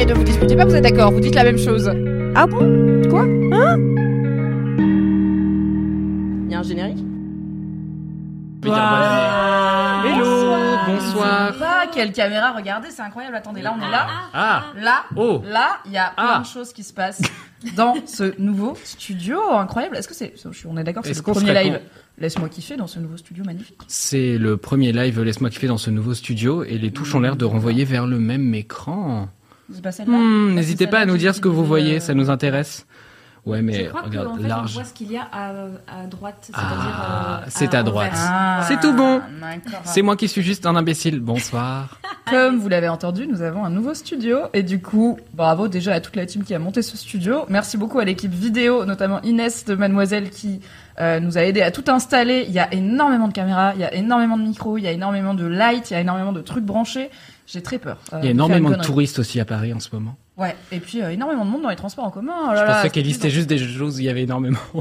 Mais ne vous disputez pas, vous êtes d'accord, vous dites la même chose. Ah bon? Quoi? Hein? Il y a un générique? Hello, bonsoir. Ah, quelle caméra, regardez, c'est incroyable. Attendez, là on est là. Ah. Là, Oh. là, il y a plein Ah. de choses qui se passent dans ce nouveau studio incroyable. Est-ce que c'est, on est d'accord, que c'est Est-ce le premier live Laisse-moi kiffer dans ce nouveau studio magnifique. C'est le premier live Laisse-moi kiffer dans ce nouveau studio et les touches ont l'air de renvoyer vers le même écran. C'est pas celle-là Hmm, N'hésitez pas à nous dire ce que vous voyez, euh, ça nous intéresse. Ouais, mais Je crois regarde, fait, on large. voit ce qu'il y a à, à droite, Ah, c'est-à-dire euh, c'est à droite. Ah, C'est tout bon. C'est moi qui suis juste un imbécile. Bonsoir. Comme vous l'avez entendu, nous avons un nouveau studio et du coup, bravo déjà à toute la team qui a monté ce studio. Merci beaucoup à l'équipe vidéo, notamment Inès de Mademoiselle qui euh, nous a aidé à tout installer. Il y a énormément de caméras, il y a énormément de micros, il y a énormément de lights, il y a énormément de trucs branchés. J'ai très peur. euh, Il y a faire énormément de touristes aussi à Paris en ce moment. Ouais, et puis euh, énormément de monde dans les transports en commun. Oh là Je là, pensais qu'elle listait juste des choses où il y avait énormément.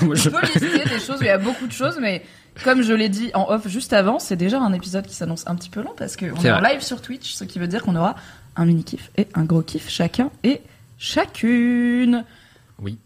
Je peux lister des choses, où il y a beaucoup de choses, mais comme je l'ai dit en off juste avant, c'est déjà un épisode qui s'annonce un petit peu long parce qu'on C'est est en live sur Twitch, ce qui veut dire qu'on aura un mini kiff et un gros kiff chacun et chacune. Oui.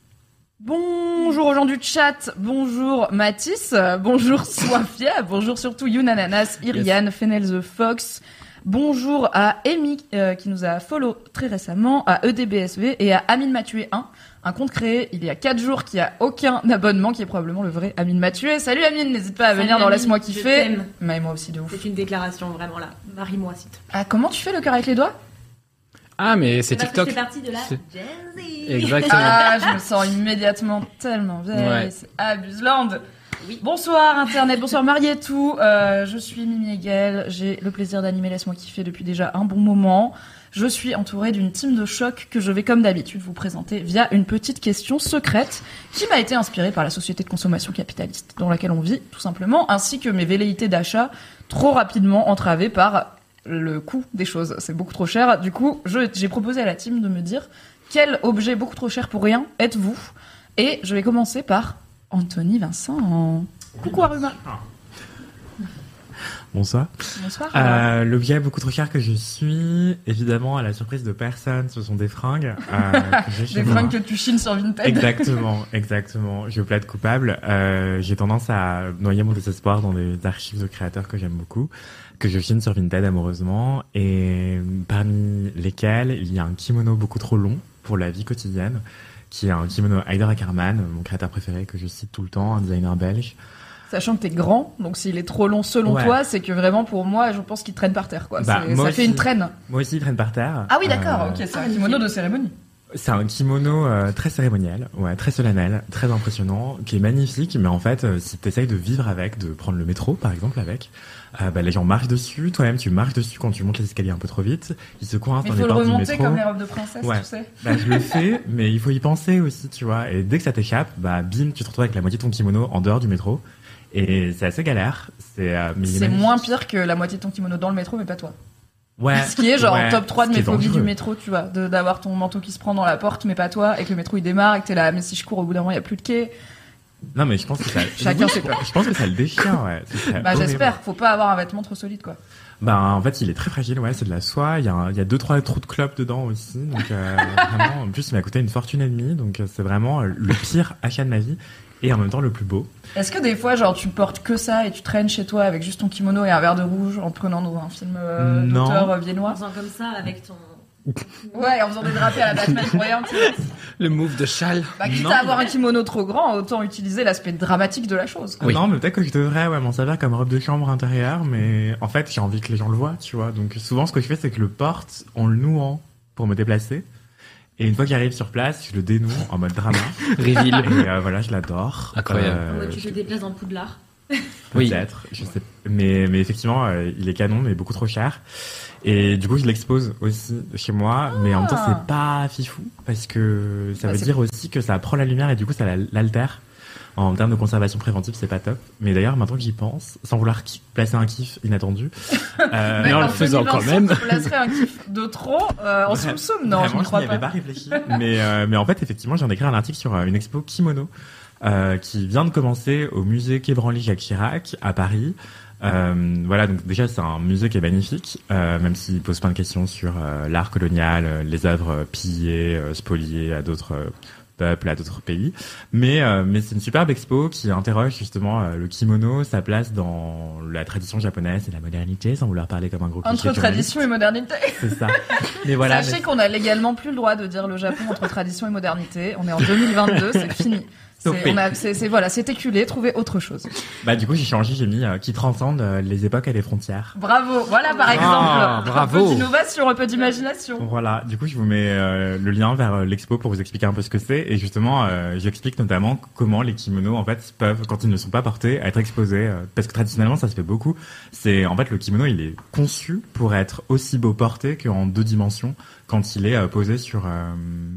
Bonjour aux gens du chat, bonjour Mathis, euh, bonjour Swafia, bonjour surtout Younananas, Iriane, Fenel the Fox, bonjour à Amy euh, qui nous a follow très récemment, à EDBSV et à Amine Mathieu 1, un compte créé il y a 4 jours qui a aucun abonnement, qui est probablement le vrai Amine Mathieu. Salut Amine, n'hésite pas à Salut venir dans Amine, Laisse-moi je kiffer. t'aime. Mais moi aussi de ouf. C'est une déclaration vraiment là. Marie-moi plaît. Ah, comment tu fais le cœur avec les doigts? Ah, mais c'est TikTok. C'est partie de la. Exactement. Ah, je me sens immédiatement tellement vieille. Ouais. C'est Abuseland. Bonsoir Internet, bonsoir Marietou. Euh, je suis Mimi Hegel. J'ai le plaisir d'animer Laisse-moi kiffer depuis déjà un bon moment. Je suis entourée d'une team de choc que je vais comme d'habitude vous présenter via une petite question secrète qui m'a été inspirée par la société de consommation capitaliste dans laquelle on vit tout simplement, ainsi que mes velléités d'achat trop rapidement entravées par le coût des choses. C'est beaucoup trop cher. Du coup, j'ai proposé à la team de me dire quel objet beaucoup trop cher pour rien êtes-vous? Et je vais commencer par Anthony Vincent. Coucou Aruma. Bonsoir. Bonsoir. Euh, L'objet beaucoup trop cher que je suis, évidemment, à la surprise de personne, ce sont des fringues. euh, que Des moi. fringues que tu chines sur Vinted. Exactement, exactement. Je plaide coupable. Euh, j'ai tendance à noyer mon désespoir dans des archives de créateurs que j'aime beaucoup, que je chine sur Vinted amoureusement, et parmi lesquels il y a un kimono beaucoup trop long pour la vie quotidienne, qui est un kimono Heider Ackerman, mon créateur préféré que je cite tout le temps, un designer belge. Sachant que t'es grand, donc s'il est trop long selon Ouais. toi, c'est que vraiment pour moi, je pense qu'il traîne par terre. Quoi. Bah, ça fait une traîne. Moi aussi, il traîne par terre. Ah oui, d'accord. Euh, ok, c'est un kimono de cérémonie. C'est un kimono euh, très cérémoniel, ouais, très solennel, très impressionnant, qui est magnifique, mais en fait, euh, si tu essayes de vivre avec, de prendre le métro par exemple avec, euh, bah, les gens marchent dessus, toi-même tu marches dessus quand tu montes les escaliers un peu trop vite, ils se coincent dans il faut les le portes du remonter métro. comme les robes de princesse, Ouais. tu sais. Bah, je le fais, mais il faut y penser aussi, tu vois. Et dès que ça t'échappe, bah bim, tu te retrouves avec la moitié de ton kimono en dehors du métro. Et c'est assez galère. C'est euh, il moins pire que la moitié de ton kimono dans le métro, mais pas toi. Ouais. Ce qui est genre Ouais, top 3 de mes phobies du métro, tu vois. de- D'avoir ton manteau qui se prend dans la porte, mais pas toi, et que le métro il démarre, et que t'es là, mais si je cours au bout d'un moment, il y a plus de quai. Non, mais je pense que ça. Chacun Oui, ses peurs. Je pense que ça le déchire, ouais. Bah j'espère, faut pas avoir un vêtement trop solide, quoi. Bah en fait il est très fragile ouais c'est de la soie il y a un- il y a deux trois trous de clope dedans aussi donc euh, vraiment en plus il m'a coûté une fortune et demie donc euh, c'est vraiment euh, le pire achat de ma vie et en même temps le plus beau. Est-ce que des fois, genre, tu portes que ça et tu traînes chez toi avec juste ton kimono et un verre de rouge en prenant dans un film euh, Non. d'auteur euh, En viennois faisant comme ça avec ton. Ouais, en faisant des drapés à la Batman croyante. Le move de châle. Bah, quitte Non. à avoir un kimono trop grand, autant utiliser l'aspect dramatique de la chose. quoi. Oui. Non, mais peut-être que je devrais ouais, m'en servir comme robe de chambre intérieure, mais en fait, j'ai envie que les gens le voient, tu vois. Donc souvent, ce que je fais, c'est que je le porte en le nouant pour me déplacer. Et une fois qu'il arrive sur place, je le dénoue en mode drama. Reveal. Et euh, voilà, je l'adore. Incroyable. En Euh, tu te déplaces dans Poudlard. Oui. Peut-être, je sais. Mais, mais effectivement, euh, il est canon, mais beaucoup trop cher. Et du coup, je l'expose aussi chez moi, mais en même temps, Ah. c'est pas fifou parce que ça Bah, veut dire aussi que ça prend la lumière et du coup, ça la- l'altère. En termes de conservation préventive, c'est pas top. Mais d'ailleurs, maintenant que j'y pense, sans vouloir placer un kiff inattendu, euh, Mais en le faisant quand même. Tu placerais un kiff de trop euh, en soum soum Non, je ne crois n'y avais pas. pas réfléchi. mais, euh, mais en fait, effectivement, j'ai écrit un article sur euh, une expo kimono euh, qui vient de commencer au musée Quai Branly Jacques Chirac à Paris. Euh, voilà, donc déjà c'est un musée qui est magnifique, euh, même s'il pose plein de questions sur euh, l'art colonial, les œuvres pillées, euh, spoliées à d'autres peuples, à d'autres pays. Mais euh, mais c'est une superbe expo qui interroge justement euh, le kimono, sa place dans la tradition japonaise et la modernité, sans vouloir parler comme un gros Entre tradition et modernité. C'est ça. Mais voilà. Sachez mais- qu'on a légalement plus le droit de dire le Japon entre tradition et modernité. On est en 2022, c'est fini. C'est, voilà, c'est éculé, trouvez autre chose. Bah du coup j'ai changé, j'ai mis euh, qui transcende euh, les époques et les frontières. Bravo, voilà par Ah, exemple. bravo. Un peu d'innovation, un peu d'imagination. Voilà, du coup je vous mets euh, le lien vers euh, l'expo pour vous expliquer un peu ce que c'est et justement euh, j'explique notamment comment les kimonos en fait peuvent quand ils ne sont pas portés être exposés parce que traditionnellement ça se fait beaucoup. C'est en fait le kimono il est conçu pour être aussi beau porté qu'en deux dimensions quand il est posé sur euh,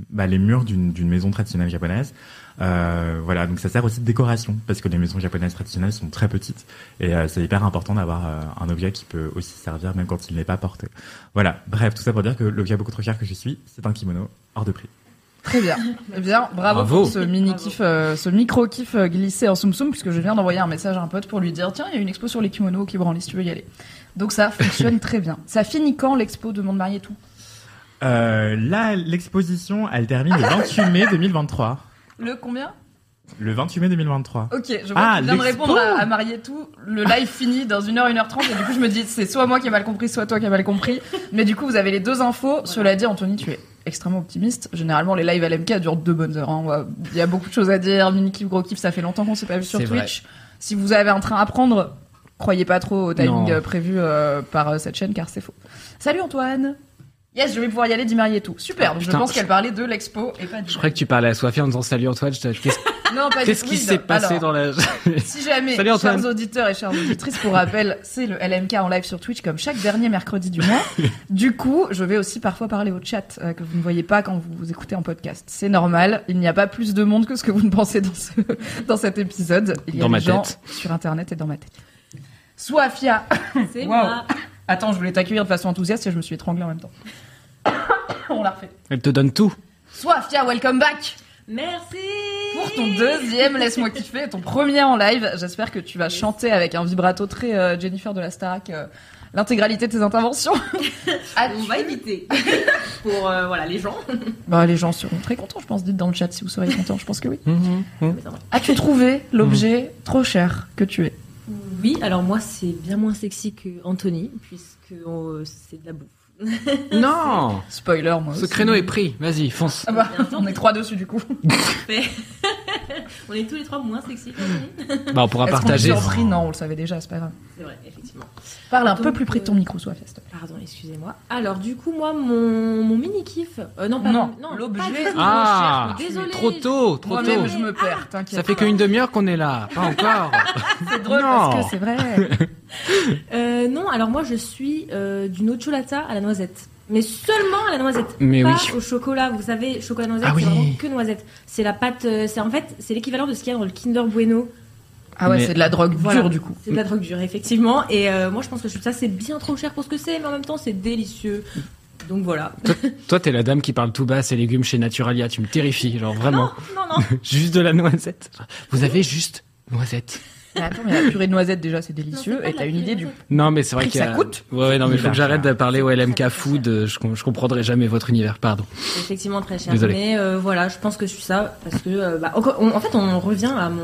bah, les murs d'une maison traditionnelle japonaise. Euh, voilà, donc ça sert aussi de décoration parce que les maisons japonaises traditionnelles sont très petites et euh, c'est hyper important d'avoir euh, un objet qui peut aussi servir même quand il n'est pas porté. Voilà, bref, tout ça pour dire que l'objet beaucoup trop cher que je suis, c'est un kimono hors de prix. Très bien. Eh bien, bravo, Bravo. pour ce mini kiff, euh, ce micro kiff glissé en soum soum, puisque je viens d'envoyer un message à un pote pour lui dire tiens, il y a une expo sur les kimonos qui branle si tu veux y aller. Donc ça fonctionne très bien. Ça finit quand l'expo de Monde Marié tout? Euh, là, l'exposition, elle termine le 28 mai 2023. Le combien Le 28 mai 2023. Ok, je vois Ah, que tu viens de répondre à, à tout. Le live finit dans 1h, 1h30 et du coup je me dis c'est soit moi qui ai mal compris, soit toi qui as mal compris. Mais du coup vous avez les deux infos. Cela dit, Anthony, tu es extrêmement optimiste. Généralement les lives à l'MK durent deux bonnes heures. hein. Il y a beaucoup de choses à dire. Mini kiff, gros kiff, ça fait longtemps qu'on s'est pas vu sur vrai. Twitch. Si vous avez un train à prendre, croyez pas trop au timing Non. prévu euh, par euh, cette chaîne car c'est faux. Salut Antoine Yes, je vais pouvoir y aller, dit Marié tout. Super, donc je pense je- qu'elle parlait de l'expo et pas du Je croyais que tu parlais à Sophie en disant salut Antoine. je te- Non, pas du qu'est-ce qui s'est passé alors, dans la. Si jamais, Salut, Antoine. chers auditeurs et chères auditrices, pour rappel, c'est le LMK en live sur Twitch comme chaque dernier mercredi du mois. du coup, je vais aussi parfois parler au chat euh, que vous ne voyez pas quand vous vous écoutez en podcast. C'est normal, il n'y a pas plus de monde que ce que vous ne pensez dans, ce, dans cet épisode. Il y a Dans des ma gens tête. sur Internet et dans ma tête. Soifia C'est Wow. moi. Attends, je voulais t'accueillir de façon enthousiaste et je me suis étranglée en même temps. On l'a refait. Elle te donne tout. Soifia, welcome back Merci. Pour ton deuxième Laisse-moi kiffer, ton premier en live, j'espère que tu vas chanter avec un vibrato très euh, Jennifer de la Starac euh, l'intégralité de tes interventions. As-tu- On va éviter. Pour euh, voilà les gens. Bah, les gens seront très contents, je pense. Dites dans le chat si vous seriez contents, je pense que oui. Mhm, mhm. As-tu trouvé l'objet trop cher que tu es? Oui, alors moi c'est bien moins sexy que Anthony puisque euh, c'est de la bouffe. Non Spoiler, moi Ce aussi. créneau est pris. Vas-y, fonce. Ah bah, on est trois dessus du coup. On est tous les trois moins sexy. Bah, on pourra Est-ce qu'on est partager. surpris Non, on le savait déjà, c'est pas grave. C'est vrai, effectivement. Parle un Donc, peu plus près de ton euh, micro, Soifia. s'il te plaît. Pardon, excusez-moi. Alors du coup moi mon, mon mini kiff. Euh, non pas Non, non l'objet. Ah désolée. Trop tôt, trop Moi-même, tôt. je me perds, t'inquiète. Ça fait qu'une demi-heure qu'on est là. Pas encore. C'est drôle Non. parce que c'est vrai. Euh, non, alors moi je suis euh, du nocciolata à la noisette. Mais seulement à la noisette. Mais pas oui. au chocolat. Vous savez, chocolat noisette, Ah c'est oui. vraiment que noisette. C'est la pâte. euh, c'est en fait, c'est l'équivalent de ce qu'il y a dans le Kinder Bueno. Ah ouais, Mais- c'est de la drogue Voilà. dure du coup. C'est de la drogue dure, effectivement. Et euh, moi je pense que ça c'est bien trop cher pour ce que c'est, mais en même temps c'est délicieux. Donc voilà. Toi, t'es la dame qui parle tout bas ses légumes chez Naturalia. Tu me terrifies, genre vraiment. Non, non, non. Juste de la noisette. Vous avez juste noisette. Mais attends, mais la purée de noisettes déjà c'est délicieux et t'as une idée du. Non, mais c'est vrai que qu'il y ça coûte? Ouais, ouais, non, mais il faut que j'arrête de parler au LMK Food. Je, com- je comprendrai jamais votre univers, pardon. Effectivement très cher. Désolé. Mais euh, voilà, je pense que je suis ça parce que, euh, bah, on- en fait, on revient à mon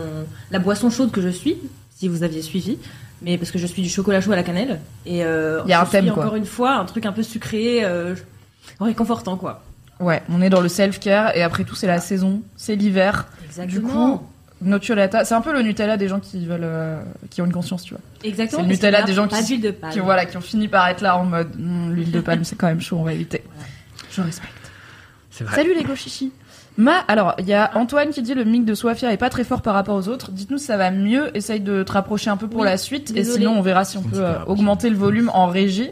la boisson chaude que je suis, si vous aviez suivi. Mais parce que je suis du chocolat chaud à la cannelle et euh, Il y a je un thème, suis quoi. encore une fois un truc un peu sucré, euh, réconfortant quoi. Ouais, on est dans le self-care et après tout c'est la saison, c'est l'hiver. Du coup, Nocciolata, c'est un peu le Nutella des gens qui veulent, euh, qui ont une conscience, tu vois. exactement. c'est le Nutella des gens qui- d'huile de palme. Qui voilà, qui ont fini par être là en mode Hmm, l'huile de palme c'est quand même chaud, on va éviter. Je respecte. C'est vrai. Salut les gros chichis. Ma, alors, il y a Antoine qui dit le mic de Sofia est pas très fort par rapport aux autres. Dites-nous si ça va mieux. Essaye de te rapprocher un peu pour Oui, la suite. Et sinon, on verra si on On peut euh, augmenter le volume en régie.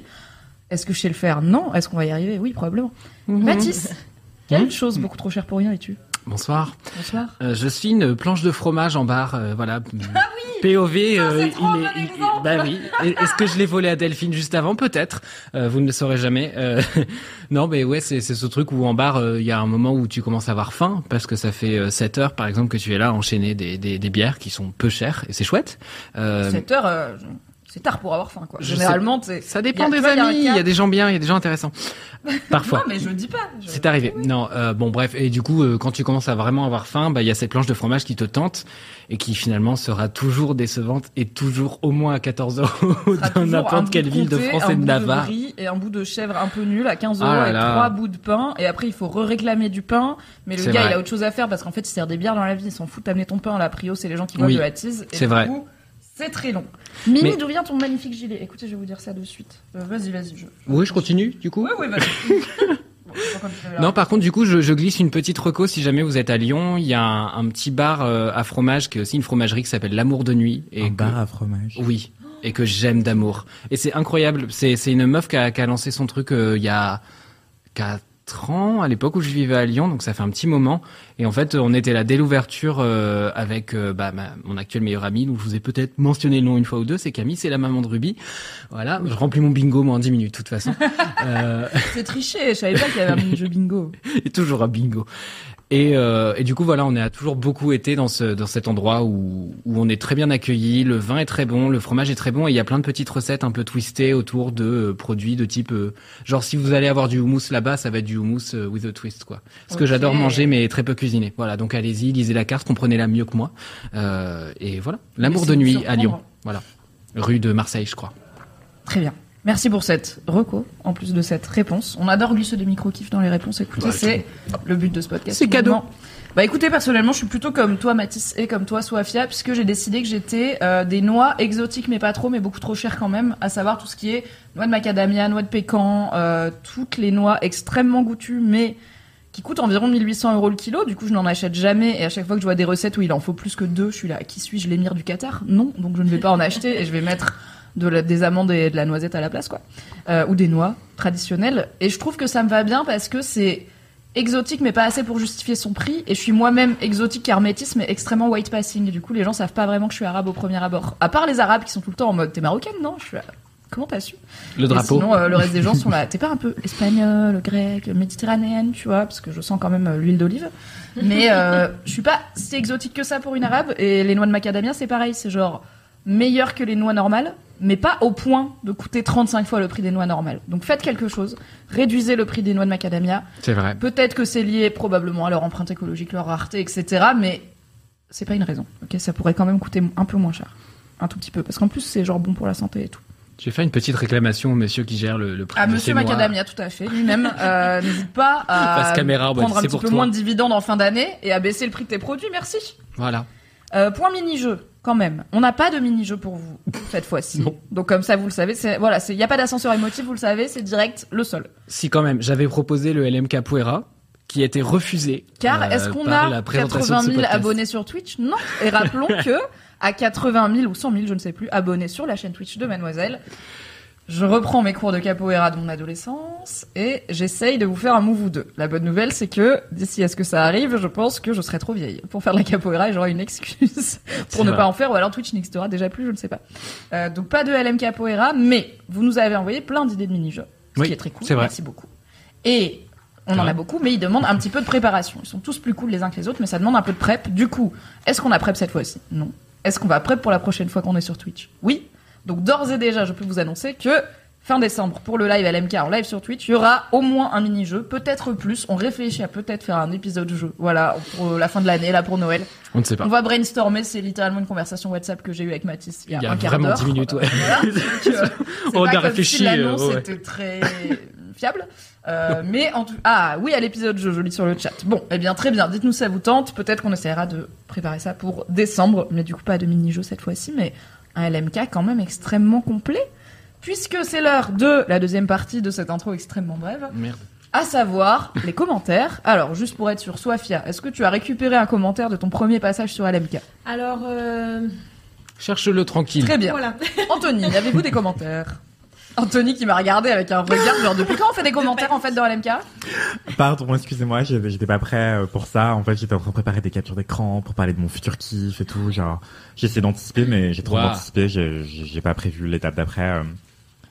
Est-ce que je sais le faire? Non. Est-ce qu'on va y arriver? Oui, probablement. Mhm. Mathis, quelle Mhm. chose beaucoup trop chère pour rien es-tu? Bonsoir. Bonsoir. Euh, je suis une planche de fromage en bar, euh, voilà. POV, euh, c'est trop il un est- il- bah oui. Est-ce que je l'ai volé à Delphine juste avant Peut-être. Euh, vous ne le saurez jamais. Euh, non, mais ouais, c'est ce truc où en bar, euh, il y a un moment où tu commences à avoir faim parce que ça fait euh, 7 heures, par exemple, que tu es là à enchaîner des, des, des bières qui sont peu chères et c'est chouette. Euh, 7 heures, euh, c'est tard pour avoir faim, quoi. Je Généralement, c'est. ça dépend des il y amis. Il y, a des gens bien, il y a des gens intéressants. Parfois. Non, mais je dis pas. Je- C'est arrivé. Non, euh, bon bref, et du coup, euh, quand tu commences à vraiment avoir faim, bah il y a cette planche de fromage qui te tente et qui finalement sera toujours décevante et toujours au moins à 14 euros dans n'importe quelle ville de France et de Navarre. et un bout de chèvre un peu nul à 15 euros Ah avec trois bouts de pain. Et après, il faut re-réclamer du pain. Mais le gars, vrai. il a autre chose à faire parce qu'en fait, il sert des bières dans la vie. Il s'en fout d'amener ton pain. La prio, c'est les gens qui boivent Oui, de la tease. Et c'est vrai. coup, c'est très long. Mimi, Mais- d'où vient ton magnifique gilet? Écoutez, je vais vous dire ça de suite. Euh, vas-y, vas-y. Je... Oui, je continue du coup. Oui, oui, vas-y. Non, par contre, du coup, je, je glisse une petite reco si jamais vous êtes à Lyon. Il y a un, un petit bar euh, à fromage qui est aussi une fromagerie qui s'appelle l'Amour de Nuit. Et un que- bar à fromage. Oui, et que j'aime d'amour. Et c'est incroyable. C'est c'est une meuf qui a, qui a lancé son truc euh, il y a quatre ans, à l'époque où je vivais à Lyon, donc ça fait un petit moment. Et en fait, on était là dès l'ouverture euh, avec euh, bah, ma- mon actuel meilleur ami, dont je vous ai peut-être mentionné le nom une fois ou deux, c'est Camille, c'est la maman de Ruby. Voilà, je remplis mon bingo moi en 10 minutes, de toute façon. euh, C'est triché. Je savais pas qu'il y avait un mini-jeu bingo. et toujours un bingo. Et, euh, et du coup, voilà, on a toujours beaucoup été dans, ce, dans cet endroit où, où on est très bien accueilli. Le vin est très bon, le fromage est très bon, et il y a plein de petites recettes un peu twistées autour de euh, produits de type, euh, genre si vous allez avoir du houmous là-bas, ça va être du houmous with a twist, quoi. Parce que j'adore manger, mais très peu cuisiner. Voilà, donc allez-y, lisez la carte, comprenez-la mieux que moi. Et voilà, l'amour de nuit à. Lyon. Voilà, rue de Marseille, je crois. Très bien. Merci pour cette reco, en plus de cette réponse. On adore glisser des micro-kiffs dans les réponses. Écoutez, Ouais, c'est le but de ce podcast. C'est cadeau. Bah écoutez, personnellement, je suis plutôt comme toi, Mathis, et comme toi, Sofia, puisque j'ai décidé que j'étais euh, des noix exotiques, mais pas trop, mais beaucoup trop chères quand même, à savoir tout ce qui est noix de macadamia, noix de pécan, euh, toutes les noix extrêmement goûtues, mais qui coûtent environ 1800 euros le kilo. Du coup, je n'en achète jamais, et à chaque fois que je vois des recettes où il en faut plus que deux, je suis là, qui suis-je, l'émir du Qatar? Non, donc je ne vais pas en acheter, et je vais mettre de la- des amandes et de la noisette à la place, quoi. Euh, ou des noix traditionnelles. Et je trouve que ça me va bien parce que c'est exotique, mais pas assez pour justifier son prix. Et je suis moi-même exotique car métisse, mais extrêmement white passing. Et du coup, les gens savent pas vraiment que je suis arabe au premier abord. À part les arabes qui sont tout le temps en mode, t'es marocaine, non? Je suis là, Comment t'as su? Le Et drapeau. Sinon, euh, le reste des gens sont là. T'es pas un peu espagnol, grec, méditerranéenne, tu vois? Parce que je sens quand même euh, l'huile d'olive. Mais euh, je suis pas si exotique que ça pour une arabe. Et les noix de macadamia, c'est pareil. C'est genre meilleur que les noix normales, mais pas au point de coûter 35 fois le prix des noix normales. Donc faites quelque chose. Réduisez le prix des noix de macadamia. C'est vrai. Peut-être que c'est lié probablement à leur empreinte écologique, leur rareté, etc. Mais c'est pas une raison. Ok, ça pourrait quand même coûter un peu moins cher. Un tout petit peu. Parce qu'en plus, c'est genre bon pour la santé et tout. J'ai fait une petite réclamation au monsieur qui gère le, le prix À de Ah, Monsieur. Macadamia, tout à fait. Lui-même, euh, n'hésite pas à caméra, prendre un petit peu toi. moins de dividendes en fin d'année et à baisser le prix de tes produits. Merci. Voilà. Euh, point mini-jeu, quand même. On n'a pas de mini-jeu pour vous cette fois-ci. Donc comme ça, vous le savez, c'est voilà, il n'y a pas d'ascenseur émotif, vous le savez, c'est direct le sol. Si quand même, j'avais proposé le LM Capoeira qui a été refusé. Car euh, est-ce qu'on a la présentation 80 de ce 000 podcast. abonnés sur Twitch? Non. Et rappelons que à 80 000 ou 100 000, je ne sais plus, abonnés sur la chaîne Twitch de Mademoiselle, je reprends mes cours de capoeira de mon adolescence et j'essaye de vous faire un move ou deux. La bonne nouvelle, c'est que d'ici à ce que ça arrive, je pense que je serai trop vieille pour faire de la capoeira et j'aurai une excuse pour ne vrai. pas en faire ou alors Twitch n'existera déjà plus, je ne sais pas. Euh, donc pas de LM capoeira, mais vous nous avez envoyé plein d'idées de mini-jeux, ce Oui, qui est très cool. vrai. Merci beaucoup. Et on en a beaucoup, mais ils demandent un petit peu de préparation. Ils sont tous plus cool les uns que les autres, mais ça demande un peu de prep. Du coup, est-ce qu'on a prep cette fois-ci? Non. Est-ce qu'on va prêt pour la prochaine fois qu'on est sur Twitch? Oui. Donc d'ores et déjà, je peux vous annoncer que fin décembre, pour le live LMK en live sur Twitch, il y aura au moins un mini-jeu, peut-être plus. On réfléchit à peut-être faire un épisode jeu. Voilà, pour la fin de l'année, là pour Noël. On ne sait On pas. va brainstormer, c'est littéralement une conversation WhatsApp que j'ai eue avec Mathis il y a, Il y a un quart vraiment d'heure. 10 minutes, ouais. Voilà. Donc, euh, On a réfléchi, si l'annonce euh, ouais. était très fiable. Euh, mais en tout ah oui à l'épisode jeu je lis sur le chat bon eh bien très bien dites-nous si ça vous tente peut-être qu'on essaiera de préparer ça pour décembre mais du coup pas de mini-jeu cette fois-ci mais un LMK quand même extrêmement complet puisque c'est l'heure de la deuxième partie de cette intro extrêmement brève Merde. à savoir les commentaires alors juste pour être sûr Soifia est-ce que tu as récupéré un commentaire de ton premier passage sur LMK Alors, euh, Cherche-le tranquille. très bien voilà. Anthony, avez-vous des commentaires? Anthony qui m'a regardé avec un regard genre depuis quand on fait des commentaires en fait dans LMK Pardon, excusez-moi, j'étais j'étais pas prêt euh, pour ça. En fait, j'étais en train de préparer des captures d'écran pour parler de mon futur kiff et tout. Genre, j'essaie d'anticiper, mais j'ai trop Wow. anticipé. J'ai pas prévu l'étape d'après.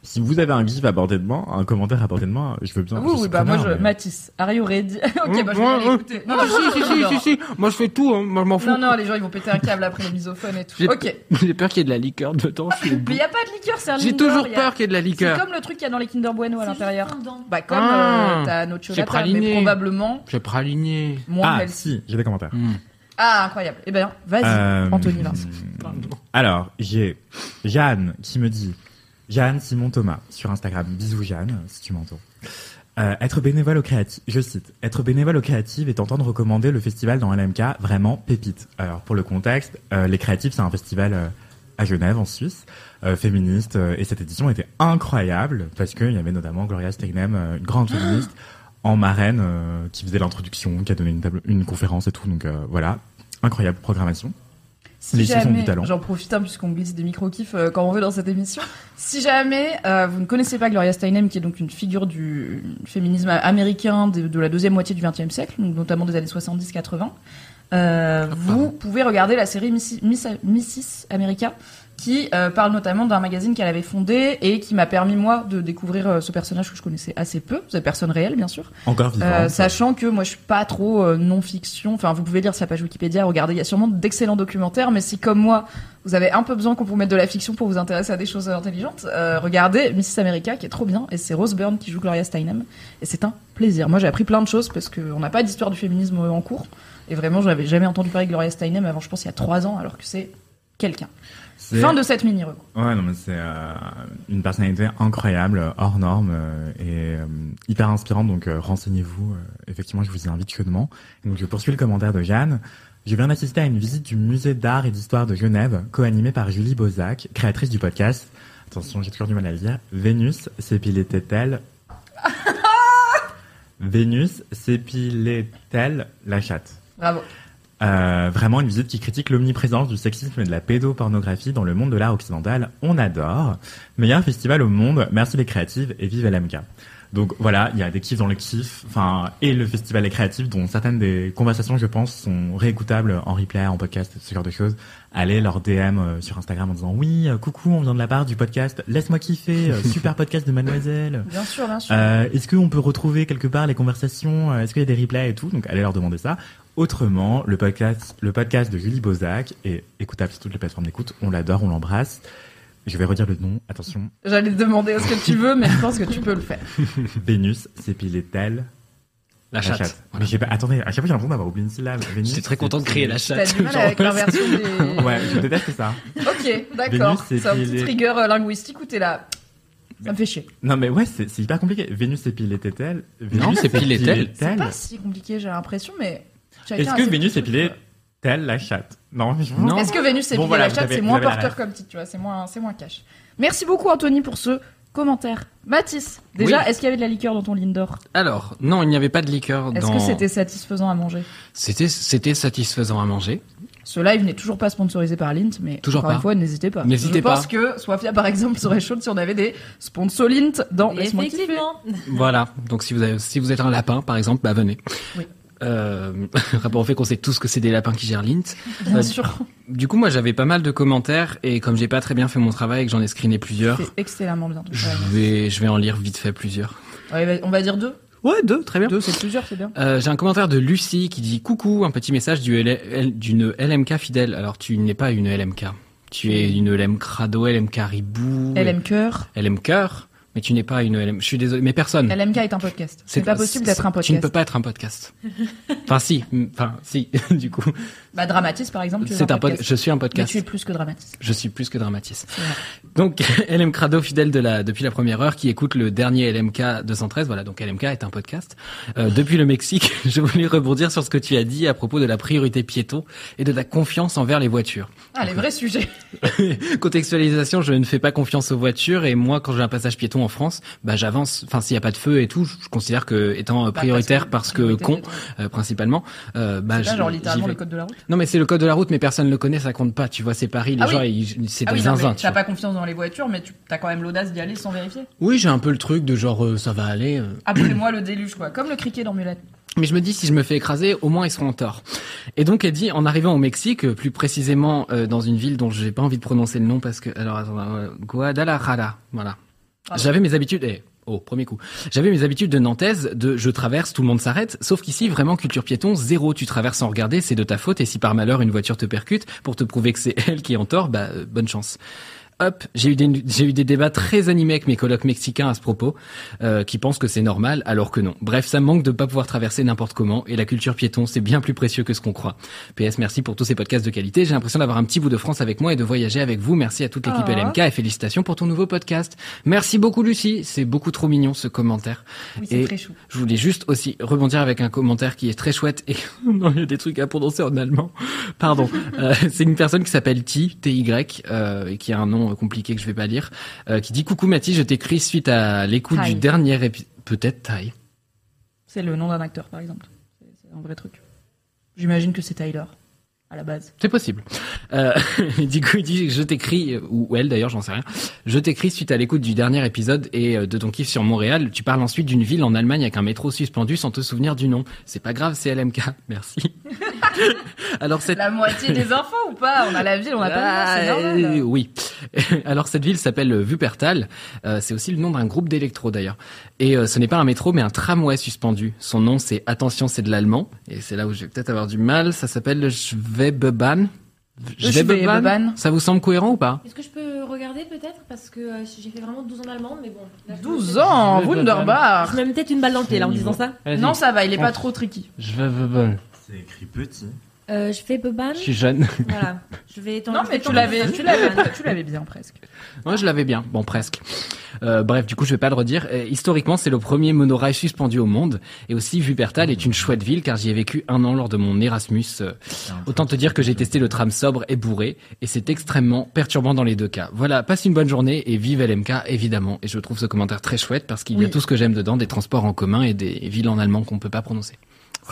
Euh. Si vous avez un gif à portée de moi, un commentaire à portée de moi, je veux bien. Oui, je oui, bah moi je Matisse, are you ready Ok, bah je vais Ouais, aller ouais. écouter. Non, Ah, non, si, si, si, si, si. Moi, je fais tout, hein. Moi, je m'en fous. Non, non, les gens ils vont péter un câble après les misophones et tout. J'ai- Ok. J'ai peur qu'il y ait de la liqueur dedans. je suis- Mais y a pas de liqueur, c'est un J'ai toujours peur qu'il y ait de la C'est liqueur. comme le truc qu'il y a dans les Kinder Bueno à l'intérieur. Bah comme Ah, euh, t'as notre j'ai chocolat, mais praliné. probablement J'ai praligné. moins Ah, si, j'ai des commentaires. Hmm. Ah, incroyable. Eh ben, vas-y, Euh, Anthony Vincent. Alors, j'ai Jeanne qui me dit, Jeanne Simon Thomas sur Instagram. Bisous Jeanne, si tu m'entends. Euh, être bénévole au créatif, je cite, être bénévole au créatif et t'entendre recommander le festival dans LMK, vraiment pépite. Alors pour le contexte, euh, les créatifs c'est un festival euh, à Genève en Suisse, féministe, et cette édition était incroyable parce qu'il y avait notamment Gloria Steinem, une grande féministe, en marraine qui faisait l'introduction, qui a donné une, table, une conférence et tout, donc voilà, incroyable programmation. Si Les jamais, du talent. j'en profite hein, puisqu'on glisse des micro-kifs euh, quand on veut dans cette émission. Si jamais euh, vous ne connaissez pas Gloria Steinem, qui est donc une figure du féminisme américain de, de la deuxième moitié du XXe siècle, notamment des années 70-80, euh, vous pouvez regarder la série Miss, Miss, Mrs. America, qui euh, parle notamment d'un magazine qu'elle avait fondé et qui m'a permis moi de découvrir euh, ce personnage que je connaissais assez peu, cette personne réelle bien sûr. Encore. Euh, sachant que moi je suis pas trop non-fiction, enfin vous pouvez lire sa page Wikipédia, regardez, il y a sûrement d'excellents documentaires, mais si comme moi vous avez un peu besoin qu'on vous mette de la fiction pour vous intéresser à des choses intelligentes, regardez Mrs America qui est trop bien, et c'est Rose Byrne qui joue Gloria Steinem, et c'est un plaisir. Moi j'ai appris plein de choses parce qu'on n'a pas d'histoire du féminisme en cours, et vraiment je n'avais jamais entendu parler de Gloria Steinem avant je pense il y a trois ans, alors que c'est quelqu'un. Fin de cette mini-reco. Ouais, non, mais c'est euh, une personnalité incroyable, hors norme euh, et euh, hyper inspirante. Donc euh, renseignez-vous. euh, effectivement, je vous y invite chaudement. Donc je poursuis le commentaire de Jeanne. Je viens d'assister à une visite du musée d'art et d'histoire de Genève, co-animée par Julie Bozac, créatrice du podcast. Attention, j'ai toujours du mal à le dire. Vénus s'épilait-elle Vénus s'épilait-elle la chatte? Bravo. Euh, vraiment une visite qui critique l'omniprésence du sexisme et de la pédopornographie dans le monde de l'art occidental. On adore. Meilleur festival au monde. Merci les créatives et vive LMK. Donc voilà, il y a des kiffs dans le kiff, enfin et le festival est créatif, dont certaines des conversations, je pense, sont réécoutables en replay, en podcast, ce genre de choses. Allez leur DM euh, sur Instagram en disant oui, euh, coucou, on vient de la part du podcast, laisse-moi kiffer, euh, super podcast de Mademoiselle. Bien sûr, bien sûr. Euh, Est-ce qu'on peut retrouver quelque part les conversations? Est-ce qu'il y a des replays et tout? Donc allez leur demander ça. Autrement, le podcast, le podcast de Julie Bozac est écoutable sur toutes les plateformes d'écoute. On l'adore, on l'embrasse. Je vais redire le nom. Attention. J'allais te demander est-ce que tu veux, mais je pense que tu peux le faire. Vénus s'épilait-elle La chatte. Mais j'ai pas. Attendez, à chaque fois j'ai l'impression d'avoir oublié une syllabe. Vénus J'étais très content de créer la s'épilait- T'as chatte. du mal avec l'inversion des... Ouais, je déteste ça. Ok, d'accord. Vénus, C'est un c'est petit trigger euh, linguistique où t'es là. Ça me fait chier. Non mais ouais, c'est c'est hyper compliqué. Vénus s'épilait-elle Non, s'épilait-elle. C'est pas si compliqué, j'ai l'impression, mais. Est-ce que Vénus petits trucs, épilait-elle la chatte Non, je Non. Est-ce que Vénus épilait Bon, voilà, la chatte, c'est moins porteur comme titre, tu vois, c'est moins, c'est moins cash. Merci beaucoup, Anthony, pour ce commentaire. Mathis, déjà, Oui. est-ce qu'il y avait de la liqueur dans ton Lindor Alors, non, il n'y avait pas de liqueur Est-ce dans... que c'était satisfaisant à manger? C'était, c'était satisfaisant à manger. Ce live n'est toujours pas sponsorisé par Lint, mais Toujours encore pas. une fois, n'hésitez pas. N'hésitez Je pense pas. que Sofia, par exemple, serait chaude si on avait des sponsors Lint dans kiffer. Effectivement. Voilà. Donc si vous avez, si vous êtes un lapin, par exemple, bah venez. Oui. Euh, rapport au fait qu'on sait tous que c'est des lapins qui gèrent Lint. Bien Euh, sûr. Du coup, moi, j'avais pas mal de commentaires et comme j'ai pas très bien fait mon travail et que j'en ai screené plusieurs, C'est excellemment bien. je vais, je vais en lire vite fait plusieurs. Ouais, on va dire deux. Ouais, deux, très bien. Deux, c'est plusieurs, c'est bien. Euh, J'ai un commentaire de Lucie qui dit coucou, un petit message d'une LMK fidèle. Alors tu n'es pas une LMK, tu es une LM Crado, LM Caribou, LM Cœur. LM Cœur, mais tu n'es pas une LM. Je suis désolé, mais personne. LMK est un podcast. C'est pas possible d'être un Tu ne podcast. peux pas être un podcast. enfin si, enfin si, du coup. Bah, Dramatis, par exemple, tu es C'est un un podcast. pod- je suis un Mais podcast. tu es plus que Dramatis. Je suis plus que Dramatis. Donc LM Crado fidèle de la depuis la première heure qui écoute le dernier LMK 213 voilà donc LMK est un podcast Euh, depuis le Mexique je voulais rebondir sur ce que tu as dit à propos de la priorité piéton et de la confiance envers les voitures Ah, les vrais sujets. contextualisation je ne fais pas confiance aux voitures et moi quand j'ai un passage piéton en France bah j'avance enfin s'il y a pas de feu et tout je considère que étant euh, prioritaire parce que, con euh, principalement euh, bah C'est pas je- genre littéralement le code de la route. non mais c'est le code de la route mais personne le connaît ça compte pas tu vois c'est Paris les Ah gens oui. c'est Ah des oui, zinzins tu t'as pas confiance dans les voitures, mais tu as quand même l'audace d'y aller sans vérifier. oui j'ai un peu le truc de genre euh, ça va aller. Après-moi le déluge, quoi. Comme le criquet dans. Mais je me dis, si je me fais écraser, au moins ils seront en tort. Et donc, elle dit, en arrivant au Mexique, plus précisément euh, dans une ville dont j'ai pas envie de prononcer le nom parce que, alors, attends, euh, Guadalajara, voilà. J'avais mes habitudes, eh, oh, premier coup. J'avais mes habitudes de nantaise, de je traverse, tout le monde s'arrête, sauf qu'ici, vraiment, culture piéton, zéro, tu traverses sans regarder, c'est de ta faute, et si par malheur une voiture te percute, pour te prouver que c'est elle qui est en tort, bah, euh, bonne chance. Hop, j'ai eu des j'ai eu des débats très animés avec mes colocs mexicains à ce propos, euh, qui pensent que c'est normal alors que non. Bref, ça me manque de pas pouvoir traverser n'importe comment et la culture piéton c'est bien plus précieux que ce qu'on croit. PS, merci pour tous ces podcasts de qualité. J'ai l'impression d'avoir un petit bout de France avec moi et de voyager avec vous. Merci à toute l'équipe Ah. LMK et félicitations pour ton nouveau podcast. Merci beaucoup Lucie, c'est beaucoup trop mignon ce commentaire. Oui, c'est Et très chou. Je voulais juste aussi rebondir avec un commentaire qui est très chouette et non, il y a des trucs à prononcer en allemand. Pardon. Euh, c'est une personne qui s'appelle T, T-Y, euh, et qui a un nom compliqué que je vais pas lire, euh, qui dit coucou Mathis, je t'écris suite à l'écoute du dernier épisode. Peut-être Ty. C'est le nom d'un acteur, par exemple. C'est c'est un vrai truc. J'imagine que c'est Tyler, à la base. C'est possible. Euh, du coup, il dit, je t'écris, euh, ou elle d'ailleurs, j'en sais rien. Je t'écris suite à l'écoute du dernier épisode et euh, de ton kiff sur Montréal. Tu parles ensuite d'une ville en Allemagne avec un métro suspendu sans te souvenir du nom. C'est pas grave, c'est LMK. Merci. Alors cette La moitié des infos ou pas? On a la ville, on a pas le nom, Euh, normal. oui. Alors cette ville s'appelle euh, Wuppertal. Euh, c'est aussi le nom d'un groupe d'électro d'ailleurs. Et euh, ce n'est pas un métro, mais un tramway suspendu. Son nom, c'est attention, c'est de l'allemand. Et c'est là où je vais peut-être avoir du mal. Ça s'appelle le Schwebebahn. Schwebebahn. Ça vous semble cohérent ou pas? Est-ce que je peux regarder peut-être? Parce que euh, j'ai fait vraiment 12 ans d'allemand, mais bon. là, je me 12 mets- ans, Je vais Wunderbar Je me mets peut-être une balle dans le pied là en disant ça. Non, ça va, il est pas trop tricky. Schwebebahn. C'est écrit petit. Euh, je fais Boban. Je suis jeune. Voilà. Je vais Non, mais tu l'avais, tu l'avais, tu l'avais bien presque. Moi, je l'avais bien. Bon, presque. Euh, bref, du coup, je vais pas le redire. Euh, historiquement, c'est le premier monorail suspendu au monde. Et aussi, Wuppertal est une chouette ville car j'y ai vécu un an lors de mon Erasmus. Euh, Autant te dire que j'ai testé le tram sobre et bourré. Et c'est extrêmement perturbant dans les deux cas. Voilà, passe une bonne journée et vive LMK, évidemment. Et je trouve ce commentaire très chouette parce qu'il y a Oui. tout ce que j'aime dedans, des transports en commun et des villes en allemand qu'on peut pas prononcer.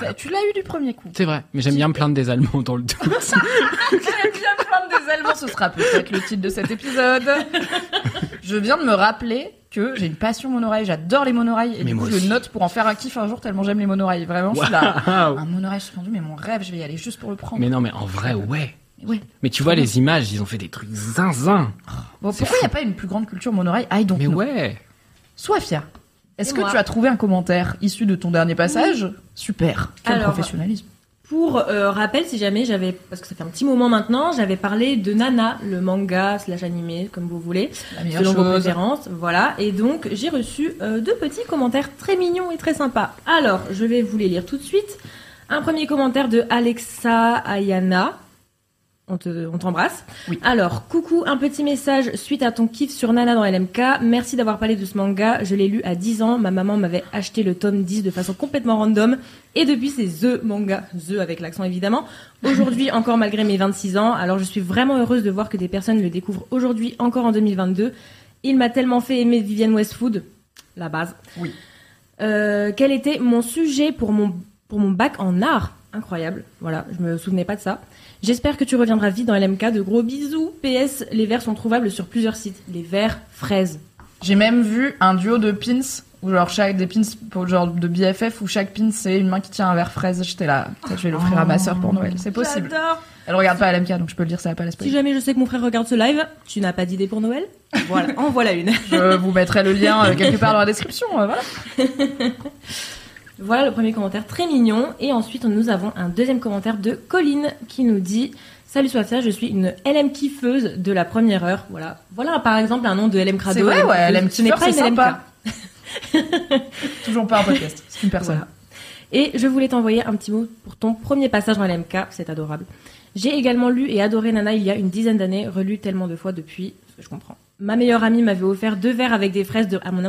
Ça, Tu l'as eu du premier coup. C'est vrai, mais j'aime bien me plaindre des Allemands dans le doute. J'aime bien plaindre des Allemands, ce sera peut-être le titre de cet épisode. Je viens de me rappeler que j'ai une passion monorail, j'adore les monorails et Mais du coup moi je aussi. note pour en faire un kiff un jour tellement j'aime les monorails. Vraiment, je suis là. Un monorail suspendu, mais mon rêve, je vais y aller juste pour le prendre. mais non, mais en vrai, ouais. Mais ouais. Mais tu vois les images, ils ont fait des trucs zinzin. Bon, pourquoi il n'y a pas une plus grande culture monorail I don't Mais know. ouais. Sois fier. Est-ce que moi tu as trouvé un commentaire issu de ton dernier passage? Super. Quel Alors, professionnalisme. Pour euh, rappel, si jamais j'avais, parce que ça fait un petit moment maintenant, j'avais parlé de Nana, le manga slash animé, comme vous voulez, selon vos préférences. Voilà. Et donc, j'ai reçu euh, deux petits commentaires très mignons et très sympas. Alors, je vais vous les lire tout de suite. Un premier commentaire de Alexa Ayana. On te- on t'embrasse. Oui. Alors, coucou, un petit message suite à ton kiff sur Nana dans LMK. Merci d'avoir parlé de ce manga. Je l'ai lu à 10 ans. Ma maman m'avait acheté le tome 10 de façon complètement random. Et depuis, c'est The Manga. The avec l'accent évidemment. Aujourd'hui, encore malgré mes 26 ans. Alors, je suis vraiment heureuse de voir que des personnes le découvrent aujourd'hui, encore en 2022. Il m'a tellement fait aimer Vivienne Westwood. La base. Oui. Euh, quel était mon sujet pour mon, pour mon bac en art? Incroyable. Voilà, je me souvenais pas de ça. J'espère que tu reviendras vite dans LMK. De gros bisous. PS, les verres sont trouvables sur plusieurs sites. Les verres fraises. J'ai même vu un duo de pins où genre chaque des pins pour genre de BFF où chaque pin c'est une main qui tient un verre fraise. J'étais là, je vais l'offrir à ma sœur pour Noël. C'est possible. Elle regarde pas LMK donc je peux le dire, ça va pas la Si spoiler. jamais je sais que mon frère regarde ce live, tu n'as pas d'idée pour Noël Voilà, en voilà une. Je vous mettrai le lien euh, quelque part dans la description. euh, voilà. Voilà le premier commentaire très mignon. Et ensuite, nous avons un deuxième commentaire de Colline qui nous dit Salut Sofia, je suis une LM kiffeuse de la première heure. Voilà, voilà par exemple un nom de LM Crado. C'est vrai, ouais, LM Ce n'est kiffeur, pas c'est sympa. Toujours pas un podcast, c'est une personne. Voilà. Et je voulais t'envoyer un petit mot pour ton premier passage dans LMK, c'est adorable. J'ai également lu et adoré Nana il y a une dizaine d'années, relu tellement de fois depuis, ce que je comprends. Ma meilleure amie m'avait offert deux verres avec des fraises de, à, mon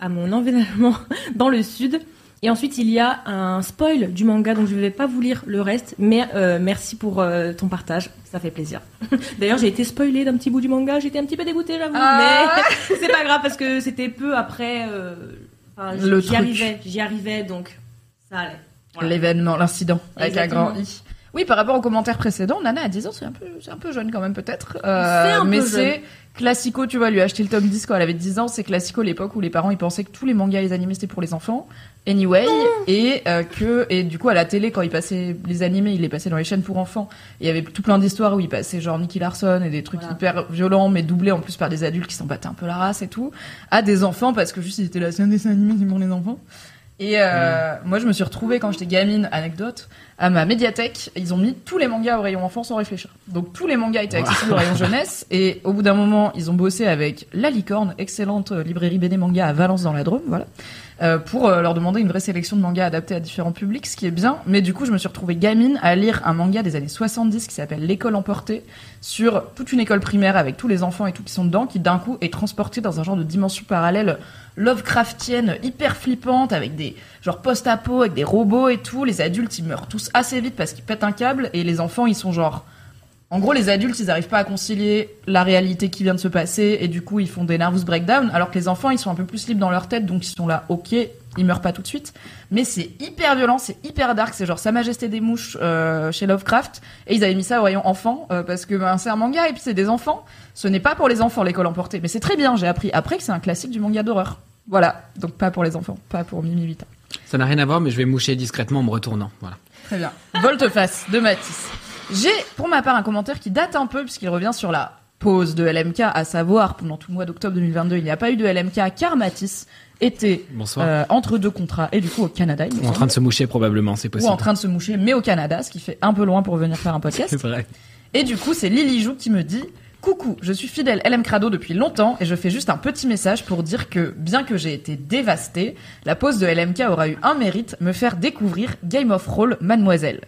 à mon emménagement dans le sud. Et ensuite, il y a un spoil du manga, donc je ne vais pas vous lire le reste, mais euh, merci pour euh, ton partage, ça fait plaisir. D'ailleurs, j'ai été spoilée d'un petit bout du manga, j'étais un petit peu dégoûtée, j'avoue, Ah. mais c'est pas grave parce que c'était peu après. euh, enfin, j'y arrivais, j'y arrivais, donc ça allait. Voilà. L'événement, l'incident, avec un Exactement. grand I. Oui, par rapport au commentaire précédent, Nana à 10 ans, c'est un peu, c'est un peu jeune quand même peut-être. Peu mais c'est classico, tu vois, lui acheter le tome 10 quand elle avait 10 ans, c'est classico l'époque où les parents ils pensaient que tous les mangas et les animés c'était pour les enfants. Anyway, et euh, que et du coup à la télé quand ils passaient les animés, ils les passaient dans les chaînes pour enfants. Et il y avait tout plein d'histoires où ils passaient genre Nicky Larson et des trucs Voilà. hyper violents mais doublés en plus par des adultes qui s'en battaient un peu la race et tout, à des enfants parce que juste ils étaient là, c'est un dessin animé, c'est pour les enfants. Et euh, moi, je me suis retrouvée quand j'étais gamine, anecdote, à ma médiathèque. Ils ont mis tous les mangas au rayon enfant sans réfléchir. Donc tous les mangas étaient accessibles au rayon jeunesse. Et au bout d'un moment, ils ont bossé avec La Licorne, excellente euh, librairie BD manga à Valence dans la Drôme, voilà, euh, pour euh, leur demander une vraie sélection de mangas adaptés à différents publics, ce qui est bien. Mais du coup, je me suis retrouvée gamine à lire un manga des années 70 qui s'appelle L'école emportée sur toute une école primaire avec tous les enfants et tout qui sont dedans, qui d'un coup est transporté dans un genre de dimension parallèle Lovecraftienne hyper flippante avec des genre post-apo avec des robots et tout. Les adultes ils meurent tous assez vite parce qu'ils pètent un câble et les enfants ils sont genre en gros les adultes ils arrivent pas à concilier la réalité qui vient de se passer et du coup ils font des nervous breakdown alors que les enfants ils sont un peu plus libres dans leur tête donc ils sont là ok ils meurent pas tout de suite. Mais c'est hyper violent c'est hyper dark c'est genre Sa Majesté des mouches euh, chez Lovecraft. Et ils avaient mis ça rayon enfant euh, parce que ben, c'est un manga et puis c'est des enfants. Ce n'est pas pour les enfants l'école emportée. Mais c'est très bien j'ai appris après que c'est un classique du manga d'horreur voilà donc pas pour les enfants pas pour Mimi 8 ans Ça n'a rien à voir, mais je vais moucher discrètement en me retournant. Voilà. Très bien. Volte-face de Matisse. J'ai pour ma part un commentaire qui date un peu puisqu'il revient sur la pause de LMK, à savoir pendant tout le mois d'octobre 2022, il n'y a pas eu de LMK car Matisse était euh, entre deux contrats et du coup au Canada, il Ou en train de se moucher probablement, c'est ou possible. en train de se moucher, mais au Canada, ce qui fait un peu loin pour venir faire un podcast. C'est vrai. Et du coup, c'est Lily Jou qui me dit Coucou, je suis fidèle LM Crado depuis longtemps et je fais juste un petit message pour dire que, bien que j'ai été dévastée, la pause de LMK aura eu un mérite, me faire découvrir Game of Roll Mademoiselle.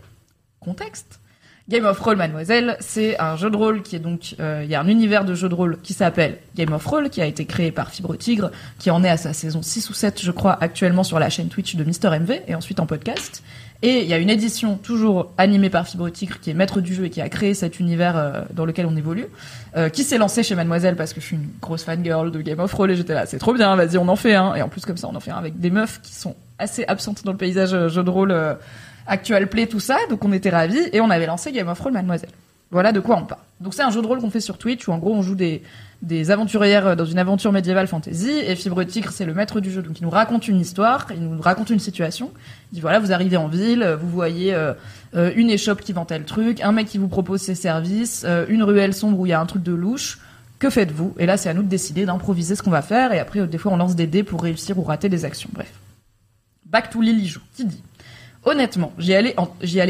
Contexte Game of Roll Mademoiselle, c'est un jeu de rôle qui est donc, euh, il y a un univers de jeu de rôle qui s'appelle Game of Roll, qui a été créé par Fibre Tigre, qui en est à sa saison 6 ou 7, je crois, actuellement sur la chaîne Twitch de Mister MV et ensuite en podcast. Et il y a une édition toujours animée par Fibre Tigre qui est maître du jeu et qui a créé cet univers euh, dans lequel on évolue, euh, qui s'est lancé chez Mademoiselle parce que je suis une grosse fangirl de Game of Roll et j'étais là, c'est trop bien, vas-y, on en fait un. Et en plus comme ça, on en fait un avec des meufs qui sont assez absentes dans le paysage euh, jeu de rôle euh, actual play, tout ça. Donc on était ravis et on avait lancé Game of Roll Mademoiselle. Voilà de quoi on parle. Donc c'est un jeu de rôle qu'on fait sur Twitch où en gros on joue des, des aventurières euh, dans une aventure médiévale fantasy et Fibre Tigre c'est le maître du jeu donc il nous raconte une histoire, il nous raconte une situation. Il dit voilà vous arrivez en ville, euh, vous voyez euh, une échoppe qui vend tel truc, un mec qui vous propose ses services, une ruelle sombre où il y a un truc de louche. Que faites-vous? Et là c'est à nous de décider d'improviser ce qu'on va faire et après des fois on lance des dés pour réussir ou rater des actions. Bref. Back to Lily Jou, qui dit? Honnêtement, j'y allais,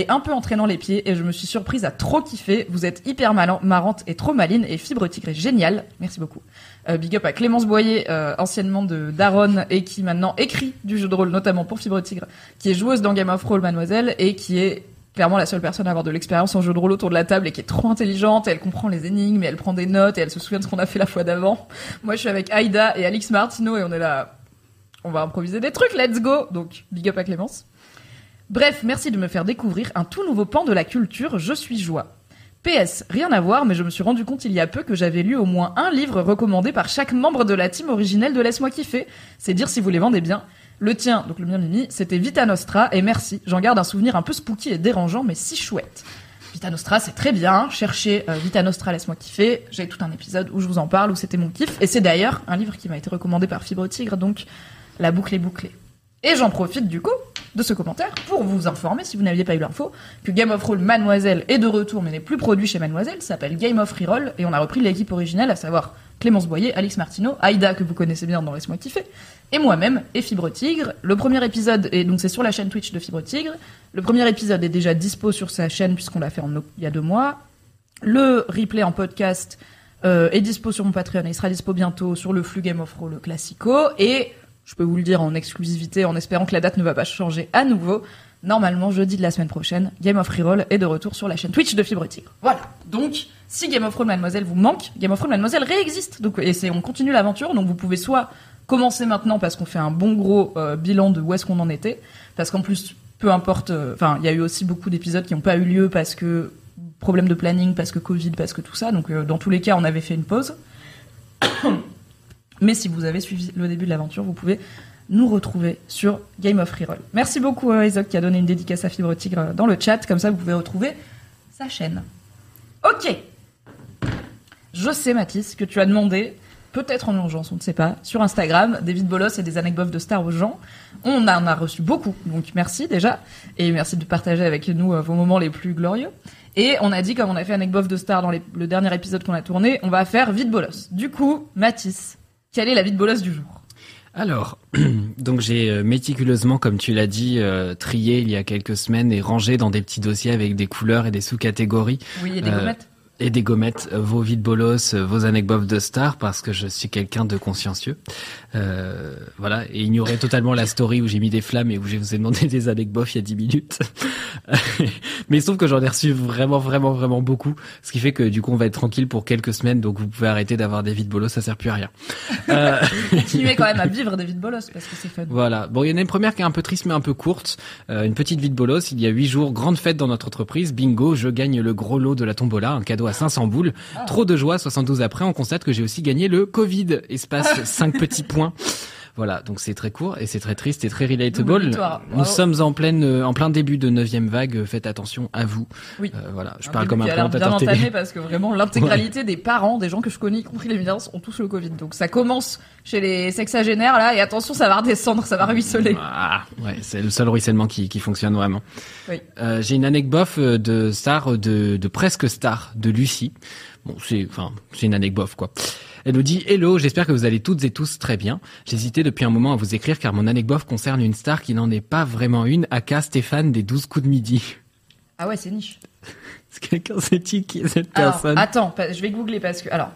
un peu en traînant les pieds et je me suis surprise à trop kiffer. Vous êtes hyper malin, marrante et trop maline et Fibre Tigre est génial. Merci beaucoup. Euh, big up à Clémence Boyer, euh, anciennement de Daron et qui maintenant écrit du jeu de rôle, notamment pour Fibre Tigre, qui est joueuse dans Game of Roll Mademoiselle et qui est clairement la seule personne à avoir de l'expérience en jeu de rôle autour de la table et qui est trop intelligente. Elle comprend les énigmes elle prend des notes et elle se souvient de ce qu'on a fait la fois d'avant. Moi, je suis avec Aïda et Alix Martino et on est là. On va improviser des trucs, let's go! Donc, big up à Clémence. Bref, merci de me faire découvrir un tout nouveau pan de la culture, je suis joie. PS, rien à voir, mais je me suis rendu compte il y a peu que j'avais lu au moins un livre recommandé par chaque membre de la team originelle de Laisse-moi kiffer. C'est dire si vous les vendez bien. Le tien, donc le mien Mimi, c'était Vita Nostra, et merci. J'en garde un souvenir un peu spooky et dérangeant, mais si chouette. Vita Nostra, c'est très bien. Cherchez euh, Vita Nostra, laisse-moi kiffer. J'ai tout un épisode où je vous en parle, où c'était mon kiff. Et c'est d'ailleurs un livre qui m'a été recommandé par Fibre Tigre, donc la boucle est bouclée. Et j'en profite du coup de ce commentaire pour vous informer, si vous n'aviez pas eu l'info, que Game of Roll Mademoiselle est de retour mais n'est plus produit chez Mademoiselle, s'appelle Game of Reroll et on a repris l'équipe originelle, à savoir Clémence Boyer, Alix Martineau, Aïda que vous connaissez bien dans Laisse-moi kiffer, et moi-même et Fibre Tigre. Le premier épisode est donc c'est sur la chaîne Twitch de Fibre Tigre. Le premier épisode est déjà dispo sur sa chaîne puisqu'on l'a fait en, il y a deux mois. Le replay en podcast euh, est dispo sur mon Patreon et il sera dispo bientôt sur le flux Game of le classico. Et je peux vous le dire en exclusivité en espérant que la date ne va pas changer à nouveau. Normalement, jeudi de la semaine prochaine, Game of Reroll est de retour sur la chaîne Twitch de Fibre Tigre. Voilà. Donc, si Game of Thrones Mademoiselle vous manque, Game of Thrones Mademoiselle réexiste. Donc, et c'est, on continue l'aventure. Donc, vous pouvez soit commencer maintenant parce qu'on fait un bon gros euh, bilan de où est-ce qu'on en était. Parce qu'en plus, peu importe, euh, enfin, il y a eu aussi beaucoup d'épisodes qui n'ont pas eu lieu parce que problème de planning, parce que Covid, parce que tout ça. Donc, euh, dans tous les cas, on avait fait une pause. Mais si vous avez suivi le début de l'aventure, vous pouvez nous retrouver sur Game of Reroll. Merci beaucoup à Isaac qui a donné une dédicace à Fibre Tigre euh, dans le chat, comme ça vous pouvez retrouver sa chaîne. Ok. Je sais Mathis que tu as demandé, peut-être en urgence, on ne sait pas, sur Instagram, des vides bolos et des anecdotes de stars aux gens. On en a reçu beaucoup, donc merci déjà, et merci de partager avec nous euh, vos moments les plus glorieux. Et on a dit, comme on a fait anecdote de stars dans le dernier épisode qu'on a tourné, on va faire vide bolos. Du coup, Mathis, quelle est la vide bolos du jour? Alors, donc j'ai euh, méticuleusement, comme tu l'as dit, euh, trié il y a quelques semaines et rangé dans des petits dossiers avec des couleurs et des sous-catégories. Oui, et des Euh, gommettes et des gommettes, euh, vos vides bolos, euh, vos anecdotes de stars, parce que je suis quelqu'un de consciencieux. Euh, voilà, et ignorer totalement la story où j'ai mis des flammes et où je vous ai demandé des anecdotes il y a 10 minutes. Mais il se trouve que j'en ai reçu vraiment, vraiment, vraiment beaucoup, ce qui fait que du coup on va être tranquille pour quelques semaines, donc vous pouvez arrêter d'avoir des vides bolos, ça sert plus à rien. Euh, Continuez quand même à vivre des vides bolos parce que c'est fun. Voilà. Bon, il y en a une première qui est un peu triste mais un peu courte. Euh, une petite vie de bolos. Il y a huit jours, grande fête dans notre entreprise. Bingo, je gagne le gros lot de la tombola, un cadeau à 500 boules. Trop de joie. 72 après, on constate que j'ai aussi gagné le Covid. Espace cinq petits points. Voilà, donc c'est très court et c'est très triste et très relatable. Nous sommes en pleine, euh, en plein début de neuvième vague. Faites attention à vous. Oui. Euh, voilà, je Un parle comme un l'air bien présentateur entamé télé. parce que vraiment l'intégralité des parents, des gens que je connais, y compris les miens, ont tous le Covid. Donc ça commence chez les sexagénaires là et attention ça va redescendre, ça va ruisseler. Ah, ouais, c'est le seul ruissellement qui, qui fonctionne vraiment. Oui. Euh, J'ai une anecdote euh, de star, euh, de, de presque star, de Lucie. Bon, c'est, enfin, c'est une anecdote quoi. Elle nous dit Hello, j'espère que vous allez toutes et tous très bien. J'hésitais depuis un moment à vous écrire car mon anecdote concerne une star qui n'en est pas vraiment une, aka Stéphane des 12 coups de midi. Ah ouais c'est niche. Quelqu'un sait qui est cette Alors personne? attends, je vais googler parce que alors.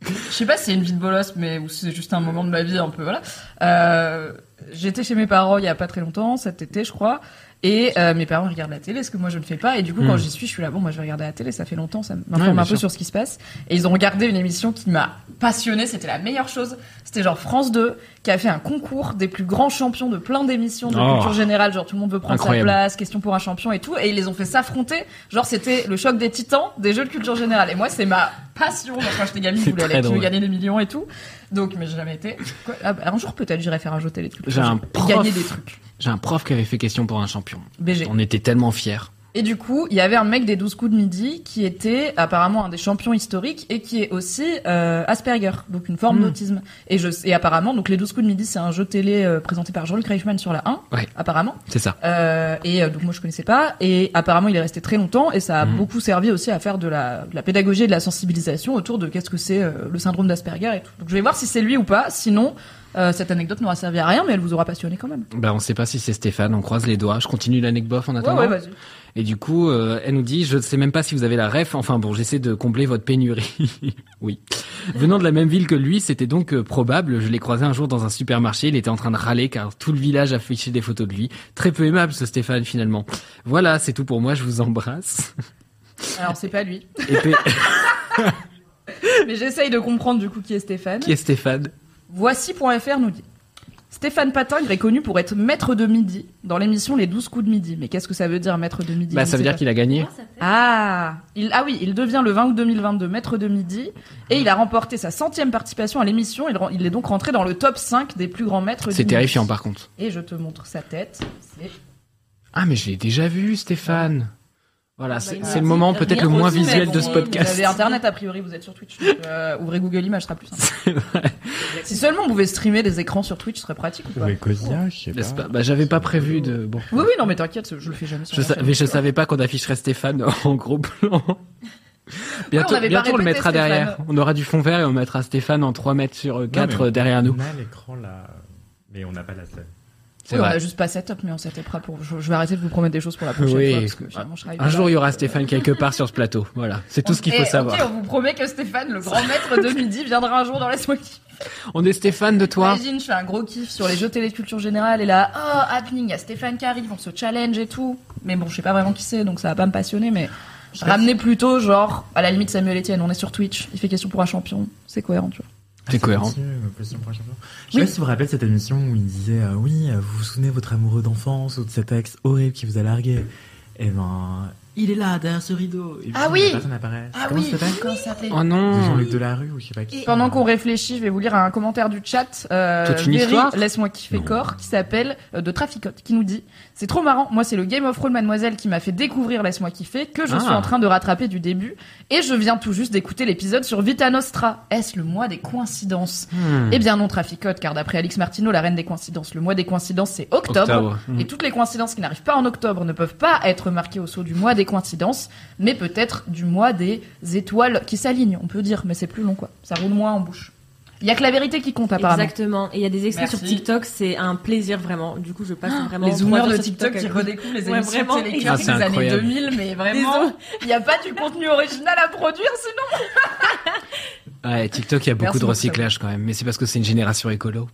Je sais pas si c'est une vie de bolos, mais ou si c'est juste un moment de ma vie un peu voilà. Euh, J'étais chez mes parents il y a pas très longtemps, cet été je crois, et euh, mes parents regardent la télé, ce que moi je ne fais pas, et du coup quand Hmm. j'y suis, je suis là bon moi je vais regarder la télé, ça fait longtemps, ça m'informe un peu sûr. sur ce qui se passe, et ils ont regardé une émission qui m'a passionnée, c'était la meilleure chose, c'était genre France 2 qui a fait un concours des plus grands champions de plein d'émissions de Oh. culture générale, genre tout le monde veut prendre Incroyable. sa place, question pour un champion et tout, et ils les ont fait s'affronter, genre c'était le choc des titans des jeux de culture générale, et moi c'est ma passion, genre, quand j'étais gamine, je voulais aller qui gagner des millions et tout, donc mais j'ai jamais été. Quoi Ah, un jour peut-être j'irai faire un jeu télé de culture J'ai un prof. gagner des trucs. J'ai un prof qui avait fait question pour un champion. BG. On était tellement fiers. Et du coup, il y avait un mec des 12 coups de midi qui était apparemment un des champions historiques et qui est aussi euh, Asperger, donc une forme Mm. d'autisme. Et je et apparemment, donc les 12 coups de midi, c'est un jeu télé euh, présenté par Jean-Luc Reichmann sur la 1, Ouais. apparemment. C'est ça. Euh, et donc moi je connaissais pas et apparemment il est resté très longtemps et ça a Mhm. beaucoup servi aussi à faire de la, de la pédagogie et de la sensibilisation autour de qu'est-ce que c'est le syndrome d'Asperger et tout. Donc je vais voir si c'est lui ou pas. Sinon euh, cette anecdote n'aura servi à rien mais elle vous aura passionné quand même. Bah, on sait pas si c'est Stéphane. On croise les doigts. Je continue l'anecdote en attendant. ouais. Et du coup, euh, elle nous dit, je ne sais même pas si vous avez la ref. Enfin bon, j'essaie de combler votre pénurie. oui. Venant de la même ville que lui, c'était donc euh, probable. Je l'ai croisé un jour dans un supermarché. Il était en train de râler car tout le village affichait des photos de lui. Très peu aimable ce Stéphane finalement. Voilà, c'est tout pour moi. Je vous embrasse. Alors c'est pas lui. Et Mais j'essaye de comprendre du coup qui est Stéphane. qui est Stéphane Voici.fr nous dit Stéphane Patingre est connu pour être maître de midi dans l'émission Les 12 coups de midi. Mais qu'est-ce que ça veut dire maître de midi Bah, ça veut dire qu'il a gagné. Ah, il, ah oui, il devient le 20 août 2022 maître de midi et il a remporté sa centième participation à l'émission. Il, il est donc rentré dans le top 5 des plus grands maîtres du C'est midi. terrifiant par contre. Et je te montre sa tête. C'est Ah, mais je l'ai déjà vu, Stéphane. Voilà, c'est il c'est le moment rien peut-être le moins visuel bon, de ce Vous podcast. avez internet a priori, vous êtes sur Twitch. donc, euh, ouvrez Google Images, ce sera plus simple. si seulement on pouvait streamer des écrans sur Twitch, ce serait pratique ou pas Mais Cosia, je sais pas. pas? Bah, j'avais pas prévu de. Bon. Oui, oui, non, mais t'inquiète, je le fais jamais sur Je sa- mais je savais pas qu'on afficherait Stéphane en gros plan. Bientôt, on bientôt on le mettra Stéphane. derrière. On aura du fond vert et on mettra Stéphane en 3 mètres sur 4 derrière nous. On a l'écran là, mais on n'a pas la scène. Oui, on vrai. a juste pas setup, mais on s'était prêt pour. Je, je vais arrêter de vous promettre des choses pour la prochaine Oui. fois parce que finalement, je Un jour, il y aura Stéphane quelque part sur ce plateau. Voilà. C'est tout ce qu'il faut Eh, savoir. Ok, on vous promet que Stéphane, le grand maître de midi, viendra un jour dans Laisse-moi. On est Stéphane de toi. Imagine, je fais un gros kiff sur les jeux télé de culture générale et là, oh, happening, il y a Stéphane qui arrive, on se challenge et tout. Mais bon, je sais pas vraiment qui c'est, donc ça va pas me passionner, mais ramener plutôt, genre, à la limite Samuel Etienne, on est sur Twitch, il fait question pour un champion, c'est cohérent, tu vois. C'est cohérent. Euh. Je sais pas si vous vous rappelez cette émission où il disait euh, oui, euh, vous vous souvenez de votre amoureux d'enfance ou de cet ex horrible qui vous a largué? Et ben, il est là derrière ce rideau. Et puis, Ah oui la personne apparaît. Ah Comment oui, ça s'appelle comment ça s'appelait Oh non. Jean-Luc Delarue ou je sais pas qui. Pendant qu'on réfléchit, je vais vous lire un commentaire du chat. Euh, Toute une Véry, histoire Laisse-moi kiffer Non. corps, qui s'appelle euh, de Traficote, qui nous dit C'est trop marrant, moi c'est le Game of Thrones Mademoiselle qui m'a fait découvrir Laisse-moi kiffer, que je Ah. suis en train de rattraper du début, et je viens tout juste d'écouter l'épisode sur Vita Nostra. Est-ce le mois des coïncidences Hmm. Eh bien non, Traficote, car d'après Alix Martineau, la reine des coïncidences, le mois des coïncidences c'est octobre. Octobre. Hmm. Et toutes les coïncidences qui n'arrivent pas en octobre ne peuvent pas être marquées au saut du mois des coïncidences, mais peut-être du mois des étoiles qui s'alignent, on peut dire, mais c'est plus long quoi. Ça roule moins en bouche. Il y a que la vérité qui compte apparemment. Exactement. Et il y a des extraits Merci. sur TikTok, c'est un plaisir vraiment. Du coup, je passe vraiment. Les zoomers de TikTok qui redécouvrent les Ouais, émissions vraiment. télé Ah, des années incroyable. 2000, mais vraiment, il n'y a pas du contenu original à produire sinon. Ouais, TikTok, il y a beaucoup Merci de beaucoup, recyclage quand même. Mais c'est parce que c'est une génération écolo.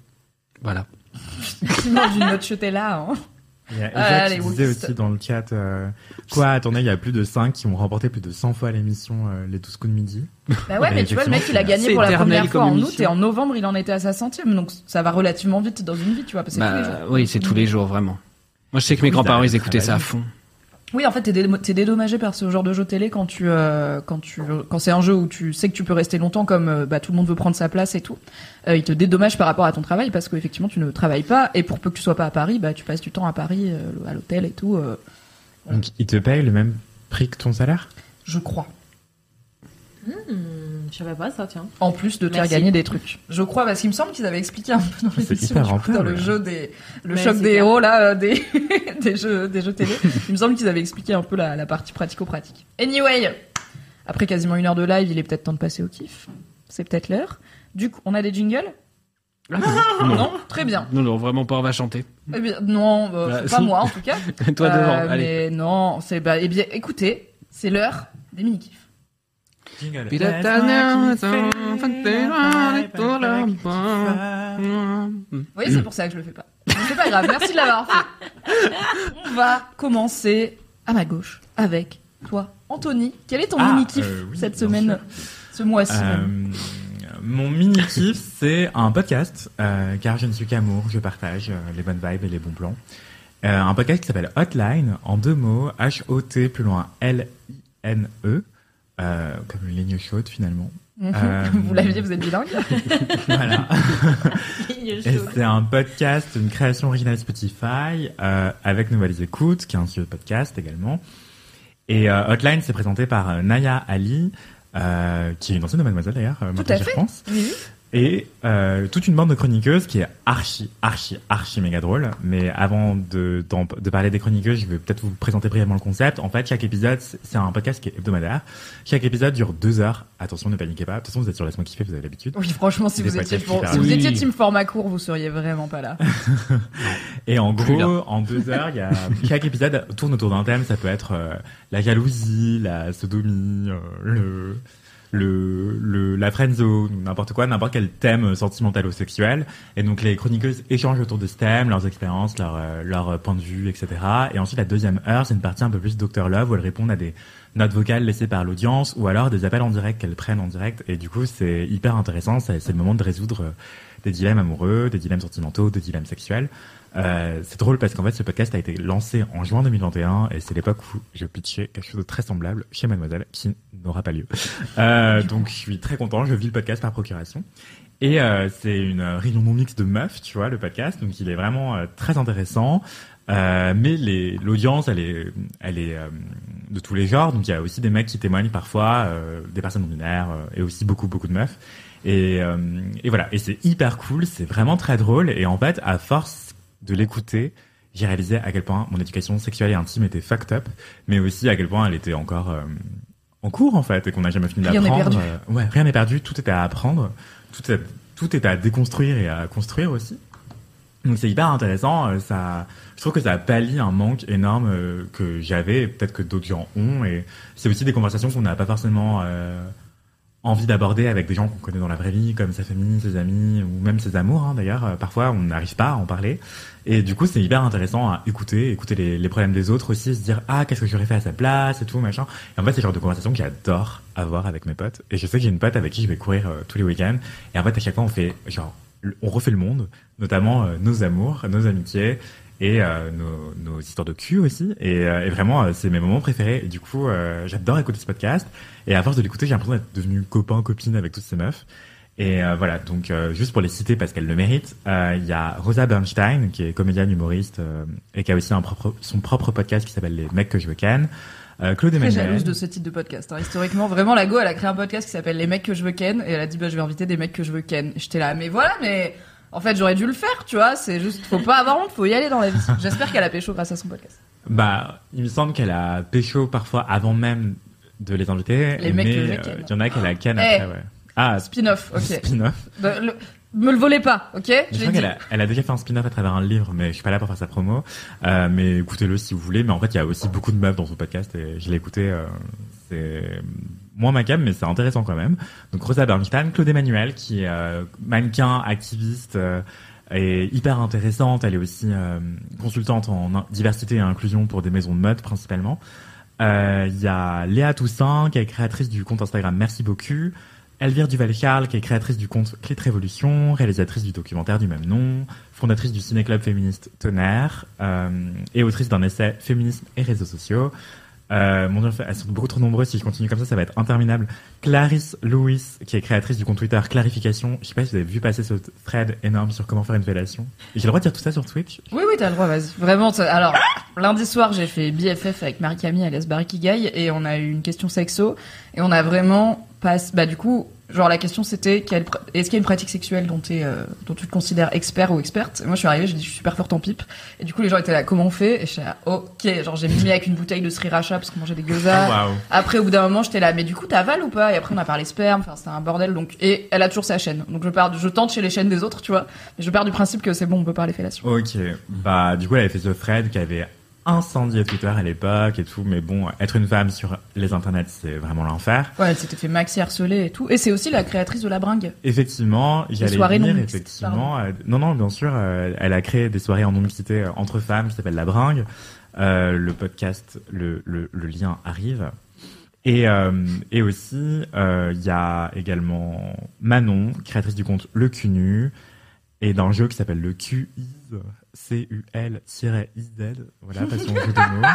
Voilà. Tu manges une note chetée là. Hein. Il y a Ah, qui disait aussi dans le chat euh, Quoi, attendez, il y a plus de 5 qui ont remporté plus de 100 fois l'émission euh, Les 12 coups de midi? Bah ouais, mais tu vois, le mec il a gagné pour la première fois en août et en novembre il en était à sa centième, donc ça va relativement vite dans une vie, tu vois. parce que c'est tous les Bah, jours. oui, c'est tous les jours, vraiment. Moi, je sais que mes grands-parents, ils écoutaient ça à fond. Oui, en fait, t'es, dé- t'es dédommagé par ce genre de jeu télé quand tu, euh, quand tu, quand c'est un jeu où tu sais que tu peux rester longtemps, comme euh, bah, tout le monde veut prendre sa place et tout. Euh, il te dédommage par rapport à ton travail parce qu'effectivement tu ne travailles pas et pour peu que tu sois pas à Paris, bah tu passes du temps à Paris, euh, à l'hôtel et tout. euh, Donc, ils te payent le même prix que ton salaire? Je crois. Hmm, je savais pas ça, tiens. En plus de te faire gagner des trucs. Je crois parce qu'il me semble qu'ils avaient expliqué un peu dans C'est l'émission, hyper du coup, dans le jeu des, le Mais choc des clair. héros là, euh, des, des jeux, des jeux télé. Il me semble qu'ils avaient expliqué un peu la, la partie pratico-pratique. Anyway, après quasiment une heure de live, il est peut-être temps de passer au kiff. C'est peut-être l'heure. Du coup, on a des jingles Ah, non. Non, très bien. Non, non, vraiment pas, on va chanter. Eh bien, non, euh, Bah, pas si. moi en tout cas. Toi Euh, devant, allez. Mais non, c'est bah, eh bien, écoutez, c'est l'heure des mini Vous voyez, c'est pour ça que je le fais pas. C'est pas grave, merci de l'avoir fait. On va commencer à ma gauche avec toi, Anthony. Quel est ton Ah, mini kiff euh, oui, cette semaine, sûr. ce mois-ci Euh, même mon mini kiff, c'est un podcast, euh, car je ne suis qu'amour, je partage euh, les bonnes vibes et les bons plans. Euh, un podcast qui s'appelle Hotline, en deux mots, H-O-T plus loin L-I-N-E, euh, comme une ligne chaude finalement. Mhm. euh, Vous l'aviez, vous êtes bilingue voilà. C'est un podcast, une création originale Spotify, euh, avec Nouvelles Écoutes, qui est un studio de podcast également. Et euh, Hotline, c'est présenté par Naya Ali, qui est une ancienne de Mademoiselle d'ailleurs, maintenant fait. repense. Oui. Et euh, toute une bande de chroniqueuses qui est archi, archi, archi méga drôle. Mais avant de, de parler des chroniqueuses, je vais peut-être vous présenter brièvement le concept. En fait, chaque épisode, c'est un podcast qui est hebdomadaire. Chaque épisode dure deux heures. Attention, ne paniquez pas. De toute façon, vous êtes sur Laisse-moi kiffer, vous avez l'habitude. Oui, franchement, si vous étiez, pour, si vous étiez team format court, vous seriez vraiment pas là. Et en Plus gros, en deux heures, il y a chaque épisode tourne autour d'un thème. Ça peut être euh, la jalousie, la sodomie, euh, le le, le la friendzone, n'importe quoi, n'importe quel thème sentimental ou sexuel. Et donc les chroniqueuses échangent autour de ce thème, leurs expériences, leur euh, leur point de vue, etc. Et ensuite la deuxième heure, c'est une partie un peu plus Dr Love où elles répondent à des notes vocales laissées par l'audience ou alors des appels en direct qu'elles prennent en direct. Et du coup, c'est hyper intéressant. C'est c'est le moment de résoudre euh, des dilemmes amoureux, des dilemmes sentimentaux, des dilemmes sexuels. Euh, c'est drôle parce qu'en fait ce podcast a été lancé en juin 2021 et c'est l'époque où je pitchais quelque chose de très semblable chez Mademoiselle qui n'aura pas lieu. Euh, donc je suis très content, je vis le podcast par procuration. Et euh, c'est une réunion non mixte de meufs, tu vois, le podcast. Donc il est vraiment euh, très intéressant. Euh, mais l'audience, elle est, elle est de tous les genres. Donc il y a aussi des mecs qui témoignent parfois, des personnes non binaires et aussi beaucoup beaucoup de meufs. Et, et voilà. Et c'est hyper cool. C'est vraiment très drôle. Et en fait, à force de l'écouter, j'ai réalisé à quel point mon éducation sexuelle et intime était fucked up, mais aussi à quel point elle était encore euh, en cours en fait et qu'on n'a jamais fini Rien n'est d'apprendre. perdu. Euh, ouais, rien n'est perdu, tout est à apprendre, tout est, tout est à déconstruire et à construire aussi. Donc c'est hyper intéressant. euh, Ça, je trouve que ça pallie un manque énorme euh, que j'avais, et peut-être que d'autres gens ont. Et c'est aussi des conversations qu'on n'a pas forcément euh, envie d'aborder avec des gens qu'on connaît dans la vraie vie, comme sa famille, ses amis ou même ses amours. hein, D'ailleurs, Euh, parfois on n'arrive pas à en parler. Et du coup, c'est hyper intéressant à écouter, écouter les, problèmes des autres aussi, se dire ah qu'est-ce que j'aurais fait à sa place et tout machin. Et en fait, c'est le genre de conversation que j'adore avoir avec mes potes. Et je sais que j'ai une pote avec qui je vais courir euh, tous les week-ends. Et en fait, à chaque fois, on fait genre on refait le monde, notamment euh, nos amours, nos amitiés et euh, nos, nos histoires de cul aussi. Et, euh, et vraiment, euh, c'est mes moments préférés. Et du coup, j'adore écouter ce podcast. Et à force de l'écouter, j'ai l'impression d'être devenu copain, copine avec toutes ces meufs. Et voilà, donc juste pour les citer parce qu'elles le méritent, il y a Rosa Bernstein qui est comédienne humoriste et qui a aussi un propre, son propre podcast qui s'appelle Les mecs que je veux ken. Euh, Claude Très jalouse de ce type de podcast. hein. Historiquement, vraiment, la Go, elle a créé un podcast qui s'appelle Les mecs que je veux ken, et elle a dit, bah, je vais inviter des mecs que je veux ken. J'étais là, mais voilà, mais en fait, j'aurais dû le faire, tu vois. C'est juste, faut pas avoir honte, faut y aller dans la vie. J'espère qu'elle a pécho grâce à son podcast. Bah, il me semble qu'elle a pécho parfois avant même de les inviter. Les mecs je euh, il y en a qu'elle a ken Eh. après, ouais. Ah, Spin-off, ok. spin-off. Bah, le- Me le volez pas, ok Je Je crois qu'elle a, elle a déjà fait un spin-off à travers un livre, mais je suis pas là pour faire sa promo. Euh, mais écoutez-le si vous voulez. Mais en fait, il y a aussi beaucoup de meufs dans son podcast et je l'ai écouté. Euh, c'est moins ma cam, mais c'est intéressant quand même. Donc Rosa Bernstein, Claude Emmanuel, qui est euh, mannequin, activiste, euh, est hyper intéressante. Elle est aussi euh, consultante en diversité et inclusion pour des maisons de mode principalement. Il y a Léa Toussaint, qui est créatrice du compte Instagram Merci beaucoup. Elvire Duval-Charles, qui est créatrice du compte de Révolution, réalisatrice du documentaire du même nom, fondatrice du ciné-club féministe Tonnerre, et autrice d'un essai Féminisme et réseaux sociaux. Euh, mon Dieu, elles sont beaucoup trop nombreuses. Si je continue comme ça, ça va être interminable. Clarisse Lewis, qui est créatrice du compte Twitter Clarification. Je sais pas si vous avez vu passer ce thread énorme sur comment faire une fellation. J'ai le droit de dire tout ça sur Twitch? Oui, oui, t'as le droit, vas-y. Vraiment, alors, lundi soir, j'ai fait BFF avec Marie-Camille alias Barikigai et on a eu une question sexo et on a vraiment pas, bah, du coup, genre, la question c'était, quelle est-ce qu'il y a une pratique sexuelle dont, euh, dont tu te considères expert ou experte? Et moi, je suis arrivée, j'ai dit, je suis super forte en pipe. Et du coup, les gens étaient là, comment on fait? Et je suis là, ok, genre, j'ai mis avec une bouteille de sriracha parce qu'on mangeait des gyoza. Waouh. Après, au bout d'un moment, j'étais là, mais du coup, t'avales ou pas? Et après, on a parlé sperme, enfin, c'était un bordel. Donc, et elle a toujours sa chaîne. Donc, je pars, je tente chez les chaînes des autres, tu vois. Mais je pars du principe que c'est bon, on peut parler fellation. Ok, bah du coup elle avait fait ce thread qui avait incendié Twitter à l'époque et tout, mais bon, être une femme sur les internets c'est vraiment l'enfer. Ouais, elle s'était fait maxi harceler et tout. Et c'est aussi la créatrice de la bringue. Effectivement, j'allais dire non effectivement. euh, non non, bien sûr, euh, elle a créé des soirées en non mixité euh, entre femmes qui s'appelle La Bringue. Euh, le podcast, le, le, le lien arrive. Et, et aussi, il y a également Manon, créatrice du compte Le Cunu, et d'un jeu qui s'appelle Le QIZ, C-U-L-I-Z, voilà, passion jeu de mots.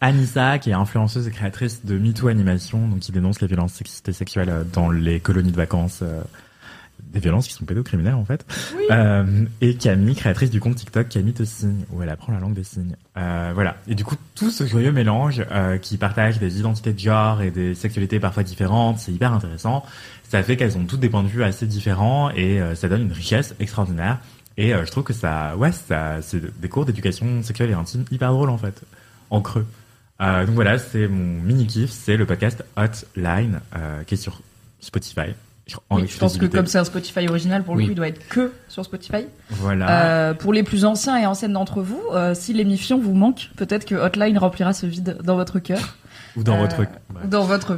Anissa, qui est influenceuse et créatrice de MeToo Animation, donc qui dénonce les violences sexistes et sexuelles dans les colonies de vacances, euh, des violences qui sont pédocriminelles en fait. Euh, et Camille, créatrice du compte TikTok Camille te signe, où elle apprend la langue des signes. Euh, voilà. Et du coup, tout ce joyeux mélange qui partage des identités de genre et des sexualités parfois différentes, c'est hyper intéressant. Ça fait qu'elles ont toutes des points de vue assez différents et ça donne une richesse extraordinaire. Et euh, je trouve que ça, ouais, ça, c'est des cours d'éducation sexuelle et intime hyper drôles en fait, en creux. Euh, donc voilà, c'est mon mini kiff, c'est le podcast Hotline euh, qui est sur Spotify. Oui, je pense que comme c'est un Spotify original, pour le Oui. coup, il doit être que sur Spotify. Voilà. Euh, pour les plus anciens et anciennes d'entre vous, euh, si l'émission vous manque, peut-être que Hotline remplira ce vide dans votre cœur. Ou dans euh, votre. ou Dans votre.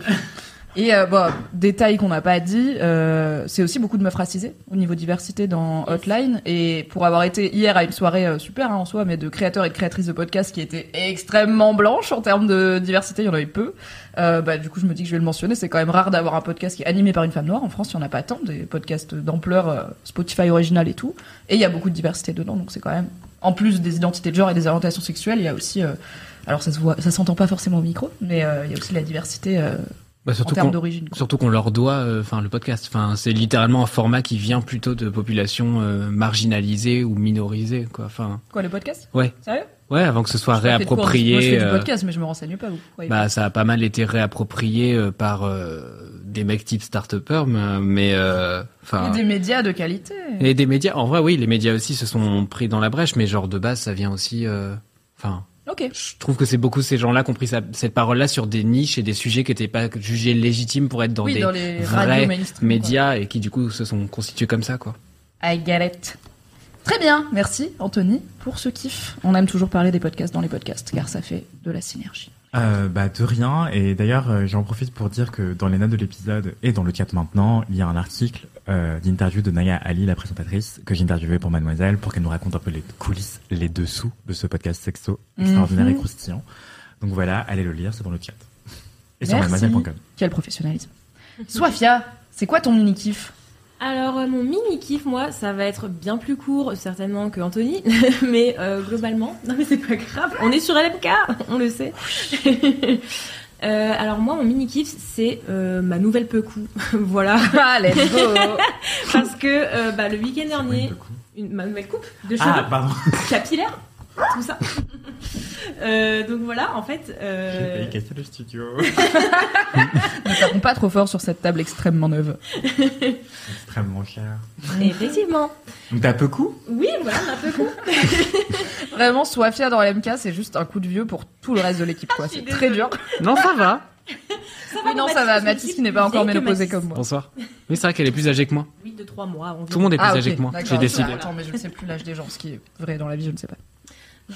Et euh, bon, détail qu'on n'a pas dit, euh, c'est aussi beaucoup de meufs racisées au niveau diversité dans Hotline. Et pour avoir été hier à une soirée euh, super hein, en soi, mais de créateurs et de créatrices de podcasts qui étaient extrêmement blanches en termes de diversité, il y en avait peu. Bah, du coup, je me dis que je vais le mentionner. C'est quand même rare d'avoir un podcast qui est animé par une femme noire. En France, il n'y en a pas tant, des podcasts d'ampleur, Spotify original et tout. Et il y a beaucoup de diversité dedans, donc c'est quand même, en plus des identités de genre et des orientations sexuelles, il y a aussi, alors ça se voit, ça s'entend pas forcément au micro, mais il y a aussi la diversité euh, Bah, en surtout termes qu'on d'origine. quoi. surtout qu'on leur doit, euh, enfin le podcast. Enfin, c'est littéralement un format qui vient plutôt de populations euh, marginalisées ou minorisées, quoi. Enfin, Quoi, le podcast? Ouais, Sérieux? Ouais, avant que ce soit Je cours. Moi, je réapproprié. fais du euh, podcast, mais je me renseigne pas. Vous bah, ça a pas mal été réapproprié euh, par euh, des mecs type start-upper, mais, mais, euh, enfin. Et des médias de qualité. Et des médias, en vrai, oui, les médias aussi se sont pris dans la brèche, mais genre de base, ça vient aussi, euh, Je trouve que c'est beaucoup ces gens-là qui ont pris sa- cette parole-là sur des niches et des sujets qui n'étaient pas jugés légitimes pour être dans oui, des dans les vrais médias et qui du coup se sont constitués comme ça, quoi. quoi. I get it. Très bien, merci Anthony pour ce kiff. On aime toujours parler des podcasts dans les podcasts car ça fait de la synergie. Euh, bah de rien. Et d'ailleurs euh, j'en profite pour dire que dans les notes de l'épisode et dans le chat maintenant il y a un article euh, d'interview de Naya Ali la présentatrice que j'ai interviewée pour Mademoiselle pour qu'elle nous raconte un peu les coulisses les dessous de ce podcast sexo extraordinaire Mhm. et croustillant. Donc voilà allez le lire c'est dans le chat. Et sur mademoiselle.com Quel professionnalisme. Soifia, c'est quoi ton mini kiff Alors euh, mon mini kiff moi ça va être bien plus court certainement que Anthony mais euh, globalement non mais c'est pas grave. On est sur LMK on le sait. Euh, alors moi mon mini kiff c'est euh, ma nouvelle pecou voilà. Ah, let's go. Parce que euh, bah, le week-end dernier une, ma nouvelle coupe de cheveux. ah pardon. Capillaire tout ça Euh, donc voilà en fait j'ai euh, failli casser le studio Ne tapons pas trop fort sur cette table extrêmement neuve. extrêmement cher effectivement donc t'as peu coup oui voilà ma pecou Vraiment, Soifia dans l'MK, c'est juste un coup de vieux pour tout le reste de l'équipe, quoi. C'est très dur. Non, ça va. Oui, non, ça va. Mathis qui n'est pas encore ménopausée comme moi. Bonsoir. Oui, c'est vrai qu'elle est plus âgée que moi. oui de 3 mois environ. Tout le monde est plus Ah, âgé ok, que moi. J'ai décidé. Attends, mais je ne sais plus l'âge des gens, ce qui est vrai dans la vie, je ne sais pas.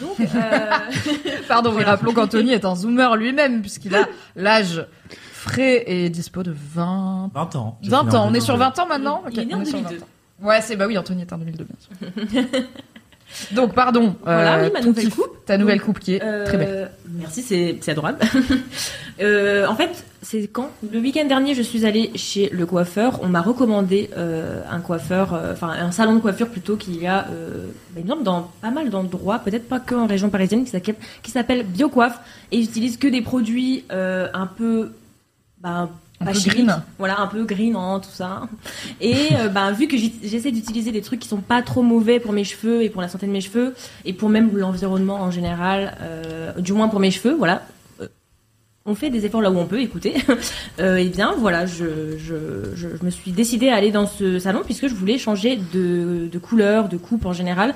Donc euh, Pardon, oui, rappelons qu'Anthony est un zoomer lui-même, puisqu'il a l'âge frais et dispo de 20... 20 ans J'ai 20 fini en ans. On est sur 2022. 20 ans maintenant Il est né en est sur 2002. 20 ans. Ouais, c'est bah oui, Anthony est un 2002 bien sûr. Donc pardon, Voilà, euh, oui, ma nouvelle coupe. ta nouvelle coupe qui est Euh, très belle. Merci, c'est adorable. Euh, en fait, c'est quand Le week-end dernier, je suis allée chez le coiffeur. On m'a recommandé euh, un coiffeur, enfin un salon de coiffure plutôt qu'il y a, bah, il me dans pas mal d'endroits, peut-être pas que en région parisienne, qui s'appelle- Biocoiffe et ils utilisent que des produits un peu, bah, Un peu green. Voilà, un peu green, hein, tout ça. Et euh, ben, vu que j'essaie d'utiliser des trucs qui sont pas trop mauvais pour mes cheveux et pour la santé de mes cheveux et pour même l'environnement en général, euh, du moins pour mes cheveux, voilà. euh, On fait des efforts là où on peut, écoutez. Euh, et bien voilà, je, je, je, je me suis décidée à aller dans ce salon puisque je voulais changer de, de couleur, de coupe en général.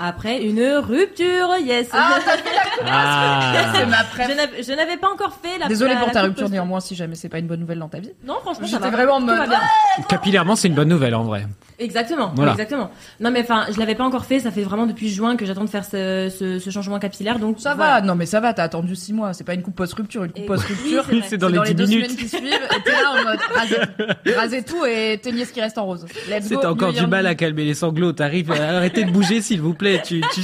Après une rupture, yes. Ah, t'as fait la Ah. C'est ma je n'avais- je n'avais pas encore fait la Désolée pour la ta rupture post- néanmoins si jamais c'est pas une bonne nouvelle dans ta vie. Non, franchement, J'étais vraiment en mode. Capillairement, c'est une bonne nouvelle en vrai. Exactement, Voilà. exactement. Non mais enfin, je l'avais pas encore fait, ça fait vraiment depuis juin que j'attends de faire ce, ce, ce changement capillaire, donc Ça voilà. va, non mais ça va, t'as attendu 6 mois, c'est pas une coupe post-rupture, une coupe Et- post-rupture. oui, c'est dans les 10 deux minutes. semaines qui suivent, et t'es là en mode raser, raser tout et teigner ce qui reste en rose. C'est encore du mal à calmer les sanglots. T'arrives, à arrêtez de bouger s'il vous plaît. Tu, tu,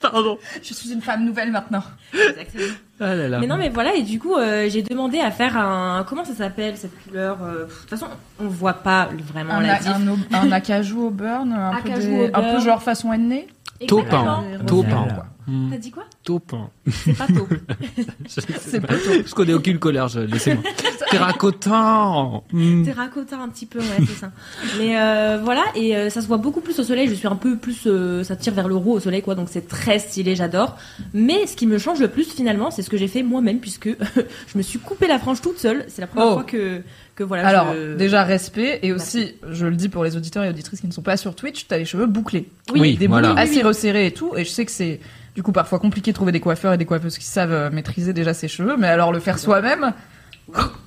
pardon. Je suis une femme nouvelle maintenant. Exactement. Ah là là. Mais non mais voilà, et du coup, euh, j'ai demandé à faire un, comment ça s'appelle cette couleur euh, De toute façon, on voit pas vraiment Un, la a- diff. un, un acajou au burn, un, peu, des- au un peu genre façon Henné. Taupin. Taupin. Voilà. Hmm. T'as dit quoi? Taupin. C'est pas taupe. C'est pas Je connais aucune couleur, je, laissez-moi. Terracotin. Hmm. Terracotta un petit peu, ouais, c'est ça. Mais euh, voilà, et euh, ça se voit beaucoup plus au soleil. Je suis un peu plus, euh, ça tire vers le roux au soleil, quoi. Donc c'est très stylé, j'adore. Mais ce qui me change le plus finalement, c'est ce que j'ai fait moi-même, puisque je me suis coupé la frange toute seule. C'est la première Oh. fois que que voilà. Alors, je- déjà respect, et aussi, je le dis pour les auditeurs et auditrices qui ne sont pas sur Twitch, t'as les cheveux bouclés. Oui, des voilà. boucles assez resserrées et tout, et je sais que c'est du coup parfois compliqué de trouver des coiffeurs et des coiffeuses qui savent euh, maîtriser déjà ses cheveux, mais alors le faire soi-même,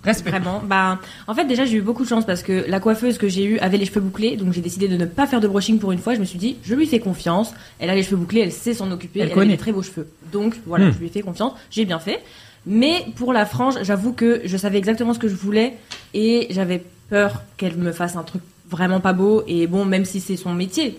respect. Vraiment, bah, en fait, déjà, j'ai eu beaucoup de chance parce que la coiffeuse que j'ai eue avait les cheveux bouclés, donc j'ai décidé de ne pas faire de brushing pour une fois. Je me suis dit, je lui fais confiance. Elle a les cheveux bouclés, elle sait s'en occuper, Elle elle, connaît. a des très beaux cheveux. Donc voilà, Hmm. je lui ai fait confiance. J'ai bien fait. Mais pour la frange, j'avoue que je savais exactement ce que je voulais et j'avais peur qu'elle me fasse un truc vraiment pas beau. Et bon, même si c'est son métier,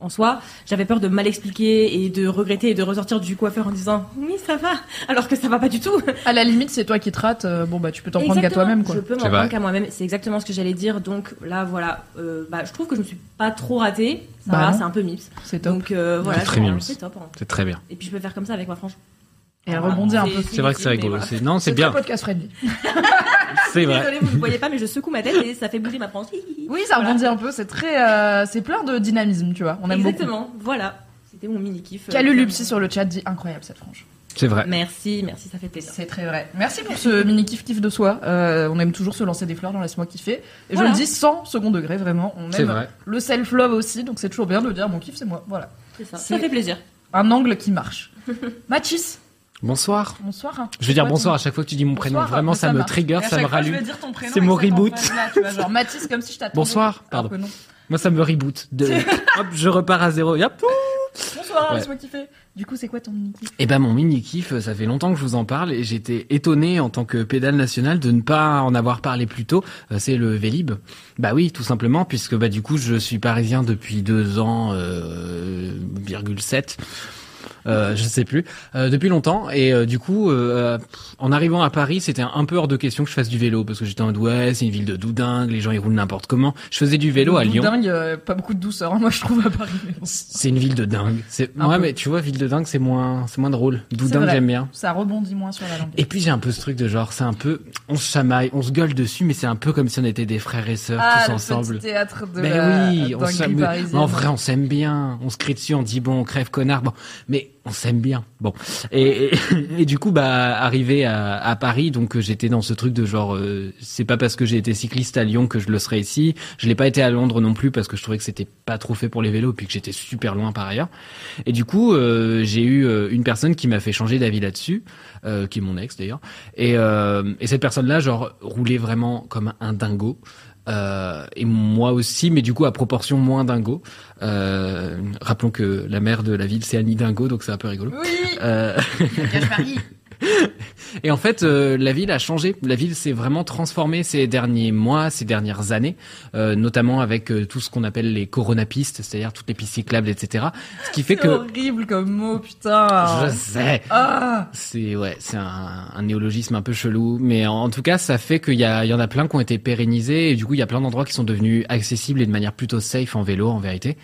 en soi, j'avais peur de mal expliquer et de regretter et de ressortir du coiffeur en disant oui ça va, alors que ça va pas du tout. À la limite, c'est toi qui te rates, euh, bon bah tu peux t'en prendre qu'à toi-même quoi. Je peux m'en C'est prendre qu'à moi-même. C'est exactement ce que j'allais dire. Donc là, voilà. Euh, bah, je trouve que je me suis pas trop ratée. Ça Bah va, c'est un peu mips. C'est top. Donc euh, voilà. très je- mimes. C'est top. hein. C'est très bien. Et puis je peux faire comme ça avec ma frange. Et elle rebondit un peu. C'est vrai que c'est rigolo. voilà. C'est, non, c'est C'est bien. podcast friendly. C'est vrai. Désolée, vous ne voyez pas, mais je secoue ma tête et ça fait bouger ma frange. Oui, ça Voilà. rebondit un peu, c'est très, euh, c'est plein de dynamisme, tu vois. On aime beaucoup. Exactement. Voilà. C'était mon mini kiff. Calulupsi sur le chat dit incroyable cette frange. C'est vrai. Merci, merci, ça fait plaisir. C'est très vrai. Merci pour ce mini kiff kiff de soi. Euh, on aime toujours se lancer des fleurs dans laisse-moi kiffer. Et Voilà. je le dis sans second degré, vraiment. On C'est aime vrai. le self-love aussi, donc c'est toujours bien de dire mon kiff c'est moi. Voilà. C'est ça. Ça fait plaisir. Un angle qui marche. Mathis, Bonsoir. Bonsoir. Je veux dire bonsoir à chaque fois que tu dis mon prénom. Vraiment, ça me trigger, ça me rallume. C'est mon reboot. genre Mathis comme si je t'attendais. Bonsoir, pardon. Moi, ça me reboot. De... Hop, je repars à zéro. Et hop. Bonsoir, Ouais. laisse-moi kiffer. Du coup, c'est quoi ton mini kiff Eh ben mon mini kiff, ça fait longtemps que je vous en parle et j'étais étonné en tant que pédale nationale de ne pas en avoir parlé plus tôt. Euh, C'est le Vélib. Bah oui, tout simplement puisque bah du coup je suis parisien depuis deux ans, euh, virgule sept. Euh, je sais plus, euh, depuis longtemps. Et euh, du coup, euh, en arrivant à Paris, c'était un peu hors de question que je fasse du vélo parce que j'étais en mode ouais, c'est une ville de doudingue, les gens ils roulent n'importe comment. Je faisais du vélo à Lyon. Dingue, euh, pas beaucoup de douceur, hein, moi je trouve à Paris. bon. C'est une ville de dingue. C'est ouais, peu. mais tu vois, ville de dingue, c'est moins, c'est moins drôle. Doudingue, j'aime bien. Ça rebondit moins sur la langue. Et puis j'ai un peu ce truc de genre, c'est un peu, on se chamaille, on se gueule dessus, mais c'est un peu comme si on était des frères et sœurs ah, tous le ensemble. petit théâtre de Ben la oui, on En vrai, on s'aime bien. On se crie dessus, on dit bon, on crève connard. Bon, mais on s'aime bien. Bon, et, et, et du coup, bah, arrivé à, à Paris, donc euh, j'étais dans ce truc de genre, euh, c'est pas parce que j'ai été cycliste à Lyon que je le serai ici. Je l'ai pas été à Londres non plus parce que je trouvais que c'était pas trop fait pour les vélos, puis que j'étais super loin par ailleurs. Et du coup, euh, j'ai eu euh, une personne qui m'a fait changer d'avis là-dessus, euh, qui est mon ex d'ailleurs. Et, euh, et cette personne-là, genre, roulait vraiment comme un dingo. Euh, et moi aussi, mais du coup à proportion moins dingo. Euh, rappelons que la mère de la ville c'est Annie Dingo, donc c'est un peu rigolo. Oui, Euh. et en fait, euh, la ville a changé. La ville s'est vraiment transformée ces derniers mois, ces dernières années, euh, notamment avec euh, tout ce qu'on appelle les coronapistes, c'est-à-dire toutes les pistes cyclables, etc. Ce qui fait C'est que horrible comme mot, putain. je sais. Ah, C'est ouais, c'est un, un néologisme un peu chelou, mais en, en tout cas, ça fait qu'il y, a, il y en a plein qui ont été pérennisés et du coup, il y a plein d'endroits qui sont devenus accessibles et de manière plutôt safe en vélo, en vérité.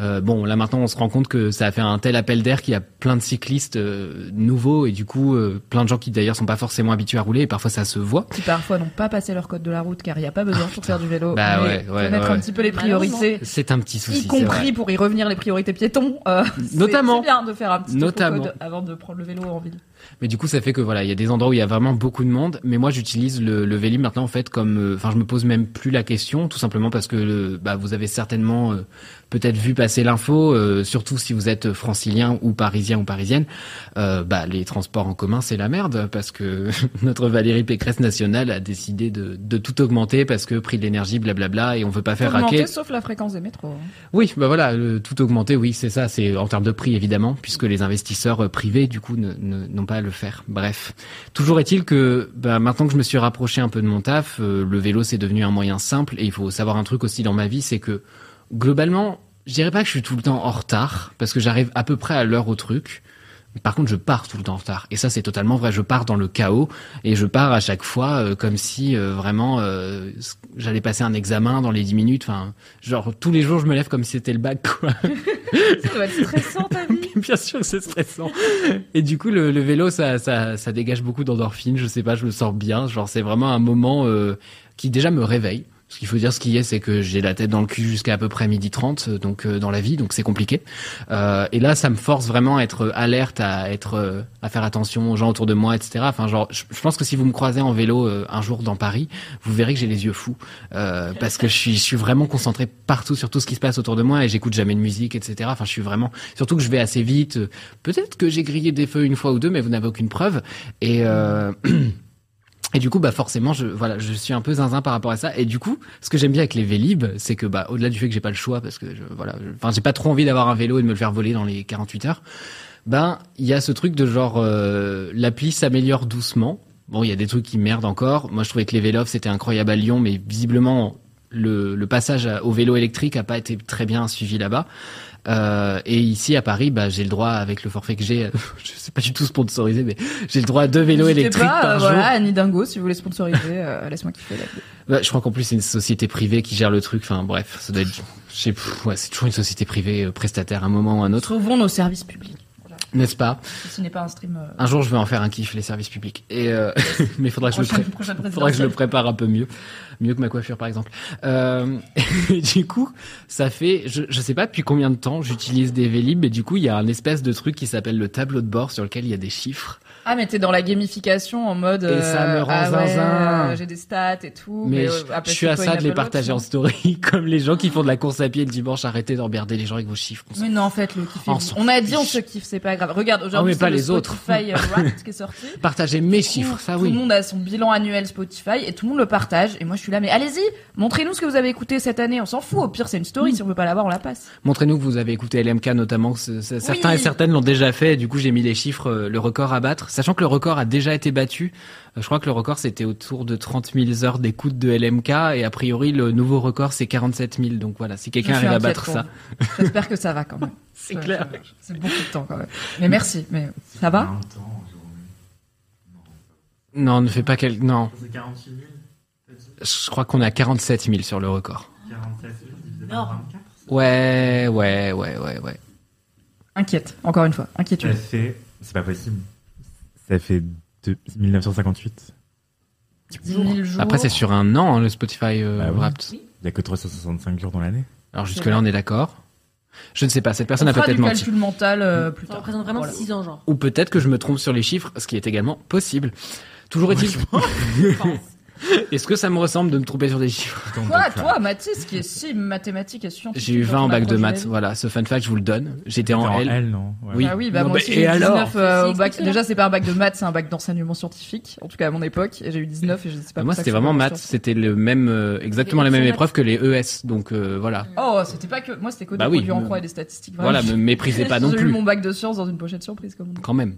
Euh, bon, là maintenant, on se rend compte que ça a fait un tel appel d'air qu'il y a plein de cyclistes euh, nouveaux et du coup, euh, plein de gens qui d'ailleurs sont pas forcément habitués à rouler et parfois ça se voit. qui parfois n'ont pas passé leur code de la route car il n'y a pas besoin pour faire du vélo. Bah mais ouais, ouais, connaître ouais, un petit peu les priorités. C'est un petit souci, y compris pour y revenir les priorités piétons. euh, Notamment. C'est bien de faire un petit Notamment. code avant de prendre le vélo en ville. Mais du coup, ça fait que voilà, il y a des endroits où il y a vraiment beaucoup de monde. Mais moi, j'utilise le, le Vélib maintenant en fait comme, euh, enfin, je me pose même plus la question, tout simplement parce que le- bah, vous avez certainement euh, peut-être vu passer l'info, euh, surtout si vous êtes francilien ou parisien ou parisienne. Euh, bah, les transports en commun, c'est la merde parce que notre Valérie Pécresse nationale a décidé de, de tout augmenter parce que prix de l'énergie, blablabla, et on veut pas faire Augmenter, raquer. sauf la fréquence des métros. Oui, bah voilà, le- tout augmenter, oui, c'est ça, c'est en termes de prix évidemment, puisque les investisseurs euh, privés du coup n'ont pas le faire. Bref, toujours est-il que bah, maintenant que je me suis rapproché un peu de mon taf, euh, le vélo c'est devenu un moyen simple et il faut savoir un truc aussi dans ma vie, c'est que globalement, je dirais pas que je suis tout le temps en retard parce que j'arrive à peu près à l'heure au truc. Par contre, je pars tout le temps en retard. Et ça, c'est totalement vrai. Je pars dans le chaos et je pars à chaque fois euh, comme si euh, vraiment j'allais passer un examen dans les 10 minutes. Enfin, genre tous les jours, je me lève comme si c'était le bac. Ça doit être stressant ta vie. Bien sûr c'est stressant. Et du coup, le, le vélo, ça, ça, ça dégage beaucoup d'endorphines. Je sais pas, je me sens bien. Genre, c'est vraiment un moment euh, qui déjà me réveille. Ce qu'il faut dire, ce qui est, c'est que j'ai la tête dans le cul jusqu'à à peu près midi 30, euh, donc euh, dans la vie, donc c'est compliqué. Euh, et là, ça me force vraiment à être alerte, à être, euh, à faire attention aux gens autour de moi, etc. Enfin, genre, je, pense que si vous me croisez en vélo euh, un jour dans Paris, vous verrez que j'ai les yeux fous, euh, parce que je suis, je suis vraiment concentré partout sur tout ce qui se passe autour de moi et j'écoute jamais de musique, etc. Enfin, je suis vraiment, surtout que je vais assez vite. Peut-être que j'ai grillé des feux une fois ou deux, mais vous n'avez aucune preuve. Et Et du coup, bah forcément, je voilà, je suis un peu zinzin par rapport à ça. Et du coup, ce que j'aime bien avec les Vélib, c'est que bah au-delà du fait que j'ai pas le choix parce que je, voilà, enfin j'ai pas trop envie d'avoir un vélo et de me le faire voler dans les 48 heures. Ben il y a ce truc de genre euh, l'appli s'améliore doucement. Bon, il y a des trucs qui merdent encore. Moi, je trouvais que les vélos c'était incroyable à Lyon, mais visiblement le, le passage au vélo électrique a pas été très bien suivi là-bas. Euh, et ici à Paris, bah, j'ai le droit avec le forfait que j'ai, je sais pas du tout sponsorisé, mais j'ai le droit à deux vélos électriques pas, par euh, jour. Voilà, Annie Dingo, si vous voulez sponsoriser, euh, laisse-moi kiffer. Bah, je crois qu'en plus c'est une société privée qui gère le truc. Enfin bref, ça doit être, je sais, ouais, c'est toujours une société privée euh, prestataire à un moment ou à un autre, Sauvons nos services publics. N'est-ce pas? Ce n'est pas un stream. euh, Un jour, je vais en faire un kiff les services publics. Et euh, mais il faudra que je pré- faudra que je le prépare un peu mieux, mieux que ma coiffure par exemple. Euh, et du coup, ça fait, je, je sais pas depuis combien de temps j'utilise des Vélib, et du coup, il y a un espèce de truc qui s'appelle le tableau de bord sur lequel il y a des chiffres. Ah, mais t'es dans la gamification en mode. Et ça me euh, rend ah zinzin. euh, J'ai des stats et tout. Mais, euh, je, après, je suis à ça de les partager en story, comme les gens qui font de la course à pied le dimanche. Arrêtez d'emmerder les gens avec vos chiffres. Mais non, en fait, le kiff. est- On a dit, on se kiffe, c'est pas grave. Regarde, aujourd'hui, pas c'est le les autres. Spotify euh, Wrapped qui est sorti. Partagez mes Tout- chiffres, ça Tout oui. le monde a son bilan annuel Spotify et tout le monde le partage. Et moi, je suis là, mais allez-y, montrez-nous ce que vous avez écouté cette année. On s'en fout. Au pire, c'est une story. Si on veut pas l'avoir, on la passe. Montrez-nous que vous avez écouté LMK notamment. Certains Oui. et certaines l'ont déjà fait. Du coup, j'ai mis les chiffres, le record à battre. Sachant que le record a déjà été battu. Euh, Je crois que le record, c'était autour de 30 000 heures d'écoute de LMK. Et a priori, le nouveau record, c'est 47 000. Donc voilà, si quelqu'un arrive à battre ça. J'espère que ça va quand même. C'est clair. C'est beaucoup de temps quand même. Mais merci. Mais ça va? Non, ne fais pas quel... Non. C'est 48 000 t'as dit Je crois qu'on est à 47 000 sur le record. 47 000 divisé par 24 Ouais, ouais, ouais, ouais, ouais. Inquiète. Encore une fois, Ça inquiétude. fait. C'est pas possible. Ça fait de 1958. 10 000 jours. Après, c'est sur un an, hein, le Spotify euh, Bah oui. Wrapped. Il y a que 365 jours dans l'année. Alors jusque-là, on est d'accord. Je ne sais pas, cette personne On a peut-être menti. calcul mental euh, plus Ça tard. représente vraiment Voilà. 6 ans, genre. Ou peut-être que je me trompe sur les chiffres, ce qui est également possible. Toujours est-il. Est-ce que ça me ressemble de me tromper sur des chiffres Toi, toi, Mathis, qui est si mathématique et scientifique. J'ai eu dans 20 en bac de maths, voilà. Ce fun fact, je vous le donne. J'étais T'es en L. non Ouais. Oui. Ah oui, bah Non, moi aussi et j'ai eu alors 19 euh, au bac. Déjà, c'est pas un bac de maths, c'est un bac d'enseignement scientifique. En tout cas, à mon époque. Et j'ai eu 19 et je sais pas Bah, moi, c'était vraiment maths. C'était le même, euh, exactement la même épreuve que les ES. Donc euh, voilà. Oh, c'était pas que. Moi, c'était que des Bah oui, produits en croix et des statistiques. Voilà, me méprisez pas non J'ai eu plus. mon bac de sciences dans une pochette surprise, comme. Quand même.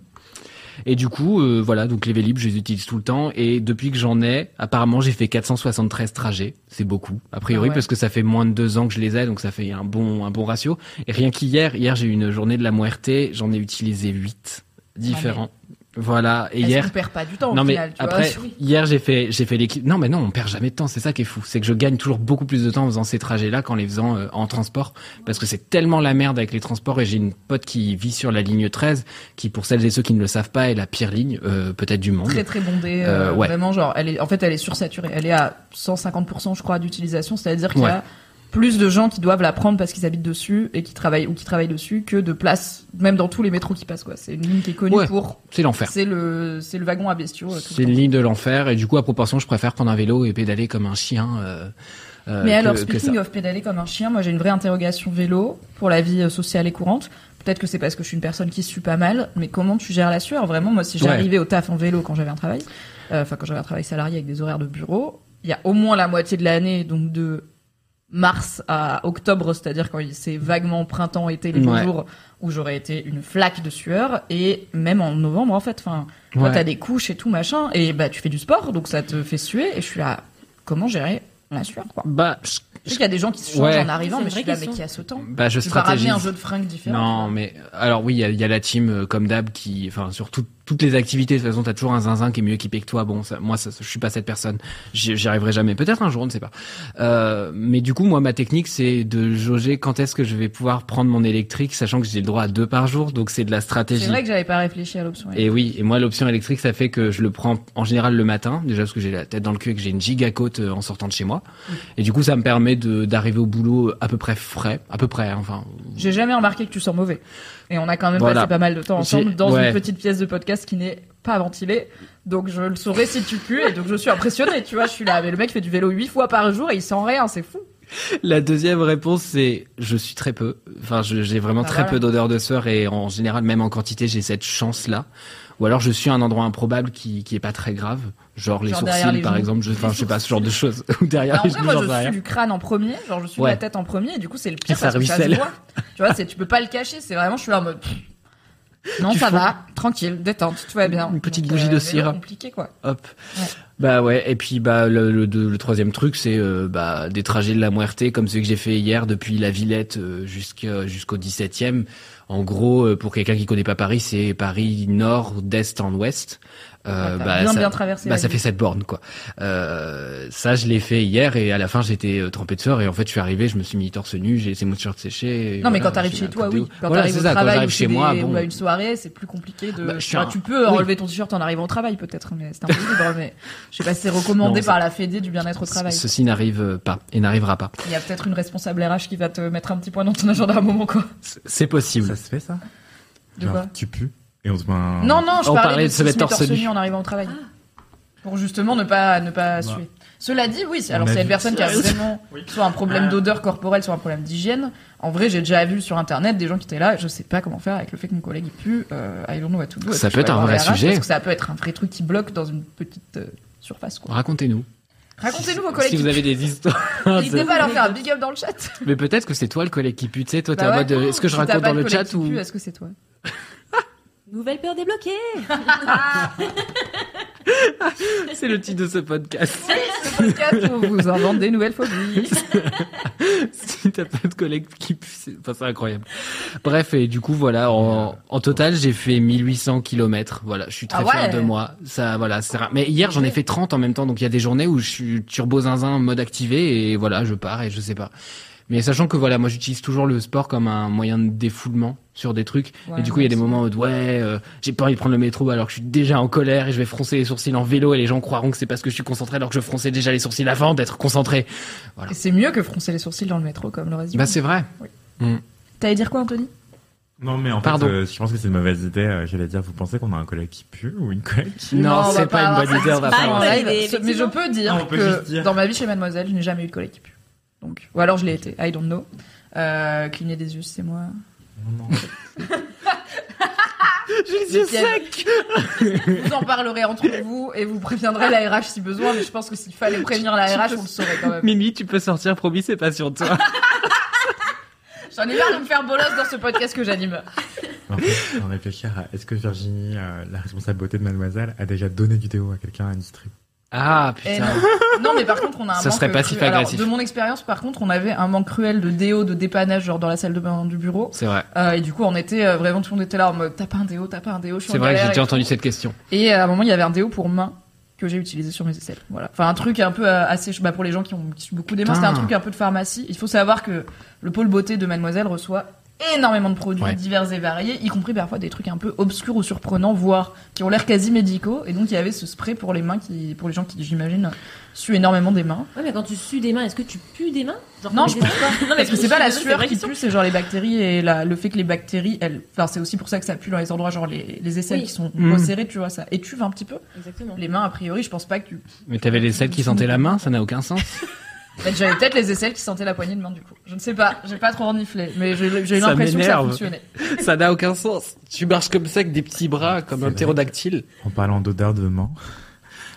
Et du coup, euh, voilà, donc les Vélib, je les utilise tout le temps. Et depuis que j'en ai, apparemment, j'ai fait 473 trajets. C'est beaucoup, a priori, Ah ouais. parce que ça fait moins de deux ans que je les ai, donc ça fait un bon, un bon ratio. Et rien qu'hier, hier, j'ai eu une journée de la muerte, j'en ai utilisé 8 différents. Voilà. Et hier, perd pas du temps non au mais final, tu après vois hier j'ai fait j'ai fait l'équipe non mais non on perd jamais de temps c'est ça qui est fou c'est que je gagne toujours beaucoup plus de temps en faisant ces trajets là qu'en les faisant euh, en transport parce que c'est tellement la merde avec les transports et j'ai une pote qui vit sur la ligne 13 qui pour celles et ceux qui ne le savent pas est la pire ligne euh, peut-être du monde Très très bondée, Euh, euh, ouais. vraiment genre, elle est, en fait, elle est sursaturée. Elle est à 150% je crois d'utilisation, c'est-à-dire qu'il y Ouais. Plus de gens qui doivent la prendre parce qu'ils habitent dessus et qui travaillent ou qui travaillent dessus que de places, même dans tous les métros qui passent quoi. C'est une ligne qui est connue Ouais. pour, c'est l'enfer c'est le, c'est le wagon à bestiaux. euh, c'est une ligne de l'enfer et du coup à proportion je préfère prendre un vélo et pédaler comme un chien euh, euh, Mais que- alors, speaking of pédaler comme un chien, moi j'ai une vraie interrogation vélo pour la vie sociale et courante. Peut-être que c'est parce que je suis une personne qui sue pas mal, mais comment tu gères la sueur? Vraiment, moi si Ouais. j'arrivais au taf en vélo quand j'avais un travail, euh, enfin quand j'avais un travail salarié avec des horaires de bureau, il y a au moins la moitié de l'année, donc de mars à octobre, c'est-à-dire quand il- c'est vaguement printemps, été, les Ouais. jours, où j'aurais été une flaque de sueur, et même en novembre en fait, enfin, toi Ouais. t'as des couches et tout machin, et bah tu fais du sport, donc ça te fait suer, et je suis là, comment gérer la sueur quoi? Bah je, je sais qu'il y a des gens qui se changent Ouais. en arrivant, mais je suis là, mais question. qui a ce temps? Bah je Tu vas ramener stratégise un jeu de fringues différent. Non, mais alors oui, il y y a la team euh, comme d'hab qui, enfin sur tout- toutes les activités, de toute façon, t'as toujours un zinzin qui est mieux équipé que toi. Bon, ça, moi, ça, je suis pas cette personne. J'y arriverai jamais. Peut-être un jour, on ne sait pas. Euh, mais du coup, moi, ma technique, c'est de jauger quand est-ce que je vais pouvoir prendre mon électrique, sachant que j'ai le droit à deux par jour, donc c'est de la stratégie. C'est vrai que j'avais pas réfléchi à l'option. Et oui, et moi l'option électrique, ça fait que je le prends en général le matin, déjà parce que j'ai la tête dans le cul et que j'ai une giga côte euh, en sortant de chez moi. Et du coup, ça me permet de d'arriver au boulot à peu près frais, à peu près. hein, Enfin, J'ai jamais remarqué que tu sens mauvais. Et on a quand même Voilà. passé pas mal de temps ensemble dans ouais. une petite pièce de podcast qui n'est pas ventilée. Donc je le saurais si tu pues et donc je suis impressionnée, tu vois, je suis là. Mais le mec fait du vélo huit fois par jour et il sent rien, c'est fou. La deuxième réponse, c'est je suis très peu. Enfin, j'ai vraiment Ah, très voilà. peu d'odeur de sueur et en général, même en quantité, j'ai cette chance-là. Ou alors, je suis à un endroit improbable qui qui est pas très grave, genre les Genre derrière sourcils, par exemple. Je, enfin, je sais pas ce genre de choses. Ou derrière en les genoux, moi j'en je sais suis du crâne en premier, genre je suis Ouais. de la tête en premier et du coup c'est le pire Ça parce que ça se voit. Tu vois, c'est tu peux pas le cacher, c'est vraiment je suis là en mode non Tu ça va, tranquille, détente, tout va bien. Une petite Donc, bougie de vélo cire. compliqué quoi. Hop. Ouais. Bah ouais. Et puis bah le, le, de- le troisième truc, c'est euh, bah des trajets de la Muerte comme ceux que j'ai fait hier depuis la Villette euh, jusqu'à jusqu'au 17e. En gros, euh, pour quelqu'un qui connaît pas Paris, c'est Paris nord d'est en ouest. Euh, Ouais, t'as bien, ça, bien traversé bah, ça fait cette borne quoi. Euh, ça je l'ai fait hier et à la fin j'étais euh, trempé de sueur et en fait je suis arrivé, je me suis mis torse nu, j'ai laissé mon t-shirt séché. Non, mais quand t'arrives chez toi, oui. Quand Voilà, t'arrives au ça. Quand travail ou chez moi, des- bon. ou à une soirée, c'est plus compliqué de. Bah, je suis Enfin, un- Tu peux oui. enlever ton t-shirt en arrivant au travail, peut-être, mais c'est un peu libre. mais je sais pas si c'est recommandé Non, par la Fédé du bien-être au travail. Ceci n'arrive pas et n'arrivera pas. Il y a peut-être une responsable RH qui va te mettre un petit point dans ton agenda à un moment, quoi. C'est- possible. Ça se fait ça? De quoi? tu pues? Et on te met un... Non, non, je On parlais parlait de se mettre torse nu. en arrivant au travail. Pour justement ne pas ne pas Bah. suer. Cela dit, oui. c'est- On Alors a c'est une vu- personne qui a vraiment Oui. soit un problème Ah. d'odeur corporelle, soit un problème d'hygiène. En vrai, j'ai déjà vu sur internet des gens qui étaient là. Je sais pas comment faire avec le fait que mon collègue il pue. Euh, I don't know what to do. Ça je peut être un vrai voir les RH? sujet. Parce que ça peut être un vrai truc qui bloque dans une petite euh, surface. Quoi. Racontez-nous. Racontez-nous vos collègues. Si vous avez des histoires. N'hésitez pas à leur faire un big up dans le chat. Mais peut-être que c'est toi le collègue qui pue. Tu sais, toi, t'es Bah en ouais. mode. euh, Est-ce que je Si t'as raconte pas dans de le collègue chat qui ou. Est-ce que c'est toi? Nouvelle peur débloquée C'est le titre de ce podcast. Ce podcast où on vous invente des nouvelles phobies. si t'as pas de collègue qui c'est enfin, c'est incroyable. Bref, et du coup, voilà, en, en total, j'ai fait 1800 kilomètres. Voilà, je suis très Ah ouais. fier de moi. Ça, voilà, c'est. Mais hier, j'en ai fait 30 en même temps, donc il y a des journées où je suis turbo zinzin, mode activé, et voilà, je pars et je sais pas. Mais sachant que voilà, moi j'utilise toujours le sport comme un moyen de défoulement sur des trucs. Ouais, et du coup, il y a des moments où ouais, euh, j'ai pas envie de prendre le métro alors que je suis déjà en colère et je vais froncer les sourcils en vélo et les gens croiront que c'est parce que je suis concentré alors que je fronçais déjà les sourcils avant d'être concentré. Et c'est mieux que froncer les sourcils dans le métro comme le reste du Bah c'est vrai. T'allais dire quoi, Anthony? Non, mais en Pardon. fait, euh, je pense que c'est une mauvaise idée. euh, J'allais dire, vous pensez qu'on a un collègue qui pue ou une collègue qui... Non, on va c'est pas une avoir bonne idée, on va pas en live. Mais je peux dire que dire. dans ma vie chez Mademoiselle, je n'ai jamais eu de collègue qui pue. Donc, ou alors je l'ai été, I don't know. Euh, cligner des yeux, c'est moi. Non, non. J'ai sec Vous en parlerez entre vous et vous préviendrez la RH si besoin, mais je pense que s'il fallait prévenir la RH, on le saurait quand même. Mimi, tu peux sortir, promis, c'est pas sur toi. J'en ai marre de me faire bolos dans ce podcast que j'anime. En fait, en réfléchir à est-ce que Virginie, euh, la responsable beauté de Mademoiselle, a déjà donné du déo à quelqu'un à une strip Ah, Et putain. non. non, mais par contre, on a un Ça manque serait passif cru- alors, agressif. de mon expérience, par contre, on avait un manque cruel de déo, de dépannage, genre dans la salle de bain du bureau. C'est vrai. Euh, et du coup, on était euh, vraiment tout le monde était là en mode t'as pas un déo, t'as pas un déo, C'est vrai que j'ai déjà entendu tout. cette question. Et euh, à un moment, il y avait un déo pour main que j'ai utilisé sur mes aisselles. Voilà. Enfin, un truc un peu assez, bah, pour les gens qui ont qui beaucoup des mains, c'était un truc un peu de pharmacie. Il faut savoir que le pôle beauté de Mademoiselle reçoit énormément de produits Ouais. divers et variés, y compris parfois des trucs un peu obscurs ou surprenants, voire qui ont l'air quasi médicaux. Et donc, il y avait ce spray pour les mains qui, pour les gens qui, j'imagine, suent énormément des mains. Ouais, mais quand tu sues des mains, est-ce que tu pues des mains? Genre, Non, je pense pas? Non, mais Parce que c'est pas la sueur qui pue, c'est genre les bactéries et la- le fait que les bactéries, elles, enfin c'est aussi pour ça que ça pue dans les endroits genre les, les aisselles Oui. qui sont Mm. resserrées, tu vois ça étuve un petit peu. Exactement. Les mains a priori, je pense pas que tu. Mais t'avais les selles qui sentaient la main, ça n'a aucun sens. J'avais peut-être les aisselles qui sentaient la poignée de main du coup. Je ne sais pas, j'ai pas trop reniflé, mais j'ai j'ai eu l'impression que ça m'énerve. fonctionnait. ça n'a aucun sens. Tu marches comme ça avec des petits bras, comme un ptérodactyle. En parlant d'odeur de main,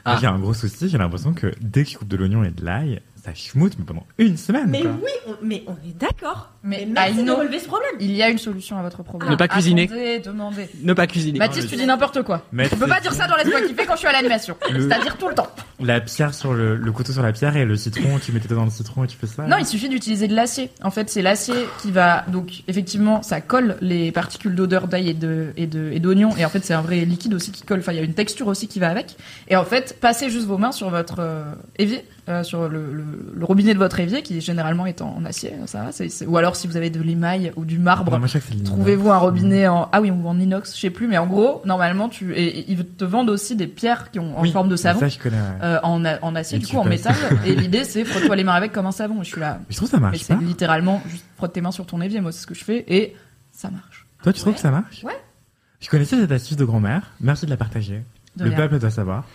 Ah. j'ai un gros souci. J'ai l'impression que dès que je coupe de l'oignon et de l'ail, ça schmoute mais pendant une semaine. Mais quoi. oui, on, mais on est d'accord. Mais Mais merci de relever ce problème. Il y a une solution à votre problème. Ne pas cuisiner. Attendez, demandez. Ne pas cuisiner. Mathis, tu dis n'importe quoi. Mais Tu peux pas dire ça dans Laisse-moi kiffer quand je suis à l'animation. Le- C'est-à-dire tout le temps. La pierre sur le, le couteau sur la pierre et le citron, tu mettais dans le citron et tu fais ça. Non, il suffit d'utiliser de l'acier. En fait, c'est l'acier qui va donc effectivement, ça colle les particules d'odeur d'ail et de et de et d'oignon. Et en fait, c'est un vrai liquide aussi qui colle. Enfin, il y a une texture aussi qui va avec. Et en fait, passez juste vos mains sur votre euh, évier, euh, sur le, le, le robinet de votre évier qui généralement est en, en acier. Ça va. Ou alors si vous avez de l'émail ou du marbre. Trouvez-vous un robinet en ah oui ou en inox, je sais plus, mais en gros normalement tu et, et ils te vendent aussi des pierres qui ont en Oui, forme de savon Ça, je connais. ouais. euh, en, en acier Et du coup en métal et l'idée c'est frotte-toi les mains avec comme un savon et je suis là Mais je trouve ça mais marche c'est littéralement juste frotte tes mains sur ton évier moi c'est ce que je fais et ça marche Toi, tu trouves que ça marche? Ouais. Je connaissais cette astuce de grand-mère. Merci de la partager. De le rien. peuple doit savoir.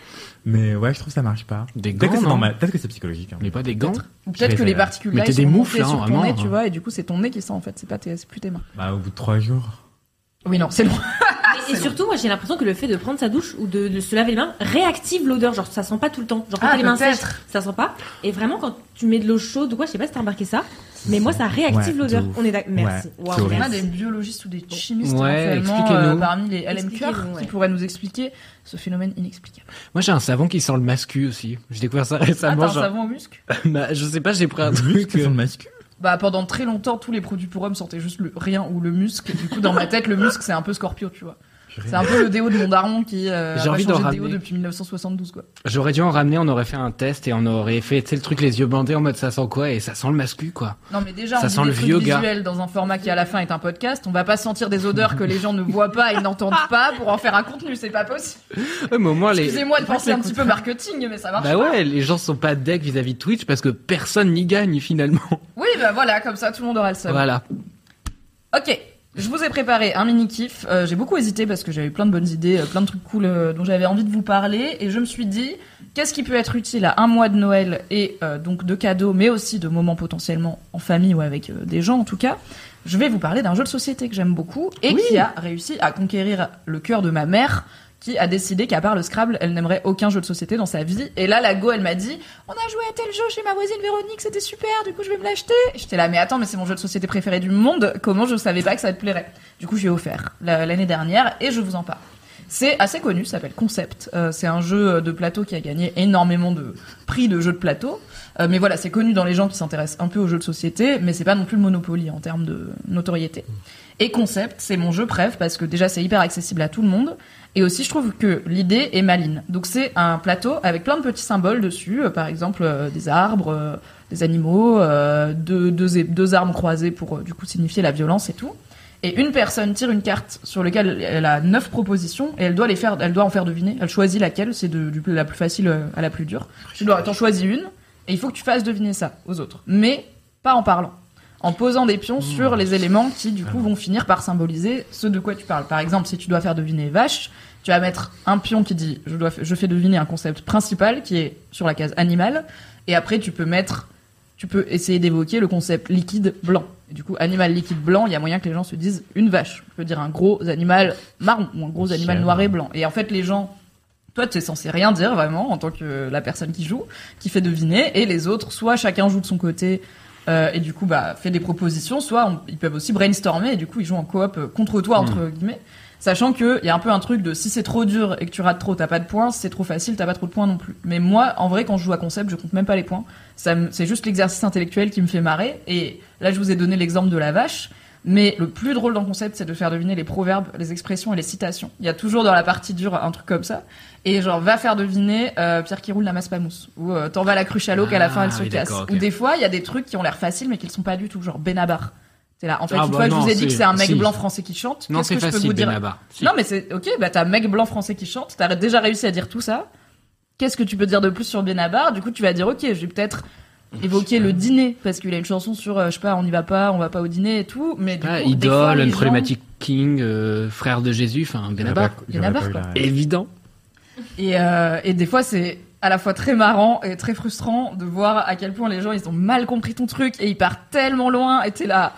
Mais ouais, je trouve que ça marche pas. Des Peut-être que gants, c'est peut-être que c'est psychologique. hein. Mais pas des gants. ou peut-être que les particules là Mettez ils des sont moufles, hein, sur ton vraiment, nez tu hein. vois et du coup c'est ton nez qui sent en fait c'est pas tes c'est plus tes mains Bah, au bout de trois jours. oui non c'est bon Et, surtout, moi, j'ai l'impression que le fait de prendre sa douche ou de, de se laver les mains réactive l'odeur. Genre, ça sent pas tout le temps. Genre, quand Ah, t'as les mains sèches, ça sent pas. Et vraiment, quand tu mets de l'eau chaude ou quoi, je sais pas si t'as remarqué ça, mais moi, ça réactive Ouais, l'odeur. On est d'accord. Merci. Ouais, horrible. on a des biologistes ou des chimistes Ouais, éventuellement expliquez-nous. euh, parmi les ouais. qui pourraient nous expliquer ce phénomène inexplicable Moi, j'ai un savon qui sent le mascu aussi. J'ai découvert ça ah récemment. t'as un genre- savon au musc Bah, je sais pas, j'ai pris un truc. muscle euh, sur le masque. bah pendant très longtemps tous les produits pour hommes sentaient juste le rien ou le musc du coup dans ma tête le musc c'est un peu Scorpio tu vois C'est un peu le déo de mon daron qui euh, J'ai a envie d'en changé de déo depuis 1972 quoi. J'aurais dû en ramener, on aurait fait un test et on aurait fait, tu sais, le truc les yeux bandés en mode ça sent quoi et ça sent le mascu, quoi. Non mais déjà Ça on sent dit le des vieux gars. visuels dans un format qui à la fin est un podcast, on va pas sentir des odeurs que les gens ne voient pas et n'entendent pas pour en faire un contenu, c'est pas possible. Ouais, mais au moins les. Excusez-moi de penser un petit peu marketing mais ça marche. Bah pas. ouais, les gens sont pas deck vis-à-vis de Twitch parce que personne n'y gagne finalement. Oui bah voilà comme ça tout le monde aura le seum. Voilà. Ok. Je vous ai préparé un mini kiff. Euh, j'ai beaucoup hésité parce que j'avais plein de bonnes idées, euh, plein de trucs cool euh, dont j'avais envie de vous parler, et je me suis dit Qu'est-ce qui peut être utile à un mois de Noël et donc de cadeaux, mais aussi de moments potentiellement en famille ou avec des gens en tout cas. Je vais vous parler d'un jeu de société que j'aime beaucoup et qui a réussi à conquérir le cœur de ma mère qui a décidé qu'à part le Scrabble, elle n'aimerait aucun jeu de société dans sa vie. Et là, la go, elle m'a dit, on a joué à tel jeu chez ma voisine Véronique, c'était super, du coup je vais me l'acheter. J'étais là, mais attends, mais c'est mon jeu de société préféré du monde, comment je savais pas que ça te plairait? Du coup, je lui ai offert la- l'année dernière et je vous en parle. C'est assez connu, ça s'appelle Concept. Euh, c'est un jeu de plateau qui a gagné énormément de prix de jeux de plateau. Euh, mais voilà, c'est connu dans les gens qui s'intéressent un peu aux jeux de société, mais c'est pas non plus le Monopoly en termes de notoriété. Et Concept, c'est mon jeu préf parce que déjà c'est hyper accessible à tout le monde. Et aussi, je trouve que l'idée est maline. Donc c'est un plateau avec plein de petits symboles dessus, euh, par exemple euh, des arbres, euh, des animaux, deux, deux, armes croisées pour du coup signifier la violence et tout. Et une personne tire une carte sur laquelle elle a neuf propositions et elle doit les faire, elle doit en faire deviner. Elle choisit laquelle, c'est de, la plus facile à la plus dure. Tu dois, t'en choisis une et il faut que tu fasses deviner ça aux autres, mais pas en parlant, en posant des pions sur les éléments qui du coup vont finir par symboliser ce de quoi tu parles. Par exemple, si tu dois faire deviner vache, tu vas mettre un pion qui dit je dois, je fais deviner un concept principal qui est sur la case animal, et après tu peux mettre tu peux essayer d'évoquer le concept liquide blanc. Et du coup, animal liquide blanc, il y a moyen que les gens se disent une vache. Tu peux dire un gros animal marron ou un gros animal noir et blanc. Et en fait, les gens, toi, tu es censé rien dire vraiment en tant que la personne qui joue, qui fait deviner, et les autres, soit chacun joue de son côté. Euh, et du coup, bah, fait des propositions, soit on- ils peuvent aussi brainstormer, et du coup, ils jouent en coop euh, contre toi, entre guillemets. Sachant que y a un peu un truc de si c'est trop dur et que tu rates trop, t'as pas de points. Si c'est trop facile, t'as pas trop de points non plus. Mais moi, en vrai, quand je joue à concept, je compte même pas les points. Ça, c'est juste l'exercice intellectuel qui me fait marrer. Et là, je vous ai donné l'exemple de la vache. Mais le plus drôle dans le concept, c'est de faire deviner les proverbes, les expressions et les citations. Il y a toujours dans la partie dure un truc comme ça. Et genre, va faire deviner euh, Pierre qui roule la masse pas mousse. Ou euh, t'en vas la cruche à l'eau qu'à la fin elle se Ah, oui, casse. Ou des fois, il y a des trucs qui ont l'air faciles mais qui le sont pas du tout. Genre Benabar. C'est là. En fait, Ah, une bah fois, je vous ai dit que c'est- un mec si. blanc français qui chante. Non, Qu'est-ce je peux facile, vous dire Benabar. Si. non, mais c'est ok, bah t'as mec blanc français qui chante, t'as déjà réussi à dire tout ça. Qu'est-ce que tu peux dire de plus sur Benabar? Du coup, tu vas dire ok, je vais peut-être évoquer le dîner parce qu'il a une chanson sur euh, je sais pas, on n'y va pas, on va pas au dîner et tout. Mais du Ah, coup, fois, idole, les une gens- problématique King, euh, frère de Jésus, enfin Benabar. Benabar, Benabar, quoi. Évident. Et, euh, et des fois, c'est à la fois très marrant et très frustrant de voir à quel point les gens ils ont mal compris ton truc et ils partent tellement loin et t'es là.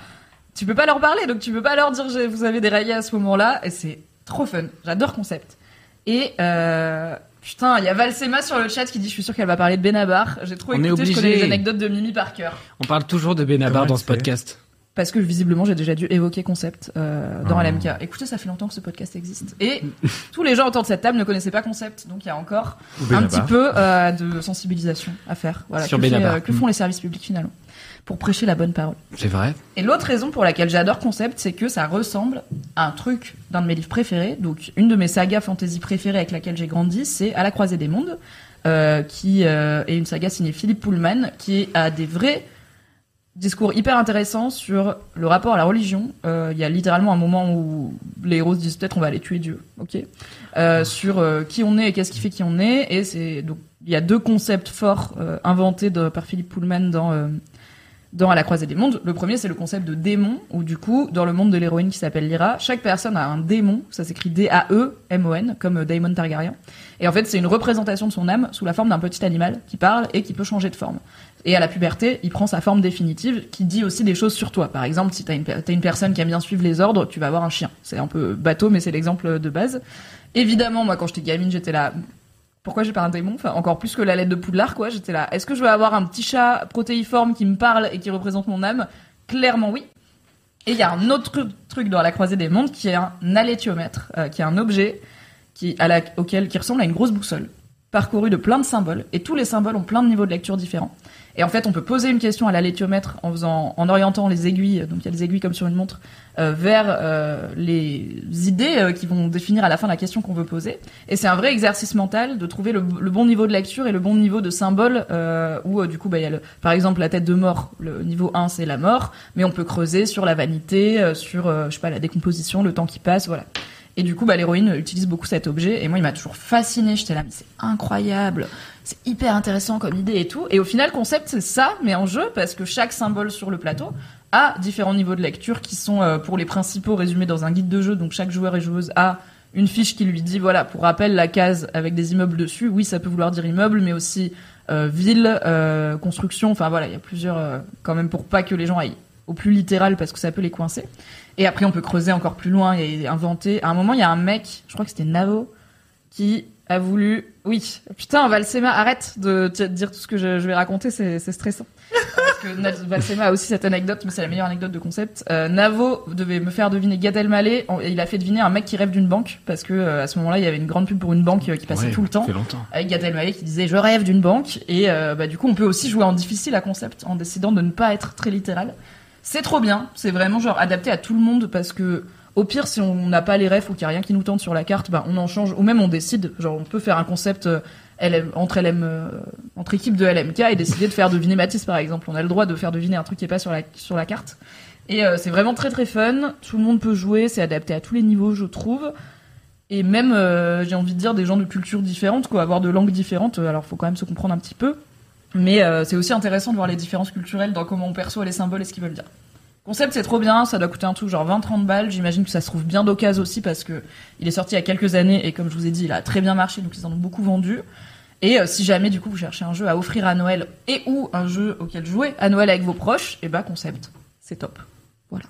Tu peux pas leur parler, donc tu peux pas leur dire j'ai- vous avez déraillé à ce moment-là et c'est trop fun. J'adore concept. Et euh, putain, il y a Valsema sur le chat qui dit je suis sûr qu'elle va parler de Benabar. J'ai trop On est écouté, je connais obligé. les anecdotes de Mimi par cœur. On parle toujours de Benabar Comment dans ce fait? podcast. Parce que visiblement j'ai déjà dû évoquer concept euh, dans Ah. LMK. Écoutez, ça fait longtemps que ce podcast existe. Et tous les gens autour de cette table ne connaissaient pas concept, donc il y a encore Ou un petit peu euh, de sensibilisation à faire. Voilà, Sur que, fait, euh, que font les services publics finalement pour prêcher la bonne parole. C'est vrai. Et l'autre raison pour laquelle j'adore Concept, c'est que ça ressemble à un truc d'un de mes livres préférés. Donc une de mes sagas fantasy préférées avec laquelle j'ai grandi, c'est À la croisée des mondes, euh, qui euh, est une saga signée Philippe Pullman, qui a des vrais discours hyper intéressants sur le rapport à la religion. Euh, Il y a littéralement un moment où les héros se disent peut-être on va aller tuer Dieu, ok euh, Sur euh, qui on est et qu'est-ce qui fait qui on est. Et c'est donc il y a deux concepts forts inventés par Philippe Pullman dans dans À la croisée des mondes. Le premier, c'est le concept de démon, où du coup, dans le monde de l'héroïne qui s'appelle Lyra, chaque personne a un démon, ça s'écrit D-A-E-M-O-N, comme euh, Daemon Targaryen. Et en fait, c'est une représentation de son âme sous la forme d'un petit animal qui parle et qui peut changer de forme. Et à la puberté, il prend sa forme définitive, qui dit aussi des choses sur toi. Par exemple, si t'as une, une personne qui aime bien suivre les ordres, tu vas avoir un chien. C'est un peu bateau, mais c'est l'exemple de base. Évidemment, moi, quand j'étais gamine, j'étais là, pourquoi j'ai pas un démon? Enfin, encore plus que la lettre de Poudlard, quoi. J'étais là. Est-ce que je veux avoir un petit chat protéiforme qui me parle et qui représente mon âme? Clairement, oui. Et il y a un autre tru- truc dans la croisée des mondes qui est un alétiomètre, euh, qui est un objet qui, la, auquel, qui ressemble à une grosse boussole, parcouru de plein de symboles. Et tous les symboles ont plein de niveaux de lecture différents. Et en fait, on peut poser une question à l'alétiomètre en faisant, en orientant les aiguilles, donc il y a des aiguilles comme sur une montre, euh, vers euh, les idées euh, qui vont définir à la fin la question qu'on veut poser. Et c'est un vrai exercice mental de trouver le, le bon niveau de lecture et le bon niveau de symbole, où du coup, bah, il y a le, par exemple la tête de mort, le niveau 1 c'est la mort, mais on peut creuser sur la vanité, sur, je sais pas, la décomposition, le temps qui passe, voilà. Et du coup, bah, l'héroïne utilise beaucoup cet objet. Et moi, il m'a toujours fasciné. J'étais là, mais c'est incroyable. C'est hyper intéressant comme idée et tout. Et au final, le concept, c'est ça, mais en jeu, parce que chaque symbole sur le plateau a différents niveaux de lecture qui sont, euh, pour les principaux, résumés dans un guide de jeu. Donc, chaque joueur et joueuse a une fiche qui lui dit voilà, pour rappel, la case avec des immeubles dessus, oui, ça peut vouloir dire immeuble, mais aussi euh, ville, euh, construction. Enfin voilà, il y a plusieurs quand même pour pas que les gens aillent au plus littéral parce que ça peut les coincer. Et après, on peut creuser encore plus loin et inventer. À un moment, il y a un mec, je crois que c'était Navo, qui a voulu. Oui, putain, Valsema, arrête de dire tout ce que je, je vais raconter, c'est stressant. Parce que Valsema a aussi cette anecdote, mais c'est la meilleure anecdote de concept. Euh, Navo devait me faire deviner Gad Elmaleh, et il a fait deviner un mec qui rêve d'une banque, parce que euh, à ce moment-là, il y avait une grande pub pour une banque euh, qui passait Ouais, tout le temps longtemps. avec Gad Elmaleh qui disait je rêve d'une banque et bah, du coup on peut aussi jouer en difficile à concept en décidant de ne pas être très littéral. C'est trop bien, c'est vraiment genre adapté à tout le monde parce que au pire si on n'a pas les refs ou qu'il y a rien qui nous tente sur la carte, bah on en change ou même on décide, genre on peut faire un concept euh, LM, entre LM euh, entre équipes de LMK et décider de faire deviner Matisse par exemple. On a le droit de faire deviner un truc qui est pas sur la sur la carte. Et euh, c'est vraiment très très fun, tout le monde peut jouer, c'est adapté à tous les niveaux je trouve. Et même, j'ai envie de dire, des gens de cultures différentes, quoi, avoir de langues différentes. Alors, faut quand même se comprendre un petit peu. Mais euh, c'est aussi intéressant de voir les différences culturelles dans comment on perçoit les symboles et ce qu'ils veulent dire. Concept, c'est trop bien. Ça doit coûter un truc genre 20-30 balles. J'imagine que ça se trouve bien d'occasion aussi parce que il est sorti il y a quelques années et comme je vous ai dit, il a très bien marché, donc ils en ont beaucoup vendu. Et euh, si jamais du coup vous cherchez un jeu à offrir à Noël et ou un jeu auquel jouer à Noël avec vos proches, et bah concept, c'est top. Voilà.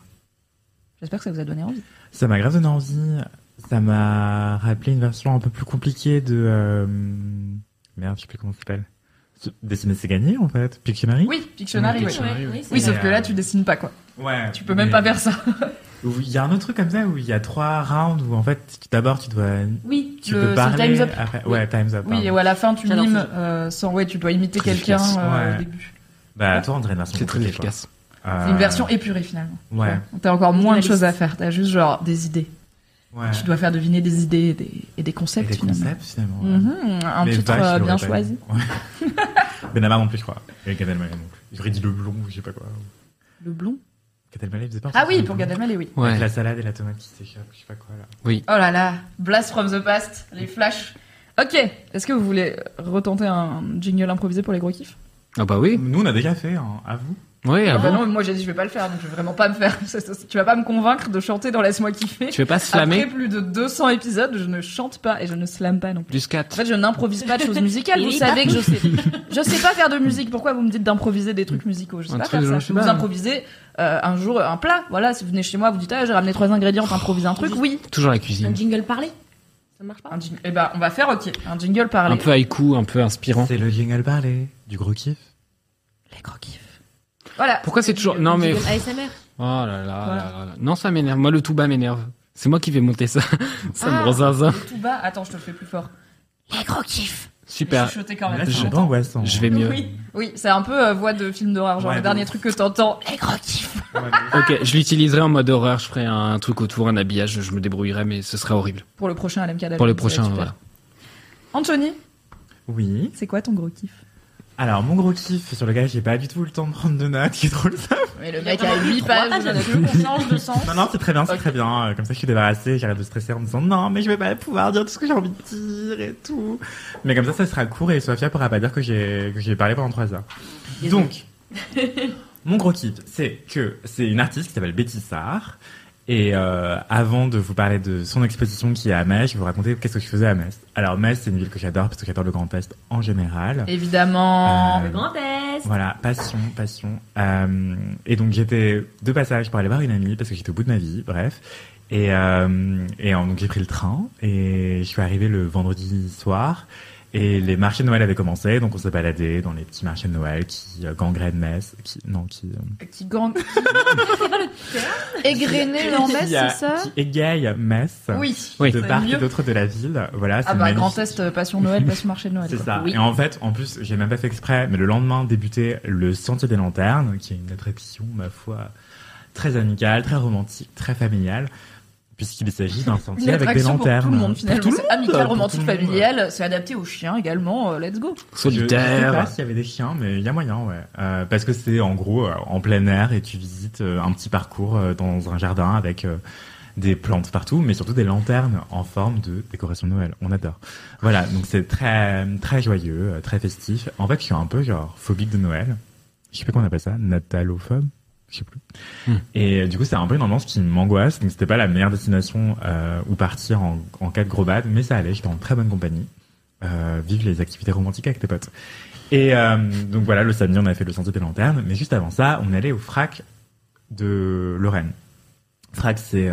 J'espère que ça vous a donné envie. Ça m'a grave donné envie. Ça m'a rappelé une version un peu plus compliquée de. euh, Merde, je sais plus comment ça s'appelle. Dessiner, c'est gagné en fait. Pictionary Oui, Pictionary, Oui, oui. Pictionary, oui. Oui, sauf que là, tu dessines pas, quoi. Ouais. Tu peux même mais- pas faire ça. Il y a un autre truc comme ça où il y a trois rounds où en fait, d'abord tu dois. Oui, Tu le- peux parler. Time's Up. Après... Oui. Ouais, Time's Up. Oui, pardon. et à la fin, tu mimes euh, sans. Ouais, tu dois imiter quelqu'un euh, Ouais. au début. Bah, toi, dirait une version C'est très efficace. Euh, C'est une version épurée finalement. Ouais. T'as encore moins de choses à faire. T'as juste genre des idées. Ouais. Tu dois faire deviner des idées et des, et des Et concepts des finalement. concepts finalement. ouais. Mhm, un Mais titre vache, euh, bien choisi. Ouais. Benabar non plus, je crois. Et Gad Elmaleh non plus. J'aurais dit le blond, je sais pas quoi. Le blond. Gad Elmaleh faisait pas un Ah oui, pour Gad Elmaleh, oui. Avec la salade et la tomate qui s'échappent, je sais pas quoi là. Oh là là, Blast from the Past, les flashs. Ok, est-ce que vous voulez retenter un jingle improvisé pour les gros kiffs? Ah bah oui. Nous, on a déjà fait, hein, à vous. Oui, Ah ah bah bon. non, moi j'ai dit je vais pas le faire, donc je vais vraiment pas me faire. Tu vas pas me convaincre de chanter dans Laisse-moi kiffer. Tu veux pas Après slammer plus de 200 épisodes, je ne chante pas et je ne slame pas non plus. du En scat fait, je n'improvise pas de choses musicales. Vous savez que je sais, je sais pas faire de musique. Pourquoi vous me dites d'improviser des trucs musicaux? Je sais Un pas faire ça. je vous pas. improviser euh, un jour un plat. Voilà, si vous venez chez moi, vous dites ah j'ai ramené trois ingrédients, t'improvises un truc. Oui. Toujours la Un cuisine. jingle parlé? Ça marche pas? Un jingle. Eh ben, on va faire ok. Un jingle parlé. Un peu haïku, un peu inspirant. C'est le jingle parlé du gros kiff. Les gros kiffs. Voilà. Pourquoi c'est toujours non mais ASMR oh là là, là Voilà. là là. non ça m'énerve. Moi le tout bas m'énerve. C'est moi qui vais monter ça. ça Ah, me rend zinzin. Tout bas. Attends, je te le fais plus fort. Les gros kiffs. Super. Chuchoter quand Là, même. je-. Je vais mieux. Oui, oui, c'est un peu euh, voix de film d'horreur, genre Ouais, le de dernier truc que t'entends. Les gros kiffs. Ouais, mais- Ok, je l'utiliserai en mode horreur. Je ferai un truc autour, un habillage. Je me débrouillerai, mais ce serait horrible. Pour le prochain LMK Pour le prochain, voilà. Anthony, Oui. c'est quoi ton gros kiff? Alors, mon gros kiff sur lequel j'ai pas du tout eu le temps de prendre de notes, qui est trop le ça. Mais le mec a 8 pages, qu'on change de sens. Non, non, c'est très bien, c'est très bien. Euh, Comme ça, je suis débarrassée, j'arrête de stresser en me disant non, mais je vais pas pouvoir dire tout ce que j'ai envie de dire et tout. Mais comme ça, ça sera court et Sophia pourra pas dire que j'ai, que j'ai parlé pendant trois heures. Donc, mon gros kiff, c'est que c'est une artiste qui s'appelle Betty Sarr. Et euh, avant de vous parler de son exposition qui est à Metz, je vais vous raconter qu'est-ce que je faisais à Metz. Alors Metz, c'est une ville que j'adore parce que j'adore le Grand Est en général. Évidemment. Euh, Le Grand Est Voilà, passion, passion. Euh, et donc j'étais de passage pour aller voir une amie parce que j'étais au bout de ma vie, bref. Et, euh, et donc j'ai pris le train et je suis arrivé le vendredi soir et les marchés de Noël avaient commencé, donc on s'est baladé dans les petits marchés de Noël qui euh, gangrènent Metz, qui non qui euh, Qui gang. Égrené en Metz, c'est ça qui égaye Metz Oui. Oui. de part et d'autre de la ville. Voilà, c'est Ah bah magnifique. Grand Est, euh, passion Noël, passion marché de Noël. C'est ça. Oui. Et en fait, en plus, j'ai même pas fait exprès, mais le lendemain débutait le Sentier des Lanternes, qui est une attraction, ma foi, très amicale, très romantique, très familiale, puisqu'il s'agit d'un sentier avec des attraction pour lanternes. tout le monde finalement. Tout le C'est amical, pour romantique, tout le monde. familial. C'est adapté aux chiens également. euh, let's go. Je, je sais Solitaire. pas s'il y avait des chiens, mais il y a moyen, ouais. Euh, parce que c'est en gros euh, en plein air et tu visites euh, un petit parcours dans un jardin avec des plantes partout, mais surtout des lanternes en forme de décoration de Noël. On adore. Voilà, donc c'est très très joyeux, très festif. En fait, je suis un peu genre phobique de Noël. Je sais pas comment on appelle ça, natalophobe. Je sais plus. Hmm. Et euh, du coup, c'est un peu une ambiance qui m'angoisse. Donc, c'était pas la meilleure destination euh, où partir en, en cas de gros bad, mais ça allait. J'étais en très bonne compagnie. Euh, vive les activités romantiques avec tes potes. Et euh, donc voilà, le samedi, on a fait le sentier des lanternes. Mais juste avant ça, on allait au FRAC de Lorraine. FRAC, c'est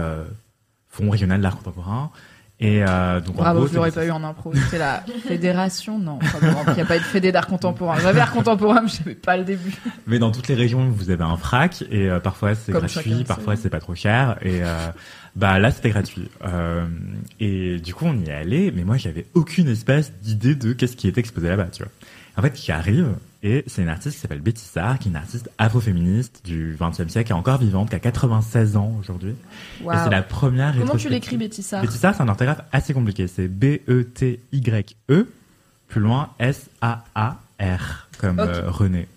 Fonds régional d'art contemporain. Et euh, donc en Bravo, gros, je l'aurais c'est- pas eu en impro. C'était la fédération, non. Enfin, bon, il n'y a pas eu de fédé d'art contemporain. J'avais art contemporain, mais je savais pas le début. Mais dans toutes les régions, vous avez un frac et euh, parfois c'est gratuit, parfois c'est pas trop cher. Et euh, bah là, c'était gratuit. Et du coup, on y est allé, mais moi, j'avais aucune espèce d'idée de qu'est-ce qui était exposé là-bas, tu vois. En fait, j'y arrive et c'est une artiste qui s'appelle Betty Sarr, qui est une artiste afroféministe du XXe siècle, qui est encore vivante, qui a 96 ans aujourd'hui. Et c'est la première. Comment tu l'écris, Betty Sarr Betty Sarr, c'est un orthographe assez compliqué. C'est B-E-T-Y-E, plus loin S-A-A-R, comme Ok. euh, René.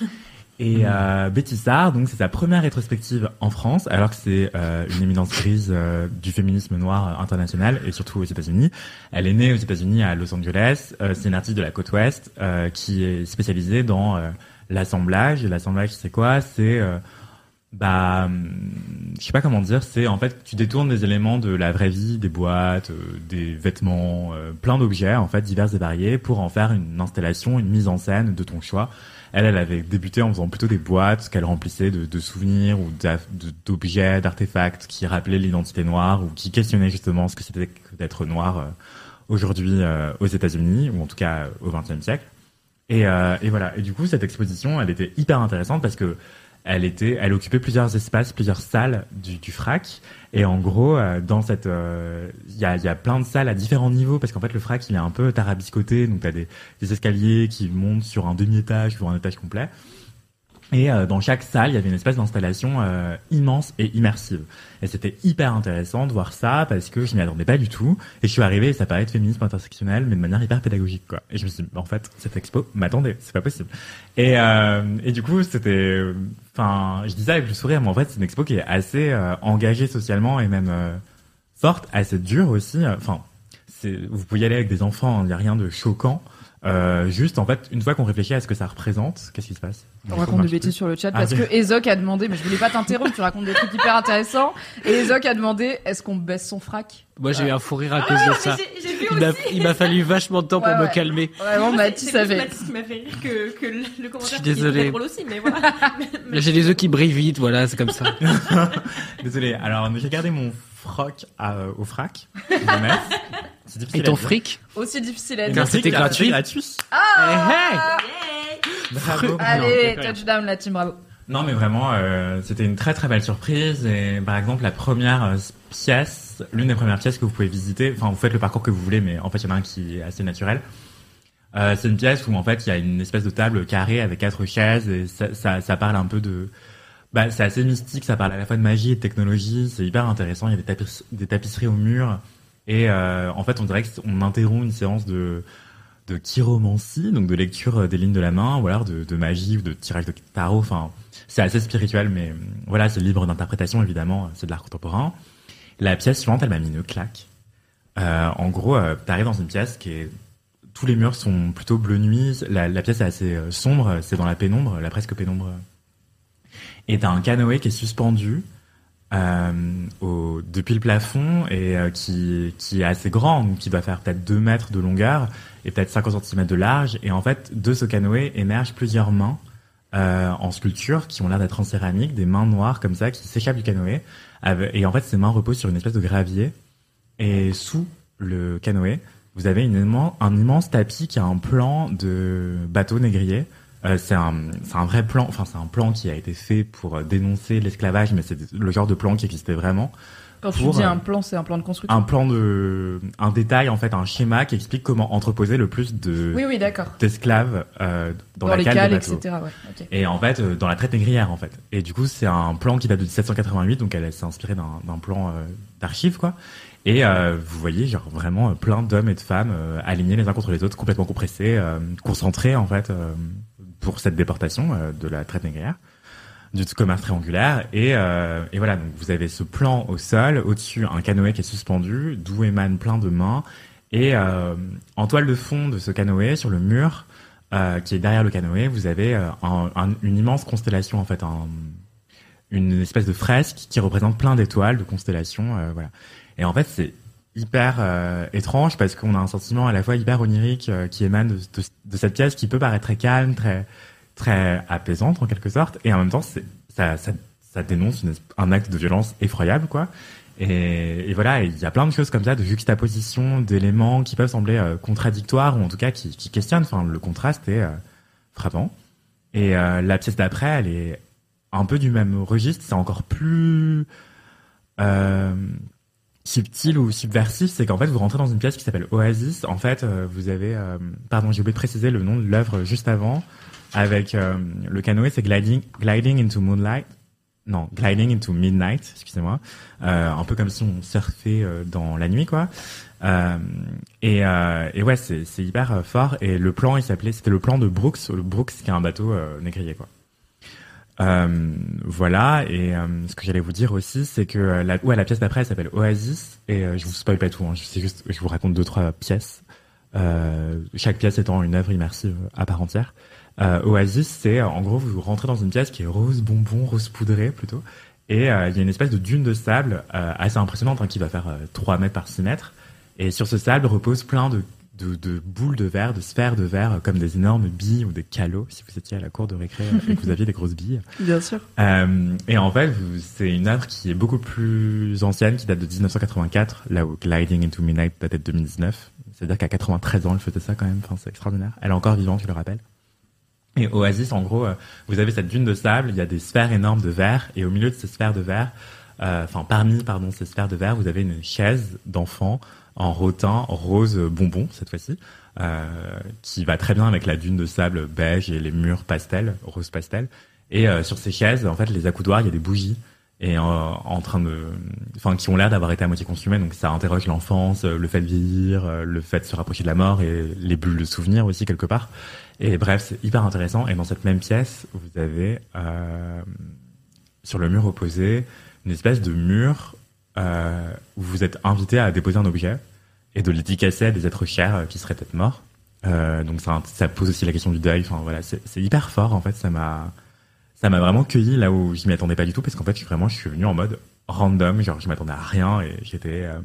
Et euh, Betty Sarr, donc c'est sa première rétrospective en France, alors que c'est euh, une éminence grise euh, du féminisme noir international et surtout aux États-Unis. Elle est née aux États-Unis à Los Angeles. Euh, c'est une artiste de la côte ouest euh, qui est spécialisée dans euh, l'assemblage. Et l'assemblage, c'est quoi? C'est euh, bah, hum, je sais pas comment dire. C'est en fait, tu détournes des éléments de la vraie vie, des boîtes, euh, des vêtements, euh, plein d'objets en fait divers et variés pour en faire une installation, une mise en scène de ton choix. Elle, elle avait débuté en faisant plutôt des boîtes qu'elle remplissait de, souvenirs ou d'objets, d'artefacts qui rappelaient l'identité noire ou qui questionnaient justement ce que c'était d'être noir euh, aujourd'hui euh, aux États-Unis ou en tout cas euh, au XXe siècle. Et, euh, et voilà. Et du coup, cette exposition, elle était hyper intéressante parce que elle était, elle occupait plusieurs espaces, plusieurs salles du, du FRAC. Et en gros, euh, dans cette, euh, il y, a, y a plein de salles à différents niveaux parce qu'en fait, le FRAC, il est un peu tarabiscoté. Donc, t'as des, des escaliers qui montent sur un demi-étage ou un étage complet. Et euh, dans chaque salle, il y avait une espèce d'installation euh, immense et immersive. Et c'était hyper intéressant de voir ça parce que je m'y attendais pas du tout. Et je suis arrivé ça paraît être féminisme intersectionnel, mais de manière hyper pédagogique, quoi. Et je me suis dit, bah, en fait, cette expo m'attendait, c'est pas possible. Et, euh, et du coup, c'était, enfin, je dis ça avec le sourire, mais en fait, c'est une expo qui est assez euh, engagée socialement et même euh, forte, assez dure aussi. Enfin, vous pouvez y aller avec des enfants, il n'y a rien de choquant. Euh, juste, en fait, une fois qu'on réfléchit à ce que ça représente, qu'est-ce qui se passe On raconte des bêtises sur le chat Ah, parce ok. que Ezok a demandé, mais je voulais pas t'interrompre, tu racontes des trucs hyper intéressants. Et Ezok a demandé, est-ce qu'on baisse son frac? Moi, j'ai eu un fou rire à cause de ça. J'ai j'ai vu Il m'a, aussi. il m'a fallu vachement de temps pour Ouais, me calmer. Vraiment, Mathis C'est avait. Mathis qui m'a fait rire que, que le, le commentaire. Je suis désolé. drôle aussi, mais voilà. Mais- mais- Là, j'ai les yeux qui brillent vite, voilà, c'est comme ça. Désolé. Alors, j'ai gardé mon froc à, euh, au frac. Et ton fric Aussi difficile à Et dire. merci, c'était gratuit. gratuit. Eh, hey Bravo. Allez, Non, touchdown la team, bravo. Non, mais vraiment, euh, c'était une très très belle surprise. Et par exemple, la première euh, pièce, l'une des premières pièces que vous pouvez visiter, enfin, vous faites le parcours que vous voulez, mais en fait, il y en a un qui est assez naturel. Euh, c'est une pièce où en fait, il y a une espèce de table carrée avec quatre chaises et ça, ça, ça parle un peu de. Bah, c'est assez mystique, ça parle à la fois de magie et de technologie. C'est hyper intéressant. Il y a des, tapis- des tapisseries au mur et euh, en fait, on dirait qu'on interrompt une séance de de chiromancie, donc de lecture euh, des lignes de la main, ou alors de, magie ou de tirage de tarot. Enfin, c'est assez spirituel, mais voilà, c'est libre d'interprétation évidemment. C'est de l'art contemporain. La pièce suivante, elle m'a mis une claque. Euh, en gros, euh, t'arrives dans une pièce qui est tous les murs sont plutôt bleu nuit. La, la pièce est assez sombre, c'est dans la pénombre, la presque pénombre. Et t'as un canoë qui est suspendu euh, depuis le plafond et euh, qui, qui est assez grand, qui doit faire peut-être 2 mètres de longueur et peut-être 50 cm de large. Et en fait, de ce canoë émergent plusieurs mains euh, en sculpture qui ont l'air d'être en céramique, des mains noires comme ça qui s'échappent du canoë. Et en fait, ces mains reposent sur une espèce de gravier. Et sous le canoë, vous avez un immense tapis qui a un plan de bateau négrier. Euh, c'est un, c'est un vrai plan, enfin c'est un plan qui a été fait pour euh, dénoncer l'esclavage, mais c'est le genre de plan qui existait vraiment. Quand tu Pour, dis euh, un plan, c'est un plan de construction. Un plan de, un détail en fait, un schéma qui explique comment entreposer le plus de Oui, oui, d'accord. d'esclaves euh, dans, Dans, la les cale cales, etc. Ouais, ok. Et en fait, euh, dans la traite négrière, en fait. Et du coup, c'est un plan qui date de 1788, donc elle s'est inspirée d'un d'un plan euh, d'archives, quoi. Et euh, vous voyez, genre vraiment euh, plein d'hommes et de femmes euh, alignés les uns contre les autres, complètement compressés, euh, concentrés en fait euh, pour cette déportation euh, de la traite négrière du commerce triangulaire. Et, euh, et voilà, donc vous avez ce plan au sol, au-dessus un canoë qui est suspendu, d'où émanent plein de mains. Et euh, en toile de fond de ce canoë, sur le mur, euh, qui est derrière le canoë, vous avez euh, un- un- une immense constellation en fait, un- une espèce de fresque qui représente plein d'étoiles, de constellations, euh, voilà. Et en fait, c'est hyper euh, étrange parce qu'on a un sentiment à la fois hyper onirique euh, qui émane de, de- de cette pièce qui peut paraître très calme, très très apaisante en quelque sorte, et en même temps, ça, ça, ça dénonce un acte de violence effroyable, quoi. Et, et voilà, il y a plein de choses comme ça, de juxtaposition d'éléments qui peuvent sembler euh, contradictoires ou en tout cas qui, qui questionnent. Enfin, le contraste est euh, frappant. Et euh, la pièce d'après, elle est un peu du même registre. C'est encore plus euh, subtil ou subversif. C'est qu'en fait, vous rentrez dans une pièce qui s'appelle Oasis. En fait, euh, vous avez, euh, pardon, j'ai oublié de préciser le nom de l'œuvre juste avant. Avec euh, le canoë, c'est gliding, gliding into moonlight. Non, gliding into midnight, excusez-moi. Euh, un peu comme si on surfait euh, dans la nuit, quoi. Euh, et, et ouais, c'est hyper fort. Et le plan, il s'appelait, c'était le plan de Brooks, le Brooks qui est un bateau négrier, quoi. Euh, voilà. Et euh, ce que j'allais vous dire aussi, c'est que euh, la, ouais, la pièce d'après, elle s'appelle Oasis. Et euh, je vous spoil pas tout. Hein, c'est juste, je vous raconte deux trois pièces. Euh, chaque pièce étant une œuvre immersive à part entière. Oasis, c'est en gros vous rentrez dans une pièce qui est rose bonbon, rose poudré plutôt, et il y a une espèce de dune de sable assez impressionnante hein, qui va faire euh, 3 mètres par 6 mètres. Et sur ce sable repose plein de, de, de boules de verre, de sphères de verre, euh, comme des énormes billes ou des calots, si vous étiez à la cour de récré euh, et que vous aviez des grosses billes. Bien sûr. Euh, et en fait, c'est une œuvre qui est beaucoup plus ancienne, qui date de 1984, là où Gliding into Midnight datait de 2019. C'est-à-dire qu'à 93 ans, elle faisait ça quand même. Enfin, c'est extraordinaire. Elle est encore vivante, je le rappelle. Et Oasis, en gros, vous avez cette dune de sable, il y a des sphères énormes de verre, et au milieu de ces sphères de verre, euh, enfin parmi pardon ces sphères de verre, vous avez une chaise d'enfant en rotin rose bonbon cette fois-ci, euh, qui va très bien avec la dune de sable beige et les murs pastel, rose pastel. Et euh, sur ces chaises, en fait, les accoudoirs, il y a des bougies et euh, en train de, enfin, qui ont l'air d'avoir été à moitié consumées. Donc ça interroge l'enfance, le fait de vieillir, le fait de se rapprocher de la mort et les bulles de souvenirs aussi quelque part. Et bref, c'est hyper intéressant. Et dans cette même pièce, vous avez sur le mur opposé une espèce de mur où vous êtes invité à déposer un objet et de le dédicacer à des êtres chers euh, qui seraient peut-être morts. Euh, donc ça, pose aussi la question du deuil. Enfin voilà, c'est hyper fort en fait. Ça m'a ça m'a vraiment cueilli là où je m'y attendais pas du tout parce qu'en fait je- vraiment je suis venu en mode random, genre je m'attendais à rien et j'étais euh,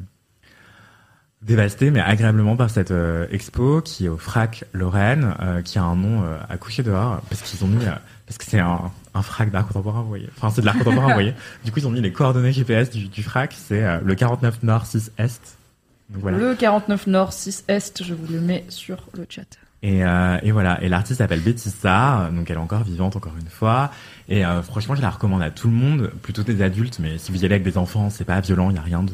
dévasté mais agréablement par cette expo qui est au Frac Lorraine, qui a un nom euh, à coucher dehors parce qu'ils ont mis parce que c'est un, un frac d'art contemporain, vous voyez. Enfin, c'est de l'art contemporain, vous voyez. Du coup, ils ont mis les coordonnées GPS du, du frac. C'est le 49 Nord 6 Est. Donc voilà. Le 49 Nord 6 Est, je vous le mets sur le chat. Et, euh, et voilà. Et l'artiste s'appelle Betty Sarr, donc elle est encore vivante encore une fois. Et euh, franchement, je la recommande à tout le monde, plutôt des adultes. Mais si vous y allez avec des enfants, c'est pas violent. Il y a rien de,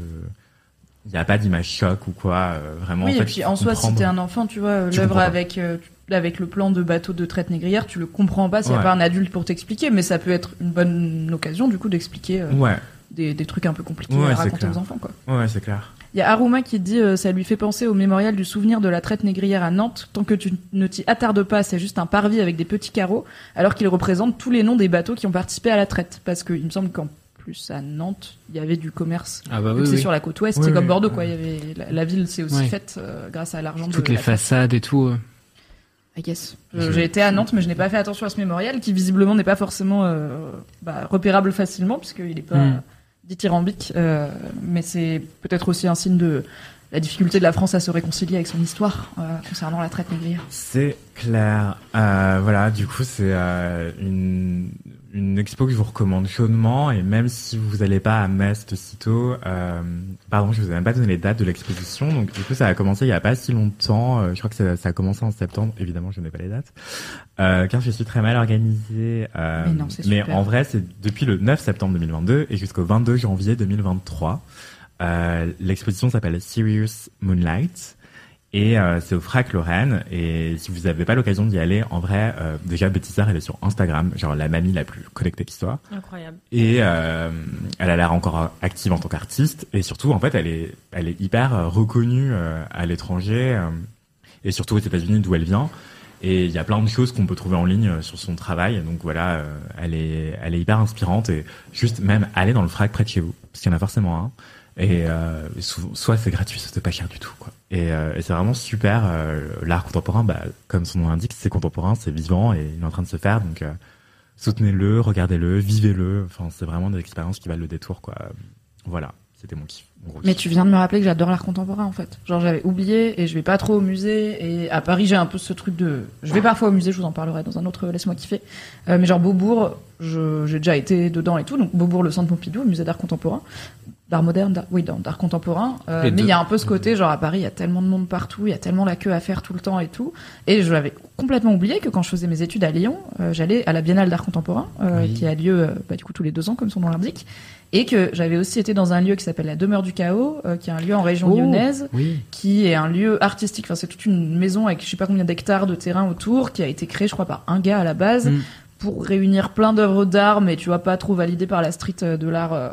il y a pas d'image choc ou quoi. euh, vraiment. oui, en fait, et puis en soi, si t'es un enfant, tu vois, Tu l'œuvre avec, euh, avec le plan de bateau de traite négrière, tu le comprends pas s'il n'y a pas un adulte pour t'expliquer, mais ça peut être une bonne occasion, du coup, d'expliquer euh, Ouais, des, des trucs un peu compliqués Ouais, à raconter clair. aux enfants, quoi. ouais, c'est clair. Il y a Aruma qui dit euh, ça lui fait penser au mémorial du souvenir de la traite négrière à Nantes. Tant que tu ne t'y attardes pas, c'est juste un parvis avec des petits carreaux, alors qu'il représente tous les noms des bateaux qui ont participé à la traite. Parce qu'il me semble qu'en plus à Nantes, il y avait du commerce. Ah bah oui, c'est oui. sur la côte ouest, Oui, c'est comme Bordeaux, quoi. Il y avait la, la ville s'est aussi faite euh, grâce à l'argent de Toutes les la façades et tout. euh. I guess. Euh, J'ai été à Nantes, mais je n'ai pas fait attention à ce mémorial qui visiblement n'est pas forcément euh, bah, repérable facilement puisqu'il n'est pas Mm. Dithyrambique. euh, mais c'est peut-être aussi un signe de la difficulté de la France à se réconcilier avec son histoire euh, concernant la traite négrière. C'est clair. Euh, voilà, du coup, c'est euh, une, une expo que je vous recommande chaudement. Et même si vous n'allez pas à Metz de sitôt, euh, pardon, je vous ai même pas donné les dates de l'exposition. Donc, du coup, ça a commencé il y a pas si longtemps. Euh, je crois que ça, ça a commencé en septembre. Évidemment, je n'ai pas les dates. Euh, car je suis très mal organisée. Euh, Mais non, en vrai, c'est depuis le 9 septembre 2022 et jusqu'au 22 janvier 2023. Euh, L'exposition s'appelle Serious Moonlight. Et euh, c'est au Frac Lorraine. Et si vous n'avez pas l'occasion d'y aller, en vrai, euh, déjà Betty elle est sur Instagram, genre la mamie la plus connectée qui soit. Incroyable. Et euh, elle a l'air encore active en tant qu'artiste. Et surtout, en fait, elle est, elle est hyper euh, reconnue euh, à l'étranger euh, et surtout aux États-Unis, d'où elle vient. Et il y a plein de choses qu'on peut trouver en ligne sur son travail. Donc voilà, elle est, elle est hyper inspirante et juste même aller dans le Frac près de chez vous, parce qu'il y en a forcément un. Et euh, soit c'est gratuit, soit c'est pas cher du tout, quoi. Et, euh, et c'est vraiment super. euh, L'art contemporain, bah, comme son nom l'indique, c'est contemporain, c'est vivant et il est en train de se faire. Donc, soutenez-le, regardez-le, vivez-le. Enfin, c'est vraiment des expériences qui valent le détour, quoi. Voilà, c'était mon kiff. mon Mais kiff. tu viens de me rappeler que j'adore l'art contemporain en fait. Genre j'avais oublié et je vais pas trop au musée et à Paris j'ai un peu ce truc de. Je vais parfois au musée, je vous en parlerai dans un autre laisse-moi kiffer. Mais genre Beaubourg, j'ai déjà été dedans et tout. Donc Beaubourg, le Centre Pompidou, le musée d'art contemporain, d'art moderne, d'art- oui d'art contemporain. Euh, mais il y a un peu ce côté genre à Paris, il y a tellement de monde partout, il y a tellement la queue à faire tout le temps et tout. Et je l'avais complètement oublié que quand je faisais mes études à Lyon, euh, j'allais à la Biennale d'art contemporain euh, Oui. qui a lieu bah, du coup tous les deux ans comme son nom l'indique. Et que j'avais aussi été dans un lieu qui s'appelle la Demeure du Chaos, qui est un lieu en région Oh. lyonnaise, Oui. qui est un lieu artistique. Enfin, c'est toute une maison avec je sais pas combien d'hectares de terrain autour, qui a été créée, je crois, par un gars à la base, Mm. Pour réunir plein d'œuvres d'art, mais tu vois pas trop validées par la street euh, de l'art euh,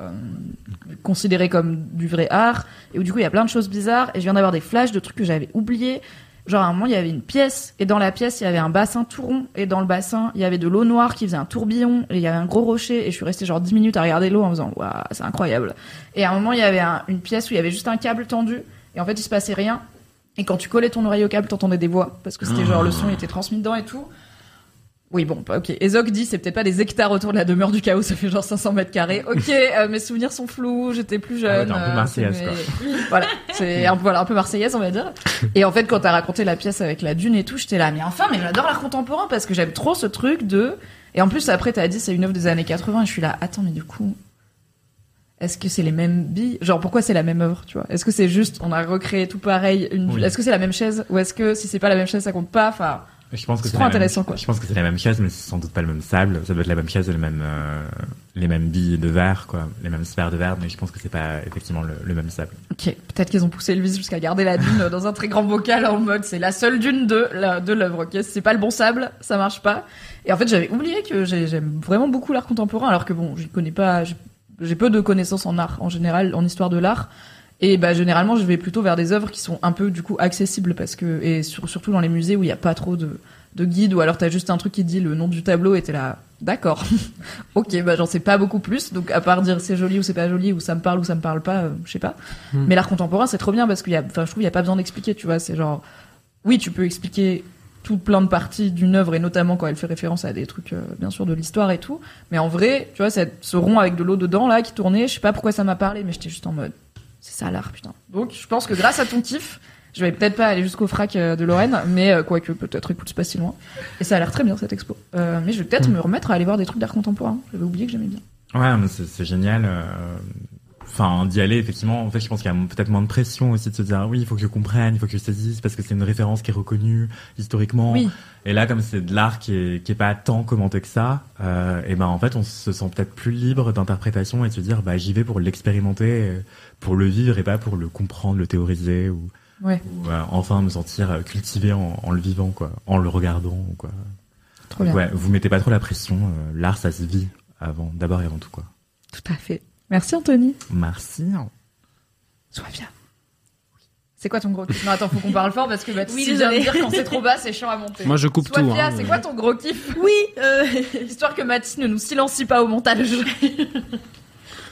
considéré comme du vrai art. Et où du coup, il y a plein de choses bizarres. Et je viens d'avoir des flashs de trucs que j'avais oubliés. Genre, à un moment, il y avait une pièce, et dans la pièce, il y avait un bassin tout rond, et dans le bassin, il y avait de l'eau noire qui faisait un tourbillon, et il y avait un gros rocher, et je suis restée genre 10 minutes à regarder l'eau en faisant, waouh, c'est incroyable. Et à un moment, il y avait un- une pièce où il y avait juste un câble tendu, et en fait, il se passait rien. Et quand tu collais ton oreille au câble, t'entendais des voix, parce que c'était genre le son était transmis dedans et tout. Oui, bon, bah, ok. Ezok dit, c'est peut-être pas des hectares autour de la demeure du chaos, ça fait genre 500 mètres carrés. Ok, euh, mes souvenirs sont flous, j'étais plus Ah ouais, jeune. t'es un peu euh, marseillaise, quoi. voilà, c'est un, voilà, un peu marseillaise, on va dire. Et en fait, quand t'as raconté la pièce avec la dune et tout, j'étais là, mais enfin, mais j'adore l'art contemporain parce que j'aime trop ce truc de. Et en plus, après, t'as dit, c'est une œuvre des années 80, et je suis là, attends, mais du coup. Est-ce que c'est les mêmes billes? Genre, pourquoi c'est la même œuvre, tu vois? Est-ce que c'est juste, on a recréé tout pareil une... Oui. Est-ce que c'est la même chaise? Ou est-ce que si c'est pas la même chaise, ça compte pas? Enfin, Je pense que C'est la même- intéressant, quoi. Je pense que c'est la même chose, mais c'est sans doute pas le même sable. Ça doit être la même chose, les mêmes, euh, les mêmes billes de verre, quoi. Les mêmes sphères de verre, mais je pense que c'est pas effectivement le, le même sable. ok, peut-être qu'ils ont poussé le vis jusqu'à garder la dune dans un très grand bocal en mode c'est la seule dune de la- de l'œuvre, ok? C'est pas le bon sable, ça marche pas. Et en fait, j'avais oublié que j'ai- j'aime vraiment beaucoup l'art contemporain, alors que bon, je connais pas, j'ai peu de connaissances en art en général, en histoire de l'art. Et bah généralement, je vais plutôt vers des œuvres qui sont un peu du coup accessibles parce que et sur- surtout dans les musées où il y a pas trop de de guide ou alors t'as juste un truc qui dit le nom du tableau et t'es là d'accord. Ok bah j'en sais pas beaucoup plus. Donc à part dire c'est joli ou c'est pas joli ou ça me parle ou ça me parle pas euh, je sais pas. Hmm. mais l'art contemporain c'est trop bien parce qu'il y a enfin je trouve il y a pas besoin d'expliquer tu vois. C'est genre oui tu peux expliquer tout plein de parties d'une œuvre et notamment quand elle fait référence à des trucs euh, bien sûr de l'histoire et tout. Mais en vrai tu vois ce rond avec de l'eau dedans là qui tournait je sais pas pourquoi ça m'a parlé mais j'étais juste en mode c'est ça l'art putain donc je pense que grâce à ton kiff je vais peut-être pas aller jusqu'au frac euh, de Lorraine, mais euh, quoique peut-être écoute c'est pas si loin. Et ça a l'air très bien cette expo. Euh, mais je vais peut-être me remettre à aller voir des trucs d'art contemporain. J'avais oublié que j'aimais bien. Ouais, mais c'est c'est génial. euh, Enfin, d'y aller, effectivement. En fait, je pense qu'il y a peut-être moins de pression aussi de se dire, ah oui, il faut que je comprenne, il faut que je saisisse, parce que c'est une référence qui est reconnue historiquement. Oui. Et là, comme c'est de l'art qui est, qui est pas tant commenté que ça, euh, et ben en fait, on se sent peut-être plus libre d'interprétation et de se dire, bah j'y vais pour l'expérimenter, pour le vivre et pas pour le comprendre, le théoriser ou, Ouais, ou, euh, enfin me sentir euh, cultivé en, en le vivant, quoi, en le regardant, quoi. trop bien. Ouais, vous mettez pas trop la pression. l'art, ça se vit avant, d'abord et avant tout, quoi. Tout à fait. Merci Anthony. Merci. Sois bien. C'est quoi ton gros kiff? Non attends, faut qu'on parle fort parce que Baptiste Oui, de désolé. dire quand c'est trop bas, c'est chiant à monter. Moi, je coupe tout. Sophia, hein. c'est quoi ton gros kiff? Oui, euh, Histoire que Mathis ne nous silencie pas au montage.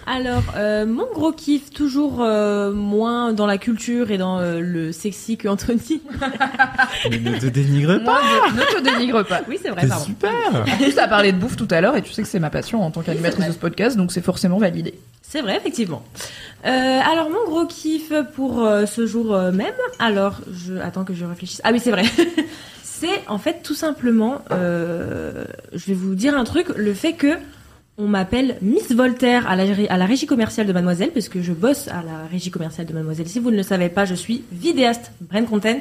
alors, euh, mon gros kiff, toujours euh, moins dans la culture et dans euh, le sexy que Anthony. Mais ne te dénigre pas. Moi, ne te dénigre pas. Oui, c'est vrai, C'est super. En plus, t'as parlé de bouffe tout à l'heure et tu sais que c'est ma passion en tant qu'animatrice de ce podcast, donc c'est forcément validé. C'est vrai, effectivement. Euh, alors, mon gros kiff pour euh, ce jour euh, même, alors, je attends que je réfléchisse. Ah oui, c'est vrai. c'est en fait tout simplement, euh, je vais vous dire un truc, le fait que on m'appelle Miss Voltaire à la, à la régie commerciale de Mademoiselle, parce que je bosse à la régie commerciale de Mademoiselle. Si vous ne le savez pas, je suis vidéaste brand content.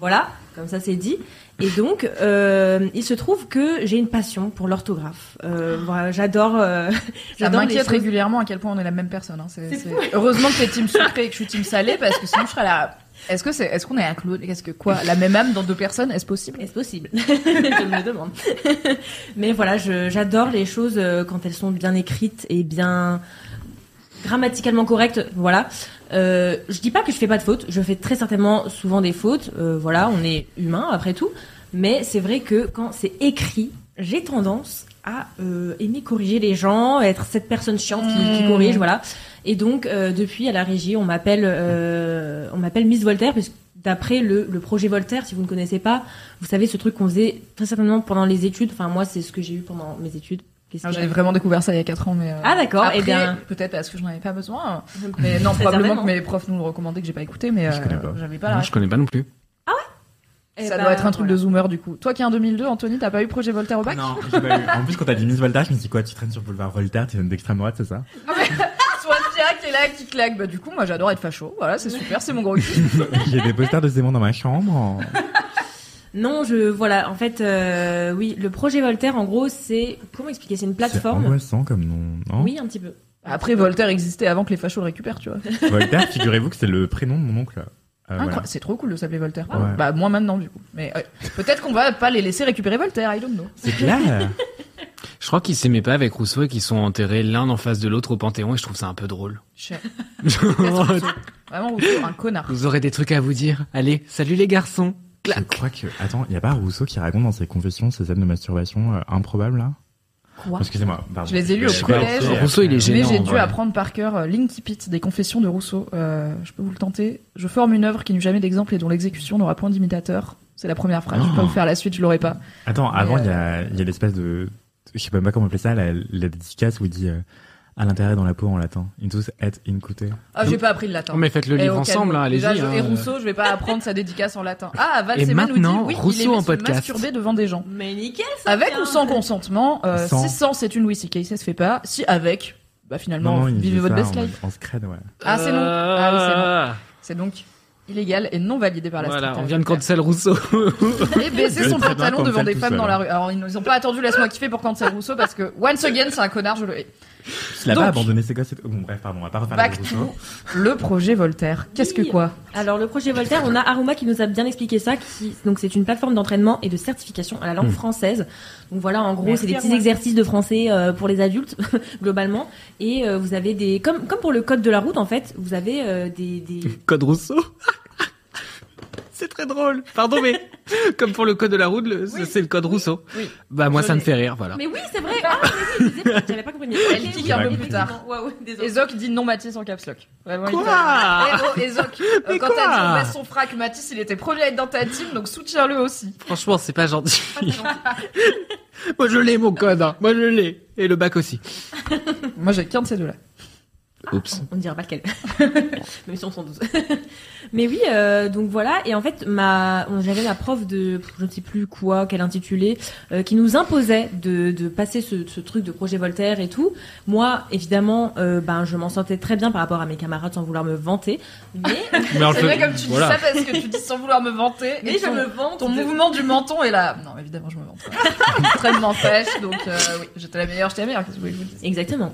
Voilà, comme ça c'est dit. Et donc, euh, il se trouve que j'ai une passion pour l'orthographe. Euh, j'adore. euh, Ça m'inquiète régulièrement à quel point on est la même personne. Hein. C'est- c'est- Heureusement que t'es team sucré et que je suis team salé parce que sinon je serais là. Est-ce que c'est, est-ce qu'on est un clone Qu'est-ce que quoi? La même âme dans deux personnes Est-ce possible? Est-ce possible? Je me le demande. Mais voilà, je- j'adore les choses euh, quand elles sont bien écrites et bien grammaticalement correctes. Voilà. Euh, je dis pas que je fais pas de fautes. Je fais très certainement souvent des fautes. Euh, voilà, on est humain après tout. Mais c'est vrai que quand c'est écrit, j'ai tendance à euh, aimer corriger les gens, être cette personne chiante qui, qui Mmh. corrige, voilà. Et donc euh, depuis à la régie, on m'appelle, euh, on m'appelle Miss Voltaire parce que d'après le, le projet Voltaire, si vous ne connaissez pas, vous savez ce truc qu'on faisait très certainement pendant les études. Enfin moi c'est ce que j'ai eu pendant mes études. Qu'est-ce Alors, qu'il y a J'avais vraiment découvert ça il y a 4 ans, mais. euh, Ah, d'accord, après, eh bien- Peut-être parce que je n'en avais pas besoin. Mais non, probablement que mes profs nous le recommandaient que j'ai pas écouté, mais Je euh, connais pas. j'avais pas la Non, je connais pas non plus. Eh Ça ben, doit être un truc voilà. de zoomer du coup. Toi qui es en 2002, Anthony, t'as pas eu projet Voltaire au bac? Non, j'ai pas eu. En plus, quand t'as dit Miss Voltaire, je me suis dit quoi, tu traînes sur boulevard Voltaire, tu viens d'extrême droite, c'est ça? Soit qui est là, qui claque. Bah du coup, moi j'adore être facho. Voilà, c'est super, c'est mon gros kiff. J'ai des posters de Zemmour dans ma chambre. Non, je voilà, en fait, euh, oui, le projet Voltaire, en gros, c'est comment expliquer? C'est une C'est plateforme. angoissant comme nom, non? Oui, un petit peu. Après, Voltaire existait avant que les fachos le récupèrent, tu vois. Voltaire, figurez-vous que c'est le prénom de mon oncle. Euh, voilà. C'est trop cool de s'appeler Voltaire. Ouais. Bah moi maintenant du coup. Mais euh, peut-être qu'on va pas les laisser récupérer Voltaire, I don't know. C'est clair. Je crois qu'ils s'aimaient pas avec Rousseau et qu'ils sont enterrés l'un en face de l'autre au Panthéon et je trouve ça un peu drôle. Cher. Vraiment Rousseau, un connard. Vous aurez des trucs à vous dire. Allez, salut les garçons. Je crois que. Attends, il y a pas Rousseau qui raconte dans ses confessions ces scènes de masturbation euh, improbables là? Quoi? Excusez-moi, pardon. Je les ai lus au collège. Rousseau, il est après. Mais gênant, j'ai dû vrai. apprendre par cœur euh, L'Incipit des confessions de Rousseau. Euh, je peux vous le tenter. Je forme une œuvre qui n'eut jamais d'exemple et dont l'exécution n'aura point d'imitateur. C'est la première phrase. Je peux pas Oh. vous faire la suite, je l'aurai pas. Attends, avant, il y a, il y a l'espèce de. Je sais même pas comment appeler ça, la, la dédicace où il dit euh, à l'intérieur dans la peau en latin. Intus et incute. Ah, j'ai pas appris le latin. Mais faites le livre au ensemble, hein, allez-y. je- hein. Et Rousseau, je vais pas apprendre sa dédicace en latin. Ah, Val Et Semen nous dit maintenant, oui, Rousseau il aimait en podcast. masturber devant des gens. Mais nickel, ça Avec ou sans consentement, euh, Sans. si sans, c'est une oui, si ça se fait pas. Si avec, bah finalement, Non, vivez votre best en, life. en scred, ouais. Ah, c'est non. Ah oui, c'est non. Ah, C'est donc illégal et non validé par la Voilà, on vient de cancel Rousseau. Et baiser Je son vais très bien pantalon devant des femmes dans la rue. Alors, ils nous ont pas attendu, laisse-moi kiffer pour cancel Rousseau parce que, once again, c'est un connard, je le hais. Il a Donc- pas abandonné ses gosses. Bon, bref, pardon, on va pas refaire Back to le projet Voltaire. Qu'est-ce que quoi? Alors le projet Voltaire, on a Aruma qui nous a bien expliqué ça. Qui, donc c'est une plateforme d'entraînement et de certification à la langue Hmm. française. Donc voilà, en gros, c'est des petits exercices de français euh, pour les adultes globalement. Et euh, vous avez des, comme comme pour le code de la route en fait, vous avez euh, des, des Code Rousseau? C'est très drôle. Pardon, mais comme pour le code de la route, Oui. c'est le code Rousseau. Oui. Bah moi, Je ça me fait rire, voilà. Mais oui, c'est vrai. Ah, mais oui, je disais, j'avais pas compris. Elle ok, pique oui, un peu plus tard. Ouais, ouais, désolé. Et Zoc dit non Mathis en caps lock. Vraiment, Quoi t'a- Eh oh, et Zoc, euh, quand t'as dit on baisse son frac, Mathis, il était premier à être dans ta team, donc soutiens-le aussi. Franchement, c'est pas gentil. Moi, je l'ai, mon code. hein. Moi, je l'ai. Et le bac aussi. Moi, j'ai qu'un de ces deux-là. Oups. On ne dira pas lequel. Même si on sont 12. Mais oui, euh, donc voilà. Et en fait, ma, on- j'avais ma prof de, je ne sais plus quoi, quel intitulé, euh, qui nous imposait de, de passer ce, ce truc de projet Voltaire et tout. Moi, évidemment, euh, ben, je m'en sentais très bien par rapport à mes camarades sans vouloir me vanter. Mais, C'est vrai comme tu voilà. dis ça parce que tu dis sans vouloir me vanter. mais et je ton, me vante. ton de- mouvement du menton est là. Non, évidemment, je me vante. Extrêmement fraîche, donc euh, oui, j'étais la meilleure, j'étais la meilleure. Qu'est-ce que vous voulez que je vous dise? Exactement.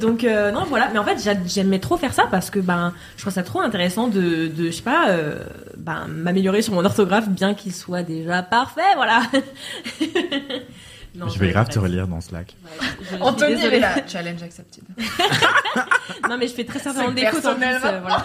donc euh, non voilà, mais en fait j'aimais trop faire ça parce que ben je trouve ça trop intéressant de, de je sais pas euh, ben m'améliorer sur mon orthographe bien qu'il soit déjà parfait voilà. Non, je vais grave te relire dans Slack. Ouais, je- je Anthony, est là. Challenge accepted. Non mais je fais très certainement des fautes en plus. euh, voilà.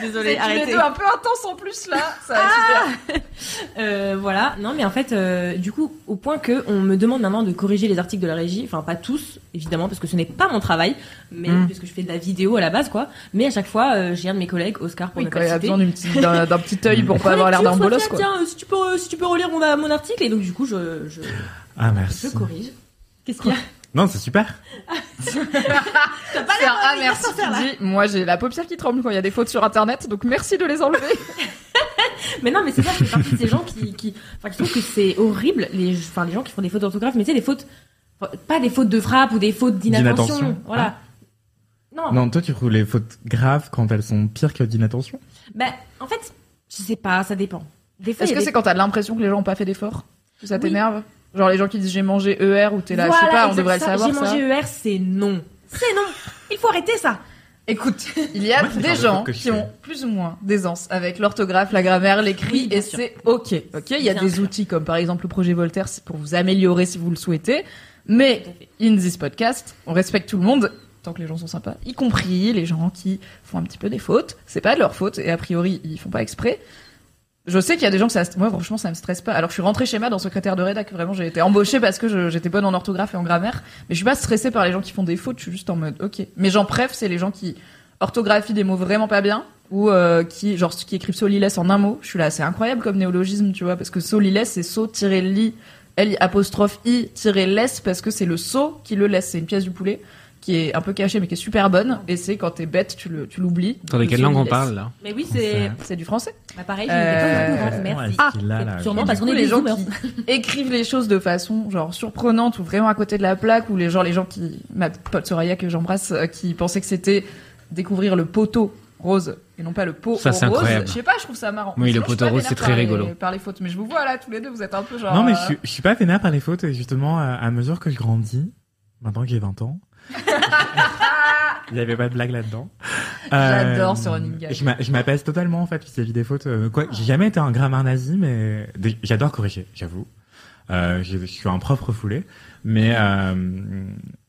Désolée, C'est tous les arrêtez. deux un peu intense en plus là. Ça super. Euh, voilà, non mais en fait, euh, du coup, au point que on me demande maintenant de corriger les articles de la régie, enfin pas tous, évidemment, parce que ce n'est pas mon travail, mais Mm. puisque je fais de la vidéo à la base, quoi. Mais à chaque fois, euh, j'ai un de mes collègues, Oscar, pour Oui, ne quand pas il a besoin d'un petit œil pour pas avoir l'air d'un bolos quoi. Tiens, euh, si tu peux, si tu peux relire mon, mon article, et donc du coup, je, je, Ah, je merci. corrige. Qu'est-ce qu'il y a Non, c'est super. C'est un ah merci qui dit moi j'ai la paupière qui tremble quand il y a des fautes sur internet donc merci de les enlever. Mais non, mais c'est ça, je fais partie de ces gens qui, qui, enfin, qui trouvent que c'est horrible, les, enfin, les gens qui font des fautes d'orthographe, mais tu sais, des fautes, pas des fautes de frappe ou des fautes d'inattention. D'inattention. Voilà. Non, Non, toi, tu trouves les fautes graves quand elles sont pires que d'inattention? Ben, en fait, je sais pas, ça dépend. Est-ce que des- c'est quand t'as l'impression que les gens ont pas fait d'efforts? Que ça Oui. t'énerve? Genre les gens qui disent j'ai mangé ER ou t'es là je sais pas on devrait le ça. savoir J'ai mangé ER, c'est non. C'est non. Il faut arrêter ça. Écoute, il y a Moi, le des gens qui ont plus ou moins d'aisance avec l'orthographe, la grammaire, l'écrit, Oui, et c'est ok. Ok, il y a Bien des sûr. outils comme par exemple le projet Voltaire, c'est pour vous améliorer si vous le souhaitez. Mais in this podcast, on respecte tout le monde tant que les gens sont sympas, y compris les gens qui font un petit peu des fautes. C'est pas de leur faute et a priori ils font pas exprès. Je sais qu'il y a des gens que ça, moi franchement ça me stresse pas. Alors je suis rentrée chez moi dans secrétaire de rédac, vraiment j'ai été embauchée parce que j'étais bonne en orthographe et en grammaire, mais je suis pas stressée par les gens qui font des fautes. Je suis juste en mode ok. Mais j'en préf, c'est les gens qui orthographie des mots vraiment pas bien ou euh, qui genre qui écrivent solilès en un mot. Je suis là, c'est incroyable comme néologisme, tu vois, parce que solilès c'est so li l apostrophe i less parce que c'est le saut qui le laisse. C'est une pièce du poulet qui est un peu cachée mais qui est super bonne et c'est quand t'es bête tu le tu l'oublies. Dans Le quelle langue on parle là Mais oui, c'est C'est du français. bah, pareil, je Euh, pas. Merci. Ah, a, là, sûrement parce qu'on est les des gens qui écrivent les choses de façon genre surprenante ou vraiment à côté de la plaque ou les gens les gens qui ma pote Soraya que j'embrasse euh, qui pensaient que c'était découvrir le poteau rose et non pas le pot Ça, c'est rose. incroyable. Je sais pas, je trouve ça marrant. Oui, le Sinon, suis poteau rose, c'est par très les- rigolo. Par les fautes, mais je vous vois là tous les deux, vous êtes un peu genre. Non, mais euh, je suis, je suis pas vénère par les fautes, et justement, à, à mesure que je grandis, maintenant que j'ai 20 ans, il n'y avait pas de blague là-dedans. J'adore ce running gag. Je m'a- je m'apaise totalement, en fait, vis-à-vis des fautes. Euh, Quoi, j'ai jamais été un grammaire nazi, mais j'adore corriger, j'avoue. Euh, je, suis un prof refoulé, mais euh,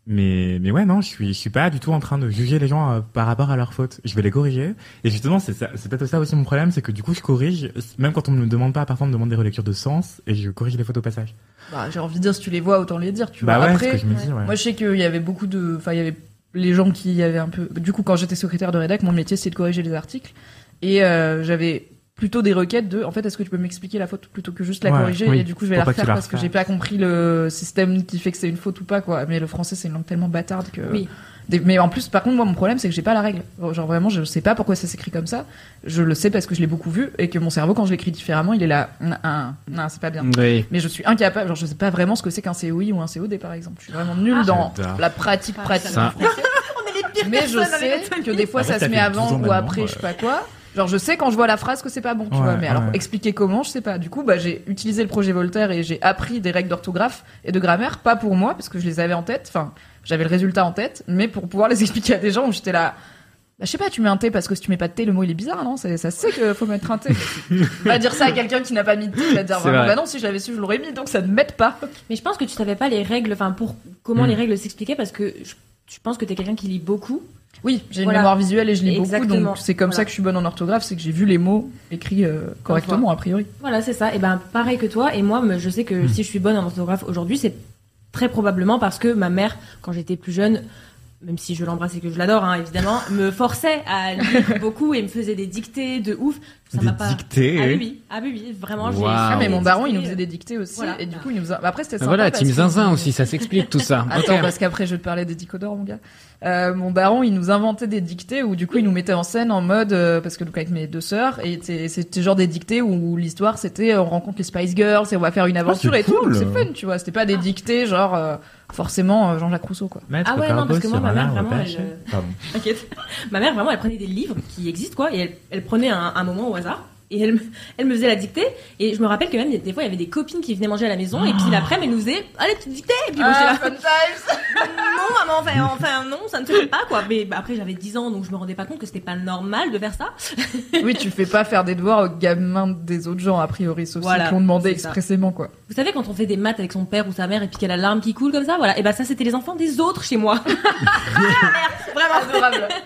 mais mais ouais non, je suis je suis pas du tout en train de juger les gens euh, par rapport à leurs fautes. Je vais les corriger. Et justement, c'est ça, c'est peut-être ça aussi mon problème, c'est que du coup, je corrige, même quand on me demande pas, parfois on me demande des relectures de sens, et je corrige les fautes au passage. bah, j'ai envie de dire si tu les vois autant les dire, tu bah vois. ouais, Après, que je me dis. Ouais. Moi, je sais qu'il y avait beaucoup de, enfin, il y avait les gens qui avaient un peu. Du coup, quand j'étais secrétaire de rédac, mon métier c'était de corriger les articles, et euh, j'avais plutôt des requêtes de. En fait, est-ce que tu peux m'expliquer la faute plutôt que juste la Ouais, corriger oui. Et du coup, je vais la refaire parce que j'ai pas compris le système qui fait que c'est une faute ou pas, quoi. Mais le français, c'est une langue tellement bâtarde que. Oui. Des- Mais en plus, par contre, moi, mon problème, c'est que j'ai pas la règle. Genre vraiment, je sais pas pourquoi ça s'écrit comme ça. Je le sais parce que je l'ai beaucoup vu et que mon cerveau, quand je l'écris différemment, il est là. Un, un, non, c'est pas bien. Oui. Mais je suis incapable, genre je sais pas vraiment ce que c'est qu'un COI ou un COD par exemple. Je suis vraiment nulle Ah, dans la pratique Ah, pratique. Mais je sais que des fois ça se met avant 12 ans ou après, je sais pas quoi. Genre je sais quand je vois la phrase que c'est pas bon, tu Ouais, vois. Mais alors ouais. expliquer comment, je sais pas. Du coup, bah j'ai utilisé le projet Voltaire et j'ai appris des règles d'orthographe et de grammaire, pas pour moi parce que je les avais en tête. Enfin, j'avais le résultat en tête, mais pour pouvoir les expliquer à des gens où j'étais là. Bah, je sais pas, tu mets un T parce que si tu mets pas de T, le mot il est bizarre, non? C'est- Ça se sait qu'il faut mettre un T. On va dire ça à quelqu'un qui n'a pas mis de T, il va dire C'est vraiment, vrai. bah non, si je l'avais su, je l'aurais mis, donc ça ne m'aide pas. Mais je pense que tu savais pas les règles, enfin pour comment Hmm. les règles s'expliquaient parce que je, je pense que t'es quelqu'un qui lit beaucoup. Oui, j'ai une mémoire visuelle et je lis beaucoup, Exactement. donc c'est comme Voilà. ça que je suis bonne en orthographe, c'est que j'ai vu les mots écrits euh, correctement, a priori. Voilà, c'est ça. Et ben pareil que toi. Et moi, je sais que Hmm. si je suis bonne en orthographe aujourd'hui, c'est très probablement parce que ma mère, quand j'étais plus jeune, même si je l'embrasse et que je l'adore, hein, évidemment, me forçait à lire beaucoup et me faisait des dictées de ouf. Ça Des m'a pas. dictées. Ah oui, oui, ah oui, oui, vraiment. j'ai- Waouh. Ah, Ah mais mon baron, il nous faisait des dictées aussi, Voilà. et du coup, il nous a... bah, Après, c'était Ah, sympa. voilà, que- Zinzin aussi, ça s'explique tout ça. Attends, parce qu'après, je vais te parler des Dicodores, mon gars. Euh, mon baron, il nous inventait des dictées où, du coup, il nous mettait en scène en mode, euh, parce que donc avec mes deux sœurs, et c'était- c'était genre des dictées où l'histoire c'était, euh, on rencontre les Spice Girls et on va faire une aventure c'est et tout, cool. donc c'est fun, tu vois. C'était pas des dictées genre, euh, forcément, euh, Jean-Jacques Rousseau, quoi. Maître Ah ouais, non, parce que moi, ma mère, vraiment, elle, euh. Ma mère, vraiment, elle prenait des livres qui existent, quoi, et elle, elle prenait un, un moment au hasard. Et elle, me- elle me faisait la dictée. Et je me rappelle que même, des fois, il y avait des copines qui venaient manger à la maison. Et puis l'après, elle nous faisait, allez, petite dictée. Et puis moi, là, fun times! non, maman, enfin, enfin, non, ça ne se fait pas, quoi. Mais bah, après, j'avais 10 ans, donc je me rendais pas compte que c'était pas normal de faire ça. oui, tu fais pas faire des devoirs aux gamins des autres gens, a priori, sauf Voilà, ceux qui l'ont demandé expressément, quoi. Vous savez, quand on fait des maths avec son père ou sa mère et puis qu'il y a la larme qui coule comme ça, voilà. Et bah, ça, c'était les enfants des autres chez moi. ah, merde, vraiment. Adorable.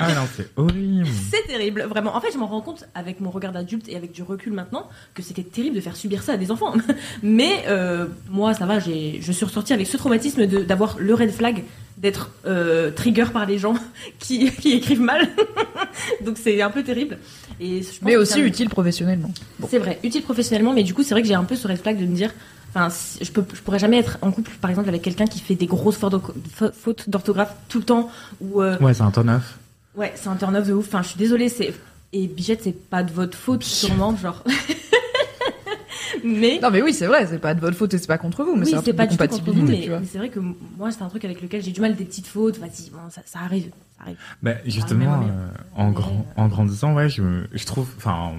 Ah non, c'est horrible. C'est terrible, vraiment. En fait, je m'en rends compte avec mon regard d'adulte et avec du recul maintenant que c'était terrible de faire subir ça à des enfants. Mais euh, moi, ça va, j'ai, je suis ressortie avec ce traumatisme de, d'avoir le red flag, d'être euh, trigger par les gens qui, qui écrivent mal. Donc c'est un peu terrible. Et je pense Mais que aussi ça utile professionnellement. C'est vrai, utile professionnellement, mais du coup, c'est vrai que j'ai un peu ce red flag de me dire. Enfin, je, peux, je pourrais jamais être en couple, par exemple, avec quelqu'un qui fait des grosses fautes d'ortho- fa- fautes d'orthographe tout le temps, ou euh, Ouais, c'est un turn off. Ouais, c'est un turn off de ouf. Enfin, je suis désolée, c'est et Bichette, c'est pas de votre faute sûrement, genre. mais Non, mais oui, c'est vrai, c'est pas de votre faute et c'est pas contre vous, mais oui, c'est un c'est truc pas de compatibilité, mais, c'est vrai que moi, c'est un truc avec lequel j'ai du mal des petites fautes. Vas-y, bon, ça, ça arrive, ça arrive. Bah, justement, mais- euh, en, grand, en grandissant, ouais, je, trouve, enfin,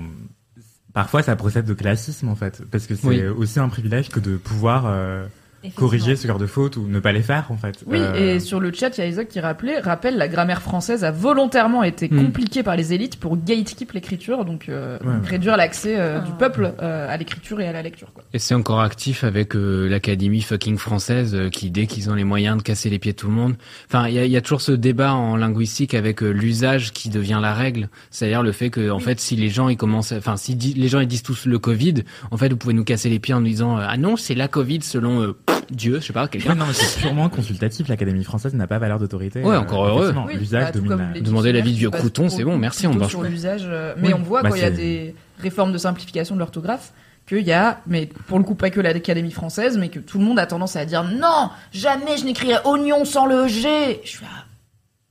parfois ça procède de classisme en fait, parce que c'est Oui. aussi un privilège que de pouvoir euh. Corriger ce genre de fautes ou ne pas les faire en fait. Oui, Euh, et sur le chat, il y a Isaac qui rappelait, rappelle, la grammaire française a volontairement été Hmm. compliquée par les élites pour gatekeep l'écriture, donc, euh, Ouais, donc ouais. réduire l'accès euh, Ah. du peuple euh, à l'écriture et à la lecture. Quoi. Et c'est encore actif avec euh, l'Académie fucking française euh, qui, dès qu'ils ont les moyens de casser les pieds de tout le monde... Enfin, il y a, il y a toujours ce débat en linguistique avec euh, l'usage qui devient la règle. C'est-à-dire le fait que, en fait, si les gens ils commencent... Enfin, si les gens ils disent tous le Covid, en fait, vous pouvez nous casser les pieds en nous disant euh, Ah non, c'est la Covid selon... Dieu, je sais pas, Ouais, quelqu'un. non, mais c'est purement consultatif. L'Académie française n'a pas valeur d'autorité. Ouais, encore Euh, heureux. Oui, L'usage bah, domine. la- Demander l'avis de dictionnaires, vieux se basent crouton, c'est bon, merci, on marche sur l'usage. euh, Mais Oui. on voit Bah, quand il y a des réformes de simplification de l'orthographe qu'il y a, mais pour le coup pas que l'Académie française, mais que tout le monde a tendance à dire non, jamais je n'écrirai oignon sans le G. Je suis là,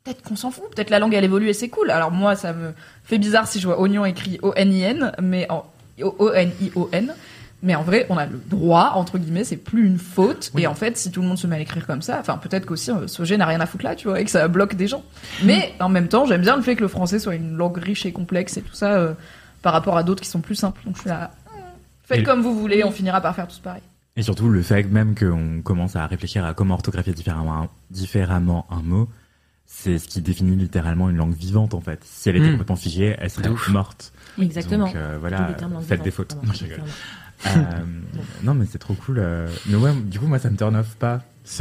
peut-être qu'on s'en fout, peut-être la langue elle évolue et c'est cool. Alors moi ça me fait bizarre si je vois oignon écrit O-N-I-N, mais en O-N-I-O-N. Mais en vrai, on a le droit, entre guillemets, c'est plus une faute. Oui. Et en fait, si tout le monde se met à l'écrire comme ça, enfin, peut-être qu'aussi, euh, ce G n'a rien à foutre là, tu vois, et que ça bloque des gens. Mais en même temps, j'aime bien le fait que le français soit une langue riche et complexe et tout ça, euh, par rapport à d'autres qui sont plus simples. Donc je suis là, hmm, faites Et- comme vous voulez, on finira par faire tous pareil. Et surtout, le fait même qu'on commence à réfléchir à comment orthographier différemment, différemment un mot, c'est ce qui définit littéralement une langue vivante, en fait. Si elle était Mm. complètement figée, elle serait morte. Exactement. Donc, euh, voilà, faites des fautes. Non, je rigole. Euh, non, mais c'est trop cool. euh. Mais ouais, du coup, moi, ça me turn off pas.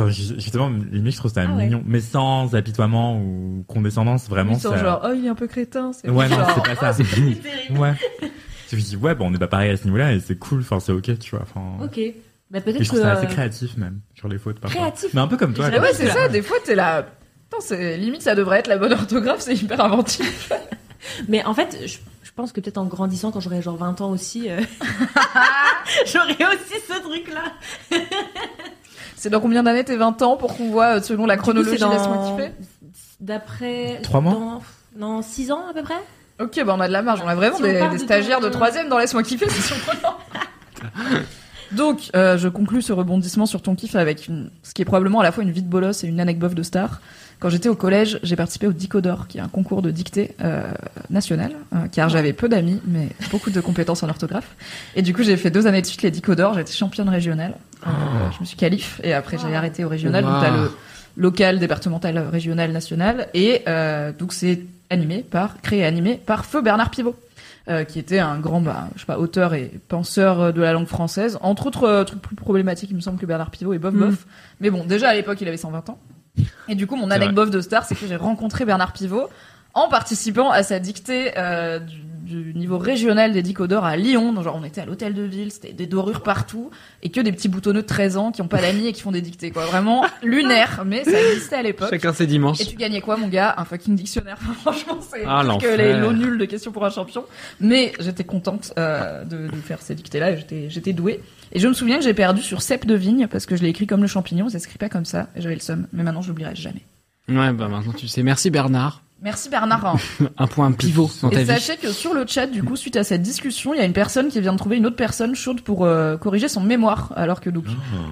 Justement, limite, je trouve ça Ah ouais. mignon. Mais sans apitoiement ou condescendance, vraiment. Ils sont ça... genre, oh, il est un peu crétin. c'est Ouais, non, c'est pas ça. ouais. Je me dis, ouais, bon, on n'est pas pareil à ce niveau-là et c'est cool. Enfin, c'est ok, tu vois. Enfin, Ok. Bah Et peut-être je que. trouve ça assez euh, créatif, même, sur les fautes, parfois. Créatif Mais un peu comme toi. Ouais, c'est ça, des fois, t'es là. Putain, limite, ça devrait être la bonne orthographe, c'est hyper inventif. Mais en fait, je, je pense que peut-être en grandissant, quand j'aurai genre 20 ans aussi, euh, j'aurai aussi ce truc-là. C'est dans combien d'années tes 20 ans pour qu'on voit, euh, selon la chronologie, c'est laisse-moi dans- kiffer D'après. Trois mois dans- Non, 6 ans à peu près Ok, bah on a de la marge, on a vraiment Si des, part des de stagiaires de ton- troisième dans Laisse-moi kiffer, c'est surprenant. Donc, euh, je conclus ce rebondissement sur ton kiff avec une, ce qui est probablement à la fois une vie de bolos et une anecdote de star. Quand j'étais au collège, j'ai participé au Dicodor, qui est un concours de dictée euh, national, euh, car j'avais peu d'amis, mais beaucoup de compétences en orthographe. Et du coup, j'ai fait deux années de suite les Dicodor, j'étais championne régionale. Euh, je me suis qualif, et après j'ai arrêté au régional. Donc, t'as le local, départemental, régional, national. Et euh, donc c'est animé par, créé et animé par Feu Bernard Pivot. euh, qui était un grand, bah, je sais pas, auteur et penseur de la langue française. Entre autres euh, trucs plus problématiques, il me semble que Bernard Pivot est bof Mm. bof. Mais bon, déjà à l'époque, il avait 120 ans. Et du coup, mon anecdote de star, c'est que j'ai rencontré Bernard Pivot en participant à sa dictée euh, du, niveau régional des Dicodors à Lyon. Donc, genre, on était à l'hôtel de ville, c'était des dorures partout, et que des petits boutonneux de 13 ans qui ont pas d'amis et qui font des dictées, quoi. Vraiment lunaire, mais ça existait à l'époque. Chacun ses dimanches. Et tu gagnais quoi, mon gars? Un fucking dictionnaire. Franchement, c'est Ah, que les lots nuls de questions pour un champion. Mais j'étais contente euh, de, de faire ces dictées-là et j'étais, j'étais douée. Et je me souviens que j'ai perdu sur cep de vigne parce que je l'ai écrit comme le champignon, ça s'écrit pas comme ça et j'avais le seum. Mais maintenant, je l'oublierai jamais. Ouais, bah maintenant tu sais. Merci Bernard. Merci Bernard. Un point pivot dans ta Et vie. sachez que sur le chat, du coup, suite à cette discussion, il y a une personne qui vient de trouver une autre personne chaude pour euh, corriger son mémoire. Alors que donc,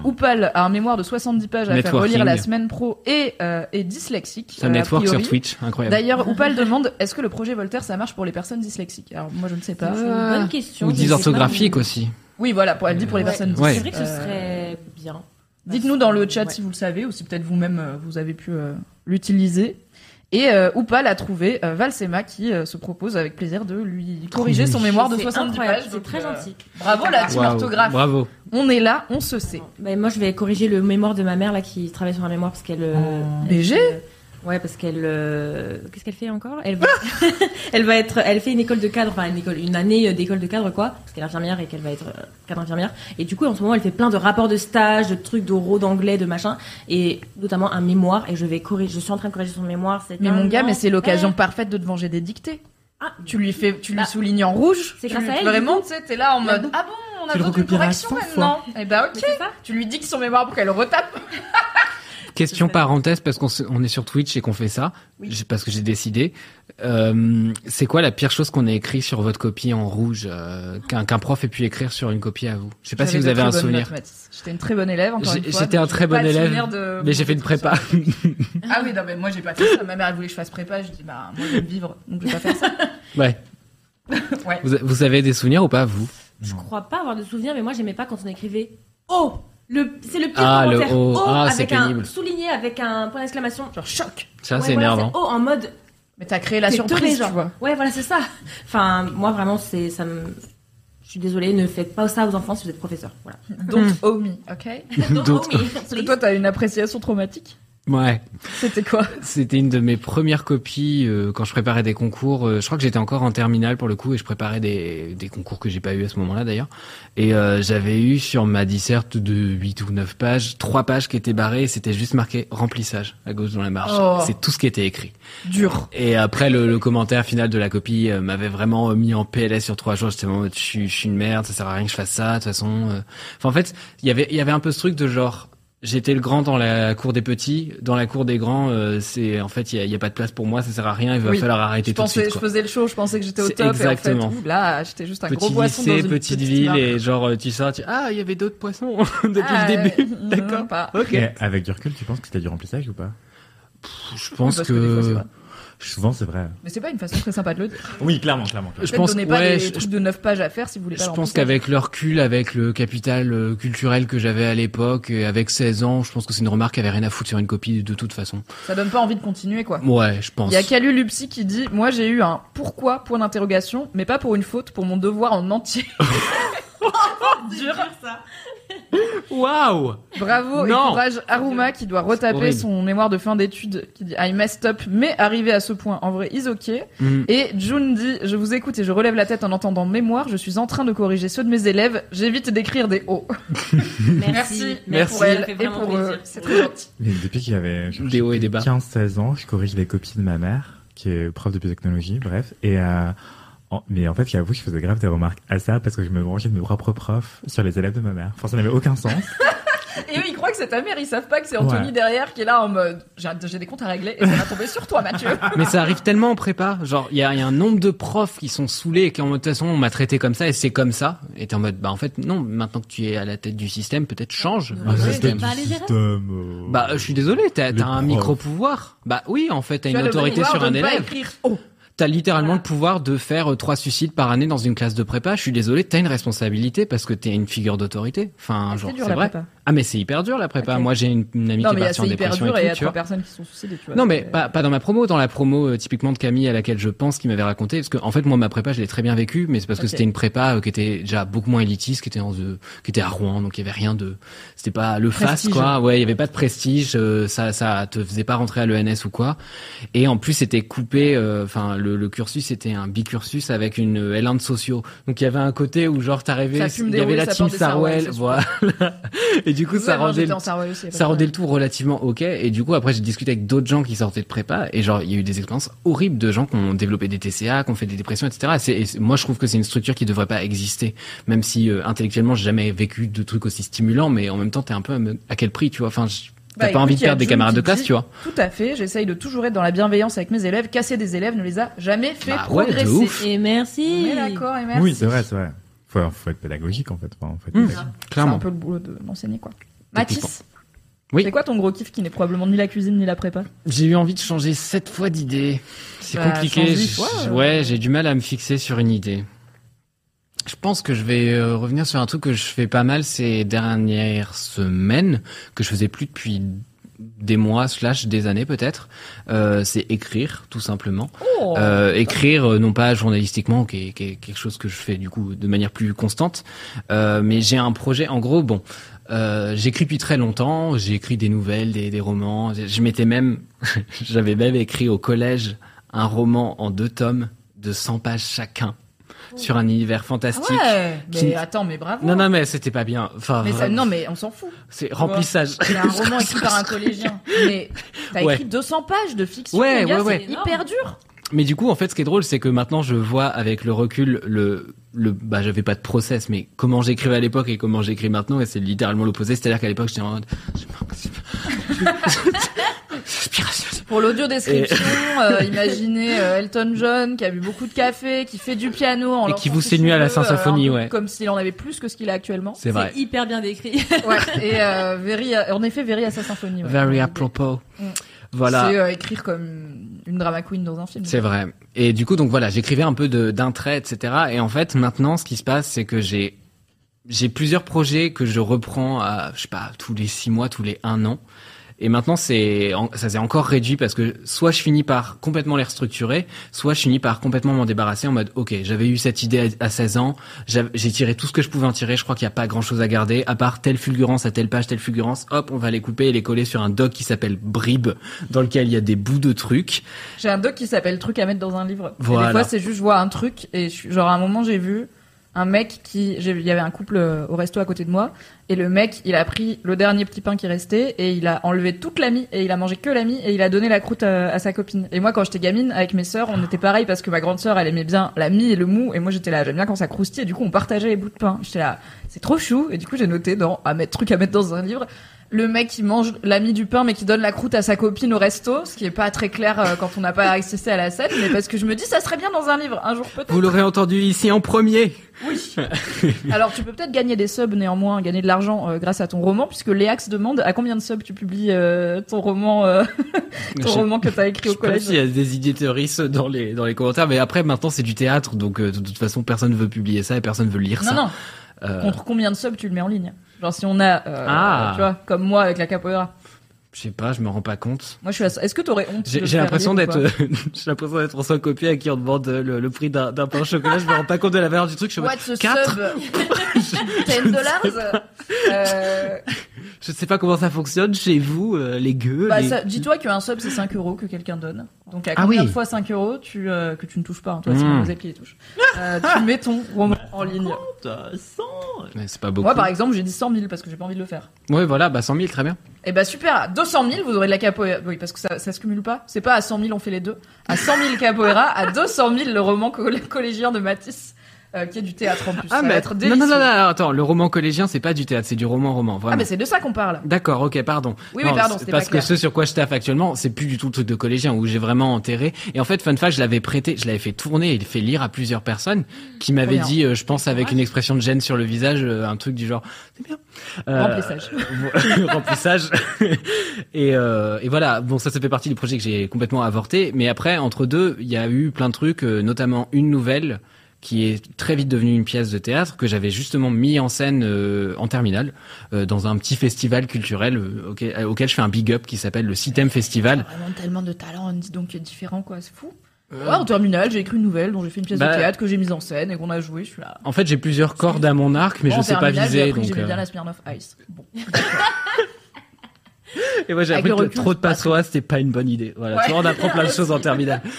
Oupal a un mémoire de 70 pages à faire Networking. relire la semaine pro et euh, est dyslexique. Un euh, network sur. Twitch, incroyable. D'ailleurs, Oupal demande est-ce que le projet Voltaire ça marche pour les personnes dyslexiques? Alors moi je ne sais pas. C'est une bonne question. Ou pas, dysorthographique mais- aussi. Oui voilà, pour elle dit pour les Ouais. personnes Ouais. dyslexiques. C'est vrai que ce Euh, serait bien. Dites-nous dans le chat Ouais. si vous le savez ou si peut-être vous-même vous avez pu euh, l'utiliser. Et euh, Oupal a trouvé euh, Valsema qui euh, se propose avec plaisir de lui corriger son mémoire de C'est 70 incroyable, pages. C'est très euh, gentil. Bravo la team orthographe. Bravo. On est là, on se sait. Bah, moi, je vais corriger le mémoire de ma mère là qui travaille sur un mémoire parce qu'elle. euh, elle BG euh, Ouais, parce qu'elle. euh, Qu'est-ce qu'elle fait encore? Elle va. elle va être. Elle fait une école de cadre, enfin une école, une année euh, d'école de cadre quoi, parce qu'elle est infirmière et qu'elle va être euh, cadre infirmière. Et du coup, en ce moment, elle fait plein de rapports de stage, de trucs d'oraux, d'anglais, de machin, et notamment un mémoire. Et je vais corriger. Je suis en train de corriger son mémoire. c'est Mais mon gars, mais c'est l'occasion parfaite de te venger des dictées. Ah, Tu lui fais, tu lui Bah, soulignes en rouge. c'est grâce lui- à elle, Vraiment, tu sais, t'es là en mode ah bon, on a besoin d'une correction 100 maintenant. Et bah ok. Mais c'est ça. Tu lui dictes son mémoire pour qu'elle retape. Question parenthèse parce qu'on on est sur Twitch et qu'on fait ça, Oui. Parce que j'ai décidé. Euh, c'est quoi la pire chose qu'on ait écrit sur votre copie en rouge euh, qu'un prof ait pu écrire sur une copie à vous? Je sais pas si vous avez un souvenir. J'étais une très bonne élève encore J'ai- une fois. j'étais un très bon élève, souvenir de Mais j'ai fait une prépa. Ah oui, non mais moi j'ai pas fait ça. Ma mère elle voulait que je fasse prépa. Je dis bah moi je vais vivre donc je vais pas faire ça. ouais. Ouais. Vous, vous avez des souvenirs ou pas vous? Je crois pas avoir de souvenirs, mais moi j'aimais pas quand on écrivait Oh C'est le pire Ah, le commentaire. O. Ah, c'est avec un souligné avec un point d'exclamation. Genre choc. Ça Ouais, c'est voilà, énervant. c'est O en mode. Mais t'as créé la surprise, teubé, tu genre. vois. Ouais, voilà, c'est ça. Enfin, moi vraiment, c'est ça me. Je suis désolée, ne faites pas ça aux enfants si vous êtes professeur. Voilà. Donc omis, ok. Donc, D'autres. oh, oui, Parce que toi t'as une appréciation traumatique. Ouais. C'était quoi C'était une de mes premières copies euh, quand je préparais des concours. Euh, je crois que j'étais encore en terminale pour le coup et je préparais des, des concours que j'ai pas eu à ce moment-là d'ailleurs. Et euh, j'avais eu sur ma disserte de 8 ou 9 pages, trois pages qui étaient barrées et c'était juste marqué remplissage à gauche dans la marge. Oh. C'est tout ce qui était écrit. Dur. Et après le, le commentaire final de la copie euh, m'avait vraiment mis en PLS sur trois jours. J'étais je suis, une merde, ça sert à rien que je fasse ça de toute façon. euh. Enfin en fait, il y avait il y avait un peu ce truc de genre J'étais le grand dans la cour des petits, dans la cour des grands, euh, c'est en fait il y a, il y a pas de place pour moi, ça sert à rien, il va Oui. falloir arrêter Je tout de pensais, suite. je faisais le show, je pensais que j'étais au top exactement. et en fait, ouh, là, j'étais juste un gros Petit poisson dans une petite petite ville et genre euh, tu sors, tu ah il y avait d'autres poissons depuis Ah, le début, ouais, d'accord. Ok. Et avec du recul, tu penses que c'était du remplissage ou pas? Je pense Parce que fois. Souvent, c'est vrai. Mais c'est pas une façon très sympa de le dire. Oui, clairement, clairement. clairement. je pense pas ouais, des je- trucs de 9 pages à faire si vous voulez pas Je le pense qu'avec le recul, avec le capital euh, culturel que j'avais à l'époque, et avec 16 ans, je pense que c'est une remarque qui avait rien à foutre sur une copie de toute façon. Ça donne pas envie de continuer, quoi. Ouais, je pense. Il y a Calu Lupsi qui dit Moi j'ai eu un pourquoi point d'interrogation, mais pas pour une faute, pour mon devoir en entier. Dur. Waouh Bravo et courage Aruma qui doit retaper son mémoire de fin d'études qui dit I messed up, mais arrivé à ce point, en vrai, is ok. Mm. Et June dit Je vous écoute et je relève la tête en entendant mémoire, je suis en train de corriger ceux de mes élèves, j'évite d'écrire des O. Merci, Merci. pour elle et pour eux. C'est très gentil. Depuis qu'il y avait Des hauts et des bas. 15-16 ans, je corrige les copies de ma mère, qui est prof de biotechnologie, bref. Et euh, en- mais en fait, j'avoue, je faisais grave des remarques à ça parce que je me branchais de mes propres profs sur les élèves de ma mère. Enfin, ça n'avait aucun sens. Et eux, ils croient que c'est ta mère, ils savent pas que c'est Anthony Ouais. derrière qui est là en mode J'ai des comptes à régler et ça va tomber sur toi, Mathieu. Mais ça arrive tellement en prépa. Genre, il y a, il y a un nombre de profs qui sont saoulés et qui en mode, de toute façon, on m'a traité comme ça et c'est comme ça. Et t'es en mode, bah, en fait, non, maintenant que tu es à la tête du système, peut-être change Ne le rejetez système. pas euh, Bah, je suis désolé, t'as un micro-pouvoir. Bah oui, en fait, t'as Tu une as le autorité sur un pas élève. écrire. T'as littéralement le pouvoir de faire euh, trois suicides par année dans une classe de prépa. Je suis désolé, t'as une responsabilité parce que t'es une figure d'autorité. Enfin, Ah, genre, c'est vrai. prépa. Ah, mais c'est hyper dur la prépa. Moi, j'ai une, une amie Non, qui mais est il y a- partie en c'est hyper dépression dur et et il y tout, a tu trois vois. personnes qui sont suicidées, tu vois. Non mais pas, pas dans ma promo, dans la promo euh, typiquement de Camille à laquelle je pense qui m'avait raconté parce que en fait moi ma prépa je l'ai très bien vécue mais c'est parce que c'était une prépa euh, qui était déjà beaucoup moins élitiste, qui était en euh, qui était à Rouen donc il y avait rien de c'était pas le face quoi. Ouais, il y avait pas de prestige, euh, ça ça te faisait pas rentrer à l'ENS ou quoi. Et en plus c'était coupé euh, enfin le, le cursus c'était un bicursus avec une euh, L1 de sociaux. Donc il y avait un côté où genre t'arrivais il y avait la team Sarwell, voilà. Et du coup ça rendait le aussi, ça rendait tout relativement ok et du coup après j'ai discuté avec d'autres gens qui sortaient de prépa et genre il y a eu des expériences horribles de gens qui ont développé des TCA qui ont fait des dépressions etc et moi je trouve que c'est une structure qui devrait pas exister même si euh, intellectuellement j'ai jamais vécu de trucs aussi stimulants mais en même temps t'es un peu à, quel prix tu vois? Enfin je- Bah, t'as pas envie de perdre des camarades de classe dit, tu vois? Tout à fait, j'essaye de toujours être dans la bienveillance avec mes élèves. Casser des élèves ne les a jamais fait Bah ouais, de progresser. ouf. Et merci. On est d'accord et merci. Oui, c'est vrai, c'est vrai. Faut, faut être pédagogique en fait. Enfin, Mmh. pédagogique. C'est un clairement peu le boulot de l'enseigner, quoi. Mathis Oui. C'est quoi ton gros kiff qui n'est probablement ni la cuisine ni la prépa j'ai eu envie de changer sept fois d'idée c'est Bah, compliqué fois, euh. ouais j'ai du mal à me fixer sur une idée je pense que je vais euh, revenir sur un truc que je fais pas mal ces dernières semaines, que je faisais plus depuis des mois slash des années peut-être. Euh, c'est écrire tout simplement. Oh Euh, écrire euh, non pas journalistiquement, qui est, qui est quelque chose que je fais du coup de manière plus constante, euh, mais j'ai un projet. En gros, bon, j'écris depuis très longtemps. J'ai écrit des nouvelles, des, des romans. Je m'étais même, j'avais même écrit au collège un roman en deux tomes de 100 pages chacun sur un univers Ah fantastique. ouais, mais Qui- attends, mais bravo. Non, non, mais c'était pas bien. Enfin, mais ça, vraiment, non, mais on s'en fout. c'est remplissage. A un roman écrit par un collégien. Mais t'as Ouais. écrit 200 pages de fiction. Ouais, gars, ouais, ouais. C'est hyper dur. Mais du coup, en fait, ce qui est drôle, c'est que maintenant, je vois avec le recul le le bah j'avais pas de process mais comment j'écrivais à l'époque et comment j'écris maintenant et c'est littéralement l'opposé c'est-à-dire qu'à l'époque j'étais en mode Inspiration. Pour l'audio description, euh, imaginez euh, Elton John qui a bu beaucoup de café, qui fait du piano en Et qui vous séduit à la cheveux, symphonie, ouais. Comme s'il en avait plus que ce qu'il a actuellement. c'est vrai C'est hyper bien décrit. Ouais. Et euh, Very, en effet, Very à sa symphonie. Ouais. very apropos Mm. voilà C'est euh, écrire comme une drama queen dans un film. C'est vrai. Et du coup, donc voilà, j'écrivais un peu de- d'un trait, etc. Et en fait, maintenant, ce qui se passe, c'est que j'ai j'ai plusieurs projets que je reprends à, je sais pas, tous les six mois, tous les un an. Et maintenant, c'est, ça s'est encore réduit parce que soit je finis par complètement les restructurer, soit je finis par complètement m'en débarrasser en mode, ok, j'avais eu cette idée à à 16 ans, j'ai tiré tout ce que je pouvais en tirer, je crois qu'il n'y a pas grand chose à garder, à part telle fulgurance à telle page, telle fulgurance, hop, on va les couper et les coller sur un doc qui s'appelle Brib, dans lequel il y a des bouts de trucs. J'ai un doc qui s'appelle truc à mettre dans un livre. Et Voilà. des fois, c'est juste je vois un truc et je genre à un moment j'ai vu un mec qui il y avait un couple euh, au resto à côté de moi et le mec il a pris le dernier petit pain qui restait et il a enlevé toute la mie et il a mangé que la mie et il a donné la croûte à, à sa copine. Et moi quand j'étais gamine avec mes sœurs, on était pareil parce que ma grande sœur elle aimait bien la mie et le mou et moi j'étais là j'aime bien quand ça croustille et du coup on partageait les bouts de pain. J'étais là c'est trop chou et du coup j'ai noté dans à mettre truc à mettre dans un livre le mec qui mange la mie du pain mais qui donne la croûte à sa copine au resto, ce qui est pas très clair euh, quand on n'a pas assisté à la scène, mais parce que je me dis ça serait bien dans un livre un jour peut-être. Vous l'aurez entendu ici en premier. Oui. Alors tu peux peut-être gagner des subs néanmoins, gagner de l'argent euh, grâce à ton roman, puisque Léax demande à combien de subs tu publies euh, ton roman, euh, ton Je- roman que t'as écrit Je au sais pas collège. s'il y a des idées dans les dans les commentaires, mais après maintenant c'est du théâtre, donc euh, de toute façon personne veut publier ça et personne veut lire Non ça. non. Euh, Contre combien de subs tu le mets en ligne? Genre si on a, euh, Ah. tu vois, comme moi avec la capoeira. je sais pas, je me rends pas compte. Moi je suis. à ça. Est-ce que t'aurais honte de J'ai l'impression d'être, euh, j'ai l'impression d'être François Copier à qui on demande euh, le, le prix d'un pain au chocolat. Je me rends pas compte de la valeur du truc. Je, suis What the Quatre? sub? 10 dollars? euh, je sais pas comment ça fonctionne chez vous, euh, les gueux. bah, les- ça- Dis-toi qu'un sub c'est 5 euros que quelqu'un donne. Donc à Ah combien oui. de fois 5 euros tu, euh, que tu ne touches pas hein, Toi c'est Mm. Moselle qui les touche. Euh, tu mets ton roman en ligne. Mais c'est pas beaucoup. Moi par exemple j'ai dit 100 000 parce que j'ai pas envie de le faire. Ouais, voilà, bah 100 000, très bien. Et bah super, 200 000 vous aurez de la capoeira. Oui parce que ça, ça se cumule pas. C'est pas à 100 000 on fait les deux. À 100 000 capoeira, à 200 000 le roman coll- collégien de Matisse. Euh, qui est du théâtre en plus. ça va être non, non, non, non, attends, le roman collégien, c'est pas du théâtre, c'est du roman-roman, vraiment. Ah mais c'est de ça qu'on parle. D'accord, ok, pardon. Oui, oui, pardon, c'est c'était Parce pas que clair. ce sur quoi je taffe actuellement, c'est plus du tout le truc de collégien où j'ai vraiment enterré. Et en fait, fun fact, je l'avais prêté, je l'avais fait tourner et fait lire à plusieurs personnes qui m'avaient dit, euh, je pense avec une expression de gêne sur le visage, euh, un truc du genre, c'est bien. Euh, Remplissage. remplissage. et, euh, et voilà, bon, ça, ça fait partie du projet que j'ai complètement avorté. Mais après, entre deux, il y a eu plein de trucs, euh, notamment une nouvelle qui est très vite devenue une pièce de théâtre que j'avais justement mis en scène euh, en terminale euh, dans un petit festival culturel euh, auquel, auquel je fais un big up qui s'appelle le Citem Festival. Vraiment tellement de talent, dis donc différent quoi, c'est fou. Ouais, en terminale, j'ai écrit une nouvelle dont j'ai fait une pièce Bah- de théâtre que j'ai mise en scène et qu'on a joué, je suis là. En fait, j'ai plusieurs cordes à mon arc, mais Moi, je sais pas viser. Donc, euh, bien la Smirnoff Ice. Bon. Et moi, j'ai appris que trop de c'est pas passoires, c'était pas une bonne idée. Voilà, Ouais. tu vois, on apprend plein de choses en terminale.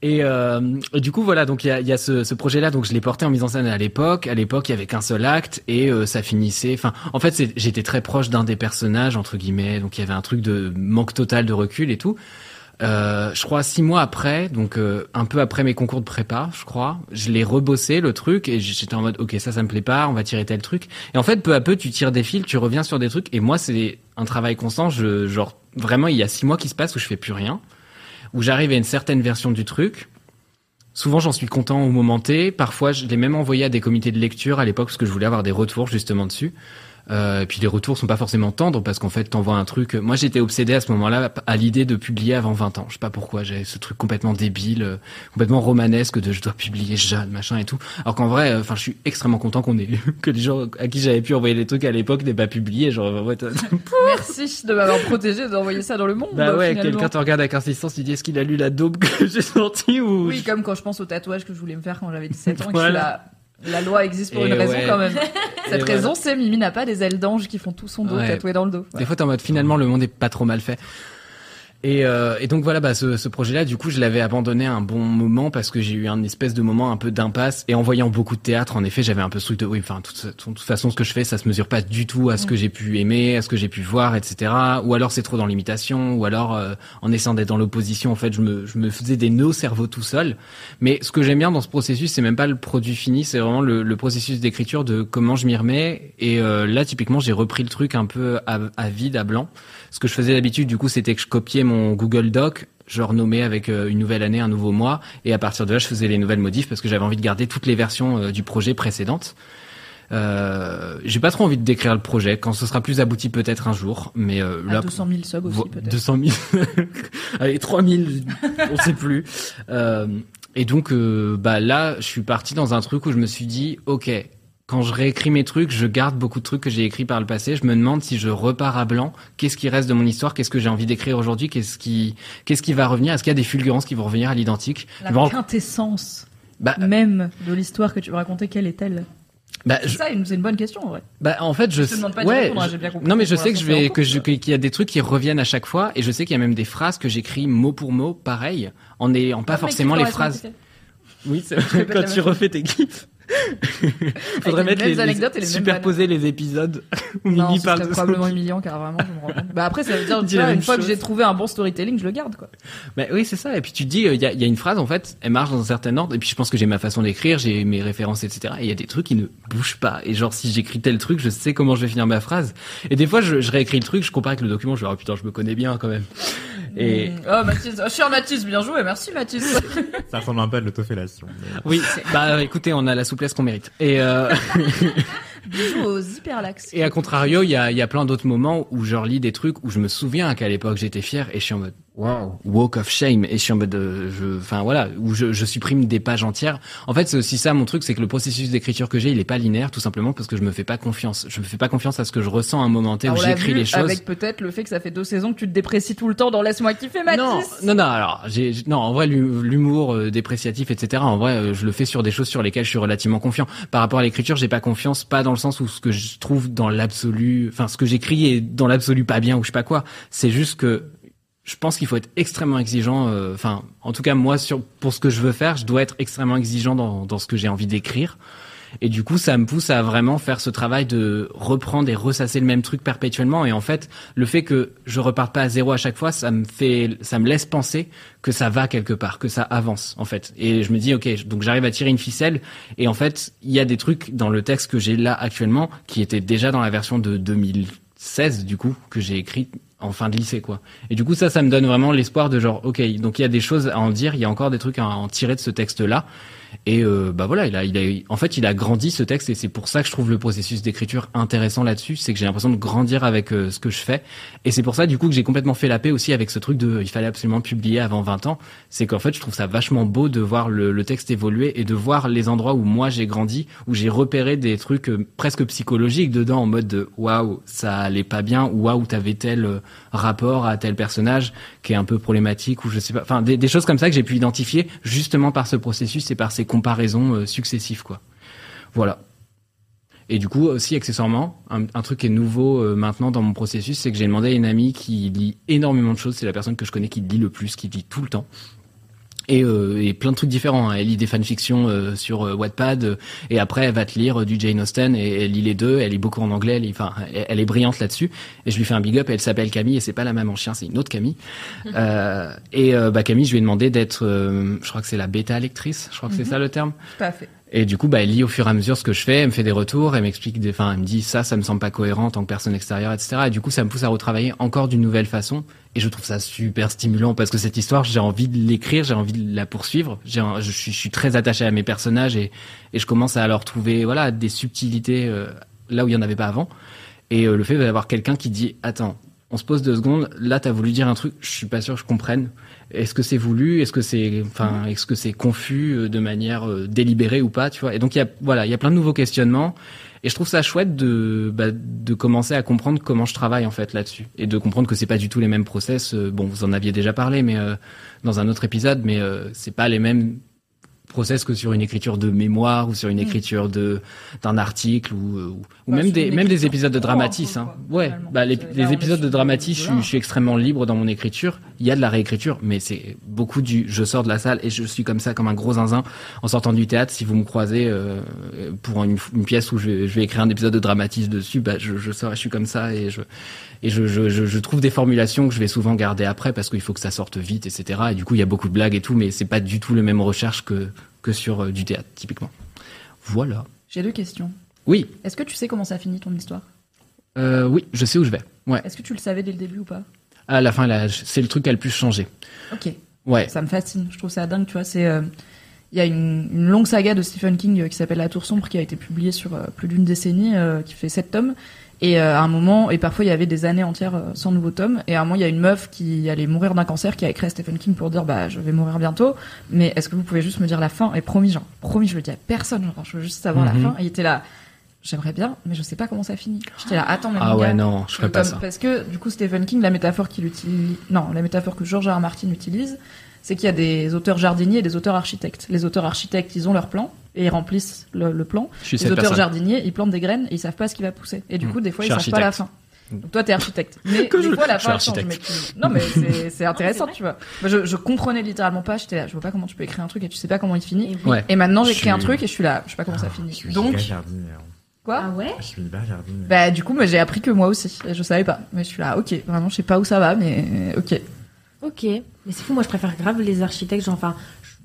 Et, euh, du coup, voilà, donc il y a, y a ce, ce projet-là, donc je l'ai porté en mise en scène à l'époque. À l'époque, il y avait qu'un seul acte et euh, ça finissait. Enfin, en fait, j'étais très proche d'un des personnages entre guillemets, donc il y avait un truc de manque total de recul et tout. Euh, je crois six mois après, donc euh, un peu après mes concours de prépa, je crois, je l'ai rebossé le truc et j'étais en mode ok ça ça me plaît pas, on va tirer tel truc. Et en fait peu à peu tu tires des fils, tu reviens sur des trucs et moi c'est un travail constant. Je genre vraiment il y a six mois qui se passent où je fais plus rien, où j'arrive à une certaine version du truc. Souvent j'en suis content au moment T. Parfois je l'ai même envoyé à des comités de lecture à l'époque parce que je voulais avoir des retours justement dessus. Euh, et puis les retours sont pas forcément tendres parce qu'en fait t'envoies un truc. Moi j'étais obsédé à ce moment-là à l'idée de publier avant 20 ans. Je sais pas pourquoi j'avais ce truc complètement débile, euh, complètement romanesque de je dois publier jeune machin et tout. Alors qu'en vrai, euh, enfin je suis extrêmement content qu'on ait que les gens à qui j'avais pu envoyer les trucs à l'époque n'aient pas publié. Genre ouais, t'as- Merci de m'avoir protégé d'envoyer ça dans le monde. bah ouais, quelqu'un te regarde avec insistance, il dit est-ce qu'il a lu la daube que j'ai sortie ou Oui, comme quand je pense au tatouage que je voulais me faire quand j'avais 17 ans. et que je suis là, la loi existe pour Et une raison quand même. Cette Et raison, c'est Mimi n'a pas des ailes d'ange qui font tout son dos Ouais. tatoué dans le dos. Des fois, t'es en mode finalement le monde est pas trop mal fait. Et, euh, et donc voilà, bah, ce, ce projet-là, du coup, je l'avais abandonné à un bon moment parce que j'ai eu un espèce de moment un peu d'impasse. Et en voyant beaucoup de théâtre, en effet, j'avais un peu ce truc de oui, enfin, de toute, toute façon, ce que je fais, ça se mesure pas du tout à ce que j'ai pu aimer, à ce que j'ai pu voir, etc. Ou alors c'est trop dans l'imitation, ou alors euh, en essayant d'être dans l'opposition, en fait, je me, je me faisais des nœuds au cerveau tout seul. Mais ce que j'aime bien dans ce processus, c'est même pas le produit fini, c'est vraiment le, le processus d'écriture de comment je m'y remets. Et euh, là, typiquement, j'ai repris le truc un peu à, à vide, à blanc. Ce que je faisais d'habitude, du coup, c'était que je copiais mon Google Doc, je renommais avec euh, une nouvelle année, un nouveau mois, et à partir de là, je faisais les nouvelles modifs parce que j'avais envie de garder toutes les versions euh, du projet précédentes. Euh, j'ai pas trop envie de décrire le projet. Quand ce sera plus abouti, peut-être un jour. Mais euh, là, 200 000 subs aussi, peut-être. 200 000. Allez, 3 000, on sait plus. Euh, et donc, euh, bah là, je suis parti dans un truc où je me suis dit, ok, quand je réécris mes trucs, je garde beaucoup de trucs que j'ai écrits par le passé. Je me demande si je repars à blanc, qu'est-ce qui reste de mon histoire, qu'est-ce que j'ai envie d'écrire aujourd'hui, qu'est-ce qui, qu'est-ce qui va revenir, est-ce qu'il y a des fulgurances qui vont revenir à l'identique? La quintessence bah, même de l'histoire que tu veux raconter, quelle est-elle? Bah, C'est je- ça, c'est une bonne question en vrai. bah, en fait, je, Je te pas ouais, répondre, hein, je- j'ai bien compris non, mais je sais que je vais, que je, qu'il y a des trucs qui reviennent à chaque fois, et je sais qu'il y a même des phrases que j'écris mot pour mot, pareil, en n'ayant pas forcément les phrases. Oui, c'est vrai, quand tu refais tes gifs. Faudrait mettre les, anecdotes et les superposer les épisodes où Non, Mimi parle de probablement humiliant car vraiment je me rends compte. Bah après ça veut dire tu vois, une fois que j'ai trouvé un bon storytelling, je le garde quoi. Bah oui, c'est ça. Et puis tu te dis, il y, a, y a une phrase en fait, elle marche dans un certain ordre. Et puis je pense que j'ai ma façon d'écrire, j'ai mes références, etc. Et il y a des trucs qui ne bougent pas. Et genre si j'écris tel truc, je sais comment je vais finir ma phrase. Et des fois, je, je réécris le truc, je compare avec le document, je me dis, oh putain, je me connais bien quand même. Et Oh Mathis, oh, cher Mathis, bien joué, merci Mathis. Ça ressemble un peu à de l'autofellation. mais- oui, bah écoutez, on a la souplesse qu'on mérite. Et euh, Bisous aux hyperlax. Et à contrario, il y a, il y a plein d'autres moments où je relis des trucs où je me souviens qu'à l'époque j'étais fier et je suis en mode wow, walk of shame et je suis en mode, euh, je, enfin voilà, où je, je supprime des pages entières. En fait, c'est aussi ça mon truc, c'est que le processus d'écriture que j'ai, il est pas linéaire, tout simplement parce que je me fais pas confiance. Je me fais pas confiance à ce que je ressens à un moment T où j'écris les choses. Avec peut-être le fait que ça fait deux saisons que tu te déprécies tout le temps dans Laisse-moi kiffer Mathis. Non, non, non. Alors, j'ai, non, en vrai, l'hu- l'humour euh, dépréciatif, etc. En vrai, euh, je le fais sur des choses sur lesquelles je suis relativement confiant. Par rapport à l'écriture, j'ai pas confiance, pas dans le sens où ce que je trouve dans l'absolu, enfin, ce que j'écris est dans l'absolu pas bien ou je sais pas quoi. C'est juste que je pense qu'il faut être extrêmement exigeant. euh, Enfin, en tout cas, moi, sur pour ce que je veux faire, je dois être extrêmement exigeant dans, dans ce que j'ai envie d'écrire. Et du coup, ça me pousse à vraiment faire ce travail de reprendre et ressasser le même truc perpétuellement. Et en fait, le fait que je reparte pas à zéro à chaque fois, ça me fait, ça me laisse penser que ça va quelque part, que ça avance, en fait. Et je me dis, ok, donc j'arrive à tirer une ficelle. Et en fait, il y a des trucs dans le texte que j'ai là actuellement qui étaient déjà dans la version de 2016, du coup, que j'ai écrit en fin de lycée, quoi. Et du coup, ça, ça me donne vraiment l'espoir de genre, ok, donc il y a des choses à en dire, il y a encore des trucs à en tirer de ce texte-là. Et euh, bah voilà, il a, en fait, il a grandi ce texte et c'est pour ça que je trouve le processus d'écriture intéressant là-dessus, c'est que j'ai l'impression de grandir avec euh, ce que je fais. Et c'est pour ça, du coup, que j'ai complètement fait la paix aussi avec ce truc de, il fallait absolument publier avant 20 ans. C'est qu'en fait, je trouve ça vachement beau de voir le, texte évoluer et de voir les endroits où moi j'ai grandi, où j'ai repéré des trucs euh, presque psychologiques dedans, en mode de, waouh, ça allait pas bien, ou waouh, t'avais tel rapport à tel personnage qui est un peu problématique, ou je sais pas, enfin, des, des choses comme ça que j'ai pu identifier justement par ce processus et par comparaisons euh, successives, quoi. Voilà. Et du coup, aussi accessoirement, un, un truc qui est nouveau euh, maintenant dans mon processus, c'est que j'ai demandé à une amie qui lit énormément de choses. C'est la personne que je connais qui lit le plus, qui lit tout le temps. Et, euh, et plein de trucs différents. hein. Elle lit des fanfictions euh, sur euh, Wattpad, euh, et après elle va te lire du Jane Austen, et elle lit les deux. Elle lit beaucoup en anglais. Elle, lit- enfin, elle, elle est brillante là-dessus. Et je lui fais un big up. Elle s'appelle Camille, et c'est pas la même en chien, c'est une autre Camille. Et bah Camille, je lui ai demandé d'être, je crois que c'est la bêta lectrice. Je crois que c'est ça le terme. Tout à fait. Et du coup, bah, elle lit au fur et à mesure ce que je fais, elle me fait des retours, elle m'explique des, enfin, elle me dit ça, ça me semble pas cohérent en tant que personne extérieure, etc. Et du coup, ça me pousse à retravailler encore d'une nouvelle façon. Et je trouve ça super stimulant parce que cette histoire, j'ai envie de l'écrire, j'ai envie de la poursuivre. Je, suis, très attaché à mes personnages et, je commence à leur trouver, voilà, des subtilités euh, là où il y en avait pas avant. Et euh, le fait d'avoir quelqu'un qui dit, attends, on se pose deux secondes, là, t'as voulu dire un truc, je suis pas sûr que je comprenne. Est-ce que c'est voulu? Est-ce que c'est, enfin, est-ce que c'est confus euh, de manière délibérée ou pas, tu vois? Et donc voilà, il y a plein de nouveaux questionnements. Et je trouve ça chouette de, bah, de commencer à comprendre comment je travaille en fait là-dessus et de comprendre que c'est pas du tout les mêmes process. Euh, Bon, vous en aviez déjà parlé, mais euh, dans un autre épisode, mais euh, c'est pas les mêmes process que sur une écriture de mémoire ou sur une écriture de d'un article ou, euh, ou, ou Bah, même des même des épisodes de dramatis. Hein. Ouais, bah les, les épisodes de dramatis, je, je suis extrêmement libre dans mon écriture. Il y a de la réécriture, mais c'est beaucoup du je sors de la salle et je suis comme ça, comme un gros zinzin en sortant du théâtre. Si vous me croisez euh, pour une, une pièce où je vais, je vais écrire un épisode de dramatis dessus, bah je, je sors et je suis comme ça et je et je, je, je, je trouve des formulations que je vais souvent garder après parce qu'il faut que ça sorte vite, etc. Et du coup, il y a beaucoup de blagues et tout, mais c'est pas du tout le même recherche que que sur euh, du théâtre typiquement. Voilà. J'ai deux questions. Oui, Est-ce que tu sais comment ça finit ton histoire? Euh, oui, je sais où je vais. Ouais. Est-ce que tu le savais dès le début ou pas? À la fin, c'est le truc qui a le plus changé. Ok. Ouais. Ça me fascine. Je trouve ça dingue, tu vois. C'est, euh, il y a une, une longue saga de Stephen King qui s'appelle La Tour sombre, qui a été publiée sur euh, plus d'une décennie, euh, qui fait sept tomes. Et euh, à un moment, et parfois il y avait des années entières euh, sans nouveau tome. Et à un moment, il y a une meuf qui allait mourir d'un cancer, qui a écrit à Stephen King pour dire, bah, je vais mourir bientôt. Mais est-ce que vous pouvez juste me dire la fin? Et promis, genre, promis, je le dis à personne. Genre, je veux juste savoir Mhm. la fin. Et il était là. j'aimerais bien, mais je sais pas comment ça finit. J'étais là, attends, mais Ah ouais, gars, non, je ferais pas ça. Parce que du coup, Stephen King, la métaphore qu'il utilise, non, la métaphore que George R. R. Martin utilise, c'est qu'il y a des auteurs jardiniers et des auteurs architectes. Les auteurs architectes, ils ont leur plan et ils remplissent le, le plan. Je suis Les cette auteurs personne. jardiniers, ils plantent des graines et ils savent pas ce qui va pousser. Et du Mm. coup, des fois, ils suis savent pas la fin. Donc toi, t'es architecte. Mais Que des je- fois, la fin elle change. Mais architecte. tu- Non, mais c'est intéressant, tu vois. Moi, je, je comprenais littéralement pas. J'étais là, je vois pas comment tu peux écrire un truc et tu sais pas comment il finit. Et oui. Ouais. Et maintenant, j'écris un truc et je suis là, je sais pas comment ça Je finit. suis Donc, jardinière. quoi? Ah ouais? Je suis hyper jardinière. Bah du coup, j'ai appris que moi aussi, et je savais pas. Mais je suis là, ok, vraiment, je sais pas où ça va, mais ok. Ok. Mais c'est fou, moi je préfère grave les architectes. Genre, enfin,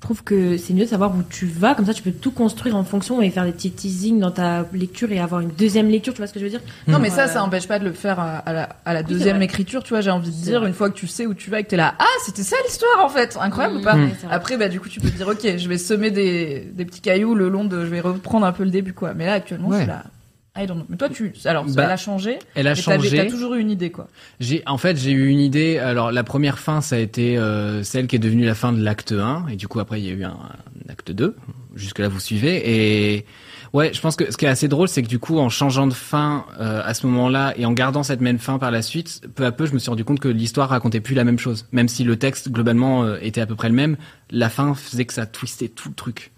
trouve que c'est mieux de savoir où tu vas. Comme ça, tu peux tout construire en fonction et faire des petits teasings dans ta lecture et avoir une deuxième lecture. Tu vois ce que je veux dire? Non, mais ça, Euh, ça empêche pas de le faire à, à la, à la Oui, c'est deuxième écriture, tu vois. J'ai envie de C'est dire, vrai. une fois que tu sais où tu vas et que t'es là, ah, c'était ça l'histoire en fait, incroyable Oui, ou pas? C'est. Après, bah du coup, tu peux te dire, ok, je vais semer des, des petits cailloux le long de, je vais reprendre un peu le début, quoi. Mais là, actuellement, je suis là. I don't know. Mais toi, tu, alors, Bah, elle a changé. Elle a changé. T'as toujours eu une idée, quoi. J'ai, en fait, j'ai eu une idée. Alors, la première fin, ça a été euh, celle qui est devenue la fin de l'acte 1. Et du coup, après, il y a eu un, un acte 2. Jusque-là, vous suivez. Et ouais, je pense que ce qui est assez drôle, c'est que du coup, en changeant de fin euh, à ce moment-là et en gardant cette même fin par la suite, peu à peu, je me suis rendu compte que l'histoire racontait plus la même chose. Même si le texte, globalement, euh, était à peu près le même, la fin faisait que ça twistait tout le truc.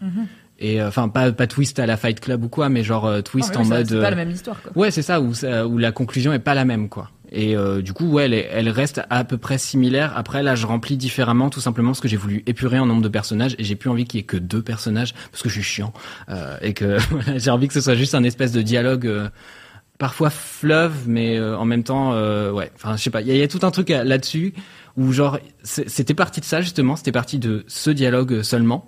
Et euh, enfin, pas, pas twist à la Fight Club ou quoi, mais genre euh, twist oui, en mode... C'est pas euh, la même histoire, quoi. Ouais, c'est ça où, la conclusion est pas la même, quoi. Et euh, du coup, ouais, elle, elle reste à peu près similaire. Après, là, je remplis différemment, tout simplement parce que j'ai voulu épurer en nombre de personnages et j'ai plus envie qu'il y ait que deux personnages parce que je suis chiant euh, et que j'ai envie que ce soit juste un espèce de dialogue. euh, Parfois fleuve, mais en même temps, ouais. Enfin, je sais pas. Il y, y a tout un truc là-dessus où genre, c'était parti de ça justement. C'était parti de ce dialogue seulement.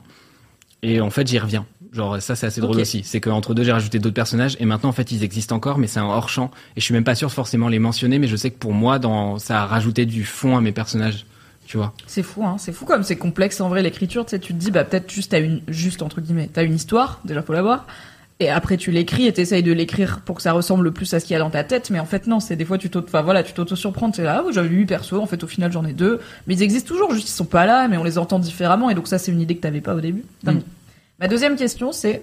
Et en fait, j'y reviens. Genre, ça, c'est assez drôle aussi. C'est qu'entre deux, j'ai rajouté d'autres personnages. Et maintenant, en fait, ils existent encore, mais c'est un hors-champ. Et je suis même pas sûr de forcément les mentionner, mais je sais que pour moi, dans, ça a rajouté du fond à mes personnages. Tu vois. C'est fou, hein. C'est fou comme c'est complexe en vrai l'écriture. Tu sais, tu te dis, bah peut-être juste t'as une, juste entre guillemets, t'as une histoire. Déjà faut l'avoir. Et après tu l'écris et t'essayes de l'écrire pour que ça ressemble le plus à ce qu'il y a dans ta tête. Mais en fait non, c'est des fois tu t'auto, enfin voilà, tu t'auto surprends. C'est là, ah, j'avais huit persos. En fait au final j'en ai deux. Mais ils existent toujours, juste ils sont pas là, mais on les entend différemment. Et donc ça c'est une idée que t'avais pas au début. Mm. Ma deuxième question c'est,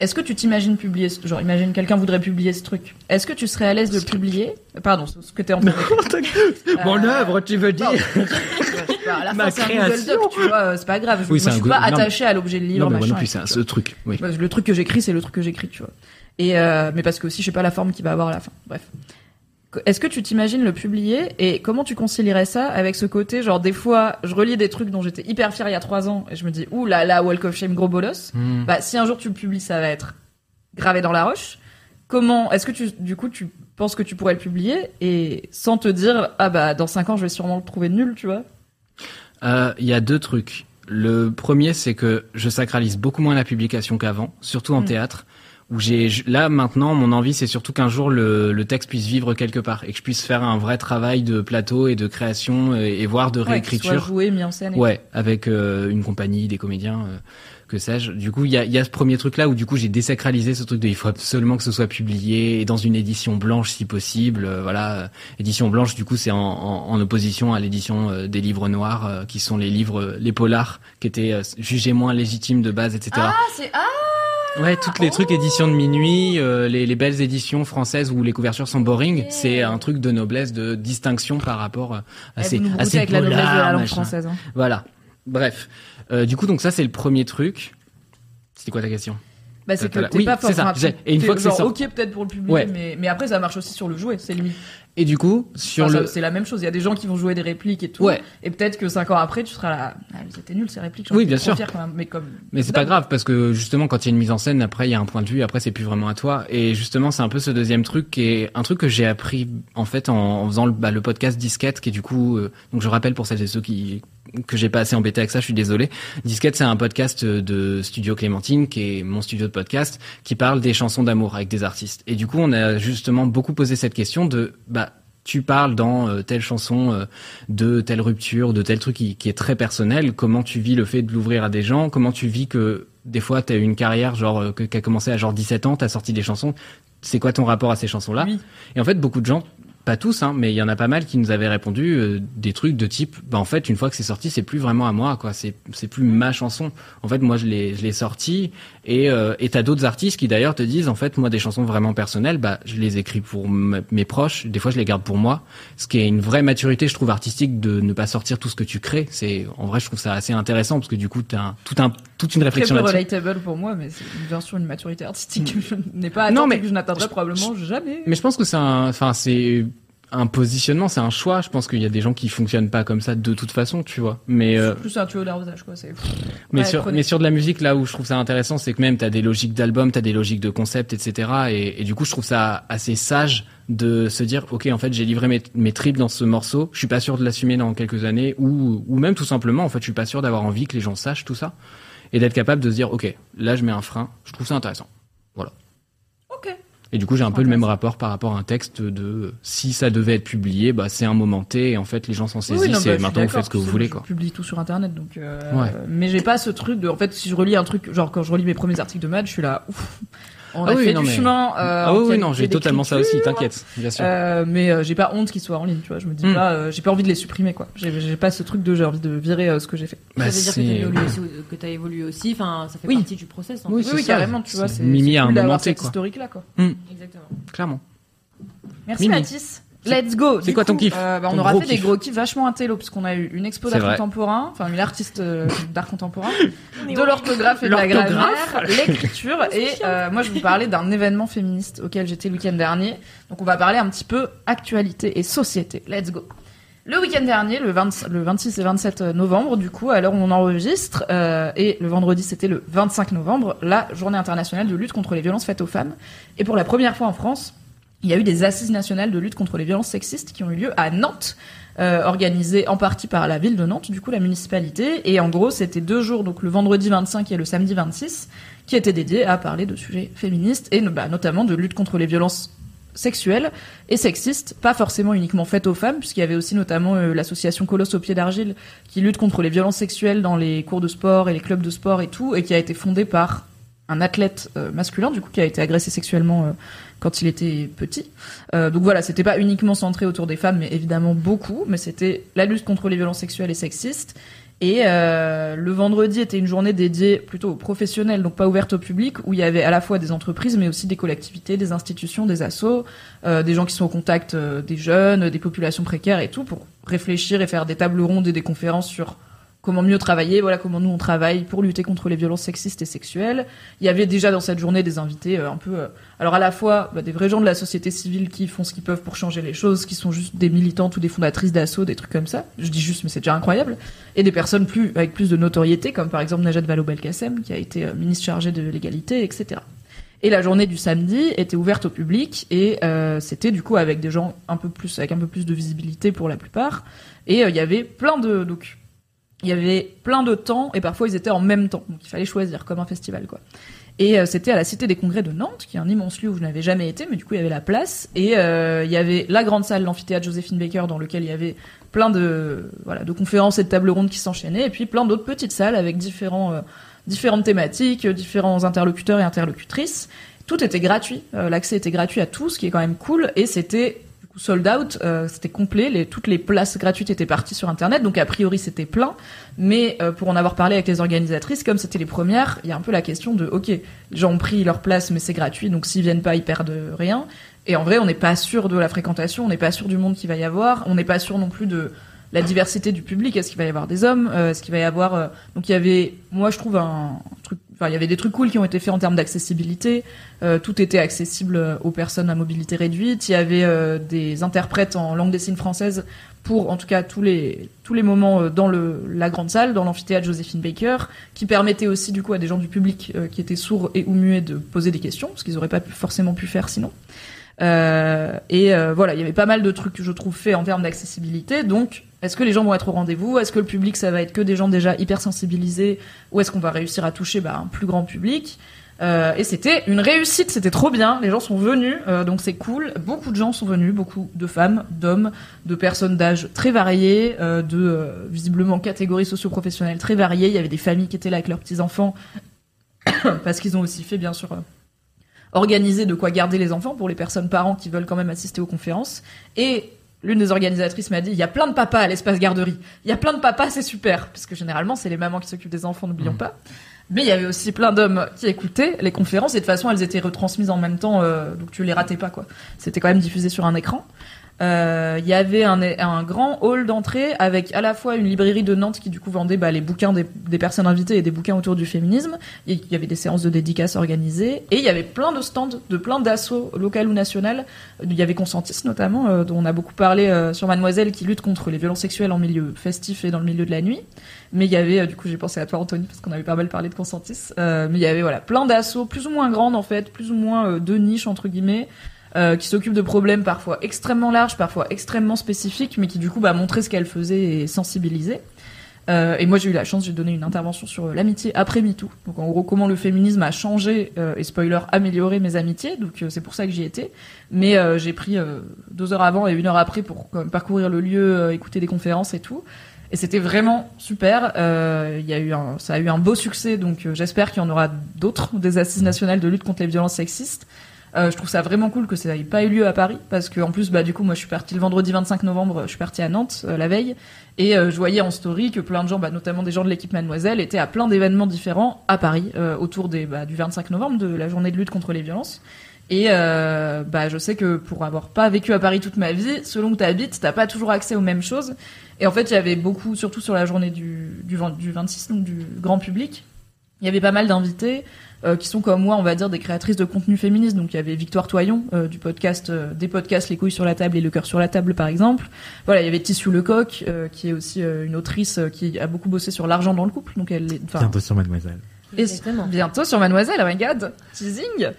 est-ce que tu t'imagines publier, ce- genre imagine quelqu'un voudrait publier ce truc. Est-ce que tu serais à l'aise de publier? Pardon, ce ce que t'es en train. Mon Euh, œuvre, tu veux dire? à la fin, c'est un Google création. Doc, tu vois, c'est pas grave. Je, Oui, moi, je suis pas attaché à l'objet de livre, Non, mais moi machin. c'est ce truc. Oui. Le truc que j'écris, c'est le truc que j'écris, tu vois. Et euh, mais parce que aussi, je sais pas la forme qu'il va avoir à la fin. Bref. Est-ce que tu t'imagines le publier et comment tu concilierais ça avec ce côté, genre des fois, je relis des trucs dont j'étais hyper fière il y a trois ans et je me dis, ouh là là, Walk of Shame, gros bolos. Hmm. Bah, si un jour tu le publies, ça va être gravé dans la roche. Comment, est-ce que tu, du coup, tu penses que tu pourrais le publier et sans te dire, ah bah, dans cinq ans, je vais sûrement le trouver nul, tu vois? Euh, Il y a deux trucs. Le premier, c'est que je sacralise beaucoup moins la publication qu'avant, surtout en Mm. théâtre. Où j'ai là maintenant, mon envie, c'est surtout qu'un jour le, le texte puisse vivre quelque part et que je puisse faire un vrai travail de plateau et de création et, et voire de Ouais, soit réécriture. joué, mis en scène. et Ouais, avec euh, une compagnie, des comédiens, euh, que sais-je. Du coup, il y a, il y a ce premier truc-là où du coup j'ai désacralisé ce truc de il faut absolument que ce soit publié et dans une édition blanche si possible. euh, voilà, Euh, édition blanche. Du coup, c'est en, en, en opposition à l'édition euh, des livres noirs, euh, qui sont les livres, les polars, qui étaient jugés moins légitimes de base, etc. Ah, c'est, ah! Ouais, toutes les trucs éditions de minuit, euh, les, les belles éditions françaises où les couvertures sont boring, c'est un truc de noblesse, de distinction par rapport à Eh, ces, à ces avec la noblesse de la polars, langue machin. française. hein. Voilà. Bref. Euh, du coup, donc ça, c'est le premier truc. C'était quoi ta question Bah, c'est Euh, que t'es Oui, pas c'est ça. et une fois que c'est sorti- ok, peut-être pour le Ouais. mais, mais après, ça marche aussi sur le jouet, c'est limite. Et du coup, sur Enfin, le... C'est la même chose. Il y a des gens qui vont jouer des répliques et tout. Ouais. Et peut-être que cinq ans après, tu seras là. Ah, c'était nul ces répliques. Oui, bien sûr. fier quand même. Mais comme. Mais c'est pas grave parce que justement quand il y a une mise en scène après il y a un point de vue après c'est plus vraiment à toi et justement c'est un peu ce deuxième truc qui est un truc que j'ai appris en fait en, en faisant le, bah, le podcast Disquette qui est du coup euh, donc je rappelle pour celles et ceux qui que j'ai pas assez embêté avec ça je suis désolé Disquette c'est un podcast de Studio Clémentine qui est mon studio de podcast qui parle des chansons d'amour avec des artistes et du coup on a justement beaucoup posé cette question de bah tu parles dans euh, telle chanson euh, de telle rupture, de tel truc qui, qui est très personnel. Comment tu vis le fait de l'ouvrir à des gens? Comment tu vis que des fois t'as eu une carrière genre euh, que- qui a commencé à genre 17 ans, t'as sorti des chansons? C'est quoi ton rapport à ces chansons-là? Oui. Et en fait, beaucoup de gens pas tous, hein, mais il y en a pas mal qui nous avaient répondu euh, des trucs de type, bah en fait, une fois que c'est sorti, c'est plus vraiment à moi, quoi. C'est c'est plus ma chanson. En fait, moi, je l'ai je l'ai sorti et euh, et t'as d'autres artistes qui d'ailleurs te disent, en fait, moi, des chansons vraiment personnelles, bah je les écris pour mes proches. Des fois, je les garde pour moi, ce qui est une vraie maturité, je trouve, artistique de ne pas sortir tout ce que tu crées. C'est en vrai, je trouve ça assez intéressant parce que du coup, t'as un, tout un toute une réflexion peu là-dessus. relatable pour moi, mais c'est bien sûr une maturité artistique que je n'ai pas Non, atteinte mais et que je n'atteindrai je- probablement jamais. Mais je pense que c'est un, enfin, c'est un positionnement, c'est un choix. Je pense qu'il y a des gens qui fonctionnent pas comme ça de toute façon, tu vois. Mais euh, C'est plus un tuyau d'arrosage, quoi. C'est. mais Ouais, sur prenez. mais sur de la musique, là où je trouve ça intéressant, c'est que même t'as des logiques d'album, t'as des logiques de concept, etc. Et, et du coup, je trouve ça assez sage de se dire, ok, en fait, j'ai livré mes, mes tripes dans ce morceau. Je suis pas sûr de l'assumer dans quelques années, ou ou même tout simplement, en fait, je suis pas sûr d'avoir envie que les gens sachent tout ça et d'être capable de se dire, ok, là, je mets un frein. Je trouve ça intéressant. Ok. Et du coup, j'ai un peu le même rapport par rapport à un texte de si ça devait être publié, bah c'est un moment T et en fait les gens s'en saisissent oui, non, bah, et je suis maintenant vous faites ce que vous voulez je quoi. publie tout sur internet, donc. euh, Ouais. Mais j'ai pas ce truc de. En fait, si je relis un truc, genre quand je relis mes premiers articles de Mad, je suis là. Ouf. On Ah a oui, fait non, du mais- chemin. euh, ah en oui, oui, non, j'ai totalement ça aussi, t'inquiète, bien sûr. Euh, mais euh, j'ai pas honte qu'ils soient en ligne, tu vois. Je me dis Hmm. pas, euh, j'ai pas envie de les supprimer, quoi. J'ai pas ce truc de j'ai envie de virer euh, ce que j'ai fait. Bah, ça veut dire que t'as évolué aussi, que t'as évolué aussi. Enfin, ça fait Oui. partie du process. En Oui, oui, ça. carrément, tu vois. Mimi un moment T, cette quoi. historique-là, quoi. Exactement. Clairement. Merci. Mathis. Let's go. C'est quoi ton kiff euh, bah, On Ton aura fait des gros kiffs vachement intello parce qu'on a eu une expo d'art contemporain, enfin une artiste euh, d'art contemporain, de l'orthographe et de la grammaire, l'écriture et euh, moi je vais vous parler d'un événement féministe auquel j'étais le week-end dernier. Donc on va parler un petit peu actualité et société. Let's go. Le week-end dernier, le, 20 le 26 et 27 novembre, du coup, à l'heure où on enregistre, euh, et le vendredi c'était le 25 novembre, la journée internationale de lutte contre les violences faites aux femmes. Et pour la première fois en France, il y a eu des assises nationales de lutte contre les violences sexistes qui ont eu lieu à Nantes, euh, organisées en partie par la ville de Nantes, du coup la municipalité. Et en gros, c'était deux jours, donc le vendredi 25 et le samedi 26, qui étaient dédiés à parler de sujets féministes et bah, notamment de lutte contre les violences sexuelles et sexistes, pas forcément uniquement faites aux femmes, puisqu'il y avait aussi notamment euh, l'association Colosse au pied d'argile qui lutte contre les violences sexuelles dans les cours de sport et les clubs de sport et tout, et qui a été fondée par un athlète euh, masculin, du coup, qui a été agressé sexuellement euh, quand il était petit. Euh, donc voilà, c'était pas uniquement centré autour des femmes, mais évidemment beaucoup, mais c'était la lutte contre les violences sexuelles et sexistes. Et le vendredi était une journée dédiée plutôt aux professionnels, donc pas ouverte au public, où il y avait à la fois des entreprises, mais aussi des collectivités, des institutions, des assos, des gens qui sont au contact des jeunes, des populations précaires et tout, pour réfléchir et faire des tables rondes et des conférences sur comment mieux travailler, voilà comment nous on travaille pour lutter contre les violences sexistes et sexuelles. Il y avait déjà dans cette journée des invités euh, un peu, euh, alors à la fois bah, des vrais gens de la société civile qui font ce qu'ils peuvent pour changer les choses, qui sont juste des militantes ou des fondatrices d'assaut, des trucs comme ça. Je dis juste, mais c'est déjà incroyable. Et des personnes plus avec plus de notoriété, comme par exemple Najat Vallaud-Belkacem, qui a été euh, ministre chargée de l'égalité, etc. Et la journée du samedi était ouverte au public et c'était du coup avec des gens un peu plus avec un peu plus de visibilité pour la plupart. Et il y avait plein de donc il y avait plein de temps et parfois ils étaient en même temps. Donc il fallait choisir comme un festival quoi. Et euh, c'était à la Cité des Congrès de Nantes, qui est un immense lieu où je n'avais jamais été, mais du coup il y avait la place. Et euh, il y avait la grande salle, l'amphithéâtre Joséphine Baker, dans lequel il y avait plein de voilà de conférences et de tables rondes qui s'enchaînaient, et puis plein d'autres petites salles avec différents euh, différentes thématiques, différents interlocuteurs et interlocutrices. Tout était gratuit, l'accès était gratuit à tout, ce qui est quand même cool, et c'était sold out, euh, c'était complet, toutes les places gratuites étaient parties sur internet, donc a priori c'était plein. Mais euh, pour en avoir parlé avec les organisatrices, comme c'était les premières, il y a un peu la question de ok, les gens ont pris leur place, mais c'est gratuit, donc s'ils viennent pas, ils perdent rien. Et en vrai, on n'est pas sûr de la fréquentation, on n'est pas sûr du monde qu'il va y avoir, on n'est pas sûr non plus de la diversité du public. Est-ce qu'il va y avoir des hommes? Euh, Est-ce qu'il va y avoir donc il y avait, moi je trouve un truc, il y avait des trucs cool qui ont été faits en termes d'accessibilité. Euh, tout était accessible euh, aux personnes à mobilité réduite. Il y avait euh, des interprètes en langue des signes française pour en tout cas tous les tous les moments euh, dans le la grande salle, dans l'amphithéâtre Joséphine Baker, qui permettait aussi du coup à des gens du public euh, qui étaient sourds et ou muets de poser des questions, ce qu'ils auraient pas forcément pu faire sinon. Euh, et voilà, il y avait pas mal de trucs que je trouve faits en termes d'accessibilité. Donc, est-ce que les gens vont être au rendez-vous? Est-ce que le public, ça va être que des gens déjà hyper sensibilisés Ou est-ce qu'on va réussir à toucher bah, un plus grand public? Euh, Et c'était une réussite, c'était trop bien. Les gens sont venus, euh, donc c'est cool. Beaucoup de gens sont venus, beaucoup de femmes, d'hommes, de personnes d'âge très variés, euh, de visiblement catégories socio-professionnelles très variées. Il y avait des familles qui étaient là avec leurs petits enfants parce qu'ils ont aussi fait bien sûr. organiser de quoi garder les enfants pour les personnes parents qui veulent quand même assister aux conférences. Et l'une des organisatrices m'a dit, il y a plein de papas à l'espace garderie. Il y a plein de papas, c'est super. Parce que généralement, c'est les mamans qui s'occupent des enfants, n'oublions pas. Mais il y avait aussi plein d'hommes qui écoutaient les conférences et de toute façon, elles étaient retransmises en même temps, euh, donc tu les ratais pas, quoi. C'était quand même diffusé sur un écran. Euh, Il y avait un, grand hall d'entrée avec à la fois une librairie de Nantes qui du coup vendait bah, les bouquins des, personnes invitées et des bouquins autour du féminisme. Il y avait des séances de dédicaces organisées et il y avait plein de stands de plein d'assauts local ou national. Il y avait Consentis notamment euh, dont on a beaucoup parlé euh, sur Mademoiselle qui lutte contre les violences sexuelles en milieu festif et dans le milieu de la nuit. Mais il y avait, du coup, j'ai pensé à toi, Anthony, parce qu'on avait pas mal parlé de Consentis. Mais il y avait, voilà, plein d'assauts, plus ou moins grandes, en fait, plus ou moins de niches, entre guillemets, euh, qui s'occupent de problèmes parfois extrêmement larges, parfois extrêmement spécifiques, mais qui, du coup, bah, montraient ce qu'elles faisaient et sensibilisaient. Euh, et moi, j'ai eu la chance, j'ai donné une intervention sur euh, l'amitié après MeToo. Donc, en gros, comment le féminisme a changé euh, et spoiler, amélioré mes amitiés. Donc, euh, c'est pour ça que j'y étais. Mais euh, j'ai pris euh, deux heures avant et une heure après pour parcourir le lieu, écouter des conférences et tout. Et c'était vraiment super. Il y a eu un, ça a eu un beau succès, donc j'espère qu'il y en aura d'autres des assises nationales de lutte contre les violences sexistes. Euh, je trouve ça vraiment cool que ça n'ait pas eu lieu à Paris, parce que en plus, bah du coup, moi, je suis partie le vendredi 25 novembre, je suis partie à Nantes euh, la veille, et euh, je voyais en story que plein de gens, bah, notamment des gens de l'équipe Mademoiselle, étaient à plein d'événements différents à Paris autour bah, du 25 novembre, de la journée de lutte contre les violences. Et bah, je sais que pour avoir pas vécu à Paris toute ma vie, selon où tu habites, t'as pas toujours accès aux mêmes choses. Et en fait, il y avait beaucoup, surtout sur la journée du, du, 20 du 26, donc du grand public, il y avait pas mal d'invités euh, qui sont comme moi, on va dire, des créatrices de contenu féministe. Donc il y avait Victoire Toyon euh, du podcast, euh, des podcasts Les couilles sur la table et Le cœur sur la table, par exemple. Voilà, il y avait Tissu Lecoq, euh, qui est aussi euh, une autrice euh, qui a beaucoup bossé sur l'argent dans le couple. Donc elle, est- Bientôt sur Mademoiselle. et Exactement. bientôt sur Mademoiselle, oh my god, teasing.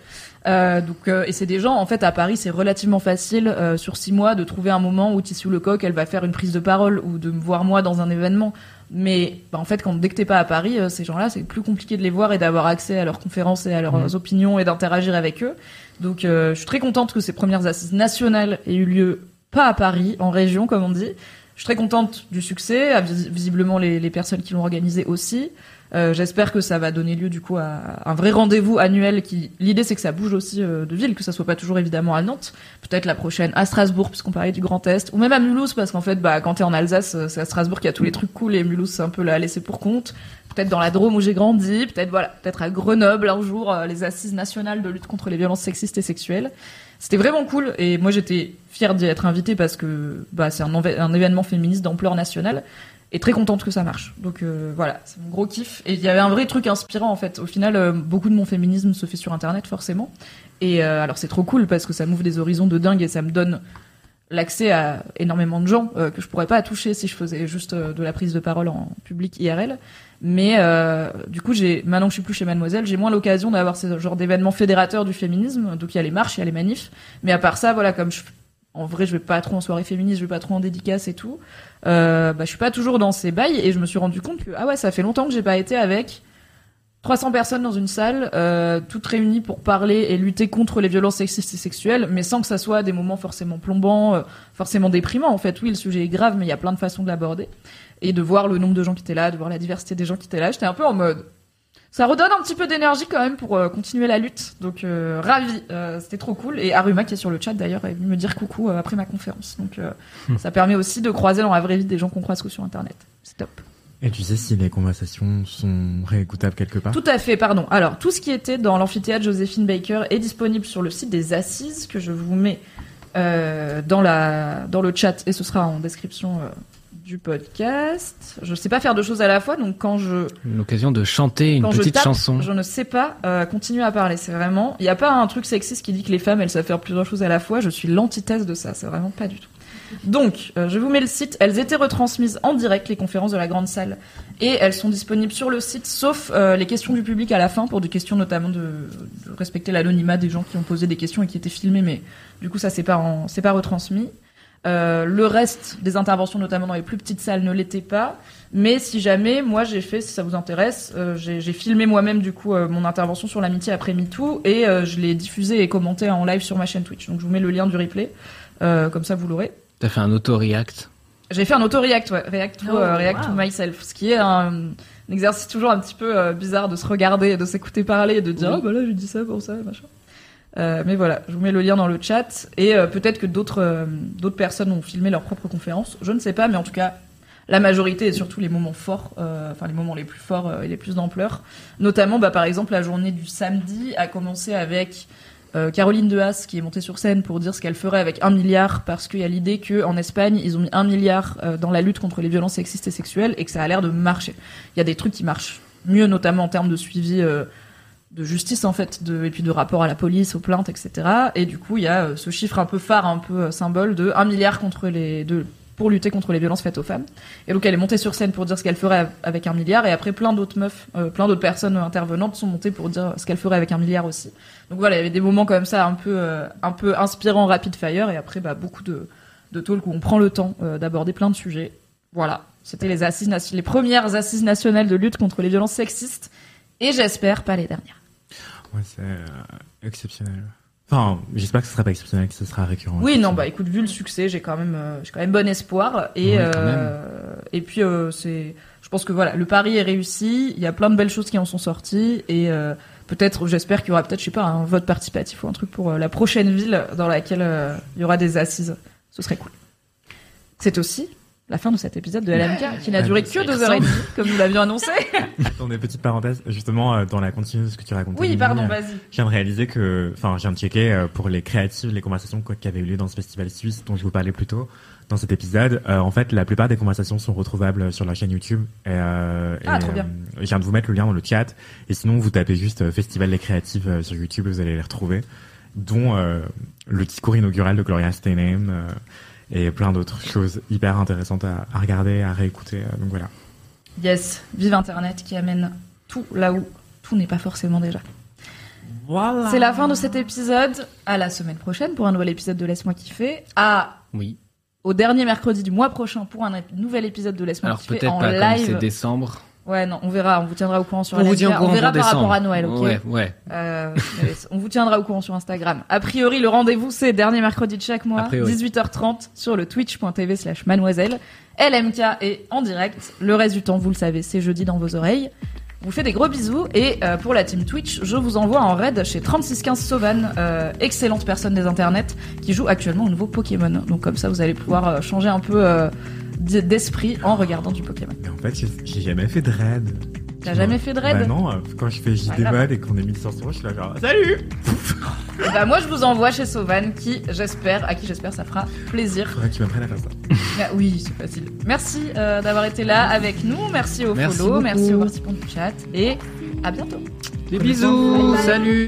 Euh, donc euh, et c'est des gens en fait à Paris c'est relativement facile euh, sur six mois de trouver un moment où Tissu Lecoq elle va faire une prise de parole ou de me voir moi dans un événement mais bah, en fait quand dès que t'es pas à Paris euh, ces gens-là c'est plus compliqué de les voir et d'avoir accès à leurs conférences et à leurs Mhm. opinions et d'interagir avec eux. Donc euh, je suis très contente que ces premières assises nationales aient eu lieu pas à Paris en région comme on dit. Je suis très contente du succès visiblement les, les personnes qui l'ont organisé aussi euh, J'espère que ça va donner lieu du coup à un vrai rendez-vous annuel. Qui l'idée c'est que ça bouge aussi euh, de ville, que ça soit pas toujours évidemment à Nantes. Peut-être la prochaine à Strasbourg puisqu'on parlait du Grand Est, ou même à Mulhouse parce qu'en fait bah quand t'es en Alsace euh, c'est à Strasbourg qu'il y a tous les trucs cool et Mulhouse c'est un peu la laissé pour compte. Peut-être dans la Drôme où j'ai grandi, peut-être voilà, peut-être à Grenoble un jour les assises nationales de lutte contre les violences sexistes et sexuelles. C'était vraiment cool et moi j'étais fière d'y être invitée parce que bah c'est un événement féministe d'ampleur nationale et très contente que ça marche. Donc euh, voilà, c'est mon gros kiff. Et il y avait un vrai truc inspirant en fait. Au final, euh, beaucoup de mon féminisme se fait sur Internet forcément. Et euh, alors c'est trop cool parce que ça m'ouvre des horizons de dingue et ça me donne l'accès à énormément de gens euh, que je pourrais pas toucher si je faisais juste euh, de la prise de parole en public IRL. Mais euh, du coup, j'ai maintenant que je suis plus chez Mademoiselle, j'ai moins l'occasion d'avoir ce genre d'événements fédérateurs du féminisme. Donc il y a les marches, il y a les manifs. Mais à part ça, voilà, comme je, en vrai, je vais pas trop en soirée féministe, je vais pas trop en dédicace et tout. Euh, bah, je suis pas toujours dans ces bails et je me suis rendu compte que ah ouais, ça fait longtemps que j'ai pas été avec 300 personnes dans une salle, euh, toutes réunies pour parler et lutter contre les violences sexistes et sexuelles, mais sans que ça soit des moments forcément plombants, euh, forcément déprimants. En fait, oui, le sujet est grave, mais il y a plein de façons de l'aborder. Et de voir le nombre de gens qui étaient là, de voir la diversité des gens qui étaient là, j'étais un peu en mode. Ça redonne un petit peu d'énergie quand même pour euh, continuer la lutte. Donc euh, ravi, Euh, c'était trop cool. Et Aruma qui est sur le chat d'ailleurs est venu me dire coucou après ma conférence. Donc euh, ça permet aussi de croiser dans la vraie vie des gens qu'on croise que sur internet. C'est top. Et tu sais si les conversations sont réécoutables quelque part? Tout à fait, pardon. Alors, tout ce qui était dans l'amphithéâtre Joséphine Baker est disponible sur le site des Assises que je vous mets dans, la, dans le chat et ce sera en description du podcast. Je sais pas faire deux choses à la fois, donc quand je L'occasion de chanter une je petite tape, chanson. je ne sais pas euh, continuer à parler. C'est vraiment, il n'y a pas un truc sexiste qui dit que les femmes elles savent faire plusieurs choses à la fois. Je suis l'antithèse de ça. C'est vraiment pas du tout. Donc, euh, je vous mets le site. Elles étaient retransmises en direct, les conférences de la grande salle, et elles sont disponibles sur le site, sauf euh, les questions du public à la fin, pour des questions notamment de, de respecter l'anonymat des gens qui ont posé des questions et qui étaient filmés, mais du coup ça c'est pas en- pas retransmis. Euh, le reste des interventions, notamment dans les plus petites salles, ne l'était pas. Mais si jamais, moi j'ai fait, si ça vous intéresse, euh, j'ai filmé moi-même du coup euh, mon intervention sur l'amitié après MeToo et euh, je l'ai diffusée et commentée en live sur ma chaîne Twitch. Donc je vous mets le lien du replay, euh, comme ça vous l'aurez. T'as fait un auto-react? J'ai fait un auto-react, ouais, react to, Oh, euh, react to myself, ce qui est un, un exercice toujours un petit peu euh, bizarre de se regarder et de s'écouter parler et de dire Oui. ah bah là j'ai dit ça pour ça machin. Euh, mais voilà, je vous mets le lien dans le chat et euh, peut-être que d'autres euh, d'autres personnes ont filmé leur propre conférence. Je ne sais pas, mais en tout cas, la majorité et surtout les moments forts, enfin les moments les plus forts et les plus d'ampleur. Notamment, bah, par exemple, la journée du samedi a commencé avec Caroline Dehaas qui est montée sur scène pour dire ce qu'elle ferait avec un milliard parce qu'il y a l'idée que en Espagne ils ont mis un milliard dans la lutte contre les violences sexistes et sexuelles et que ça a l'air de marcher. Il y a des trucs qui marchent mieux, notamment en termes de suivi. De justice en fait de, et puis de rapport à la police aux plaintes etc et du coup il y a euh, ce chiffre un peu phare un peu euh, symbole de 1 milliard contre les de pour lutter contre les violences faites aux femmes. Et donc elle est montée sur scène pour dire ce qu'elle ferait av- avec un milliard. Et après plein d'autres meufs euh, plein d'autres personnes intervenantes sont montées pour dire ce qu'elle ferait avec un milliard aussi. Donc voilà il y avait des moments comme ça un peu un peu inspirants rapid fire. Et après bah, beaucoup de de talk où on prend le temps d'aborder plein de sujets. Voilà. C'était les assises les premières assises nationales de lutte contre les violences sexistes. Et j'espère pas les dernières Ouais, c'est euh, exceptionnel. Enfin, j'espère que ce sera pas exceptionnel, que ce sera récurrent. Oui, non, bah écoute, vu le succès, j'ai quand même, euh, j'ai quand même bon espoir. Et Ouais, euh, et puis euh, c'est, je pense que voilà, le pari est réussi. Il y a plein de belles choses qui en sont sorties et euh, peut-être, j'espère qu'il y aura peut-être, je sais pas, un vote participatif ou un truc pour la prochaine ville dans laquelle il y aura des assises. Ce serait cool. C'est aussi la fin de cet épisode de LMK qui n'a duré que deux heures et demie, comme nous l'avions annoncé. Attendez, petite parenthèse, justement, euh, dans la continuité de ce que tu racontais. oui, pardon, euh, vas-y. Je viens de réaliser que, enfin, je viens de checker euh, pour les créatives, les conversations qui avaient eu lieu dans ce festival suisse dont je vous parlais plus tôt dans cet épisode. Euh, en fait, la plupart des conversations sont retrouvables sur la chaîne YouTube. Et, euh, Ah, et, trop bien. euh, je viens de vous mettre le lien dans le chat. Et sinon, vous tapez juste Festival des créatives sur YouTube, vous allez les retrouver, dont le discours inaugural de Gloria Steinem et plein d'autres choses hyper intéressantes à, à regarder, à réécouter. euh, donc voilà. Yes, vive Internet qui amène tout là où tout n'est pas forcément déjà. Voilà. C'est la fin de cet épisode. À la semaine prochaine pour un nouvel épisode de Laisse-moi kiffer. À Oui. au dernier mercredi du mois prochain pour un nouvel épisode de Laisse-moi Alors kiffer peut-être en pas comme c'est live. décembre. Ouais, non, on verra, on vous tiendra au courant sur On vous LMK. tient au courant On verra par rapport à Noël, ok Ouais, ouais. Euh, on vous tiendra au courant sur Instagram. A priori, le rendez-vous, c'est dernier mercredi de chaque mois, A priori. 18h30, sur le twitch.tv slash mademoiselle. LMK est en direct. Le reste du temps, vous le savez, c'est jeudi dans vos oreilles. Vous fais des gros bisous et euh, pour la team Twitch, je vous envoie en raid chez 3615 Sauvan, euh, excellente personne des internets qui joue actuellement au nouveau Pokémon. Donc comme ça, vous allez pouvoir euh, changer un peu euh, d'esprit en regardant du Pokémon. Mais en fait, j'ai- jamais fait de raid. T'as jamais fait de raid? Bah non, euh, quand je fais JD. Mode et qu'on est 1500, je suis là genre salut Bah moi, je vous envoie chez Sauvan qui, j'espère, à qui j'espère ça fera plaisir. Faudrait que tu m'apprennes à faire ça. Ah oui, c'est facile. Merci euh, d'avoir été là avec nous. Merci aux Merci follow, beaucoup. merci aux participants du chat. Et à bientôt. Des bisous. Bye bye. Salut.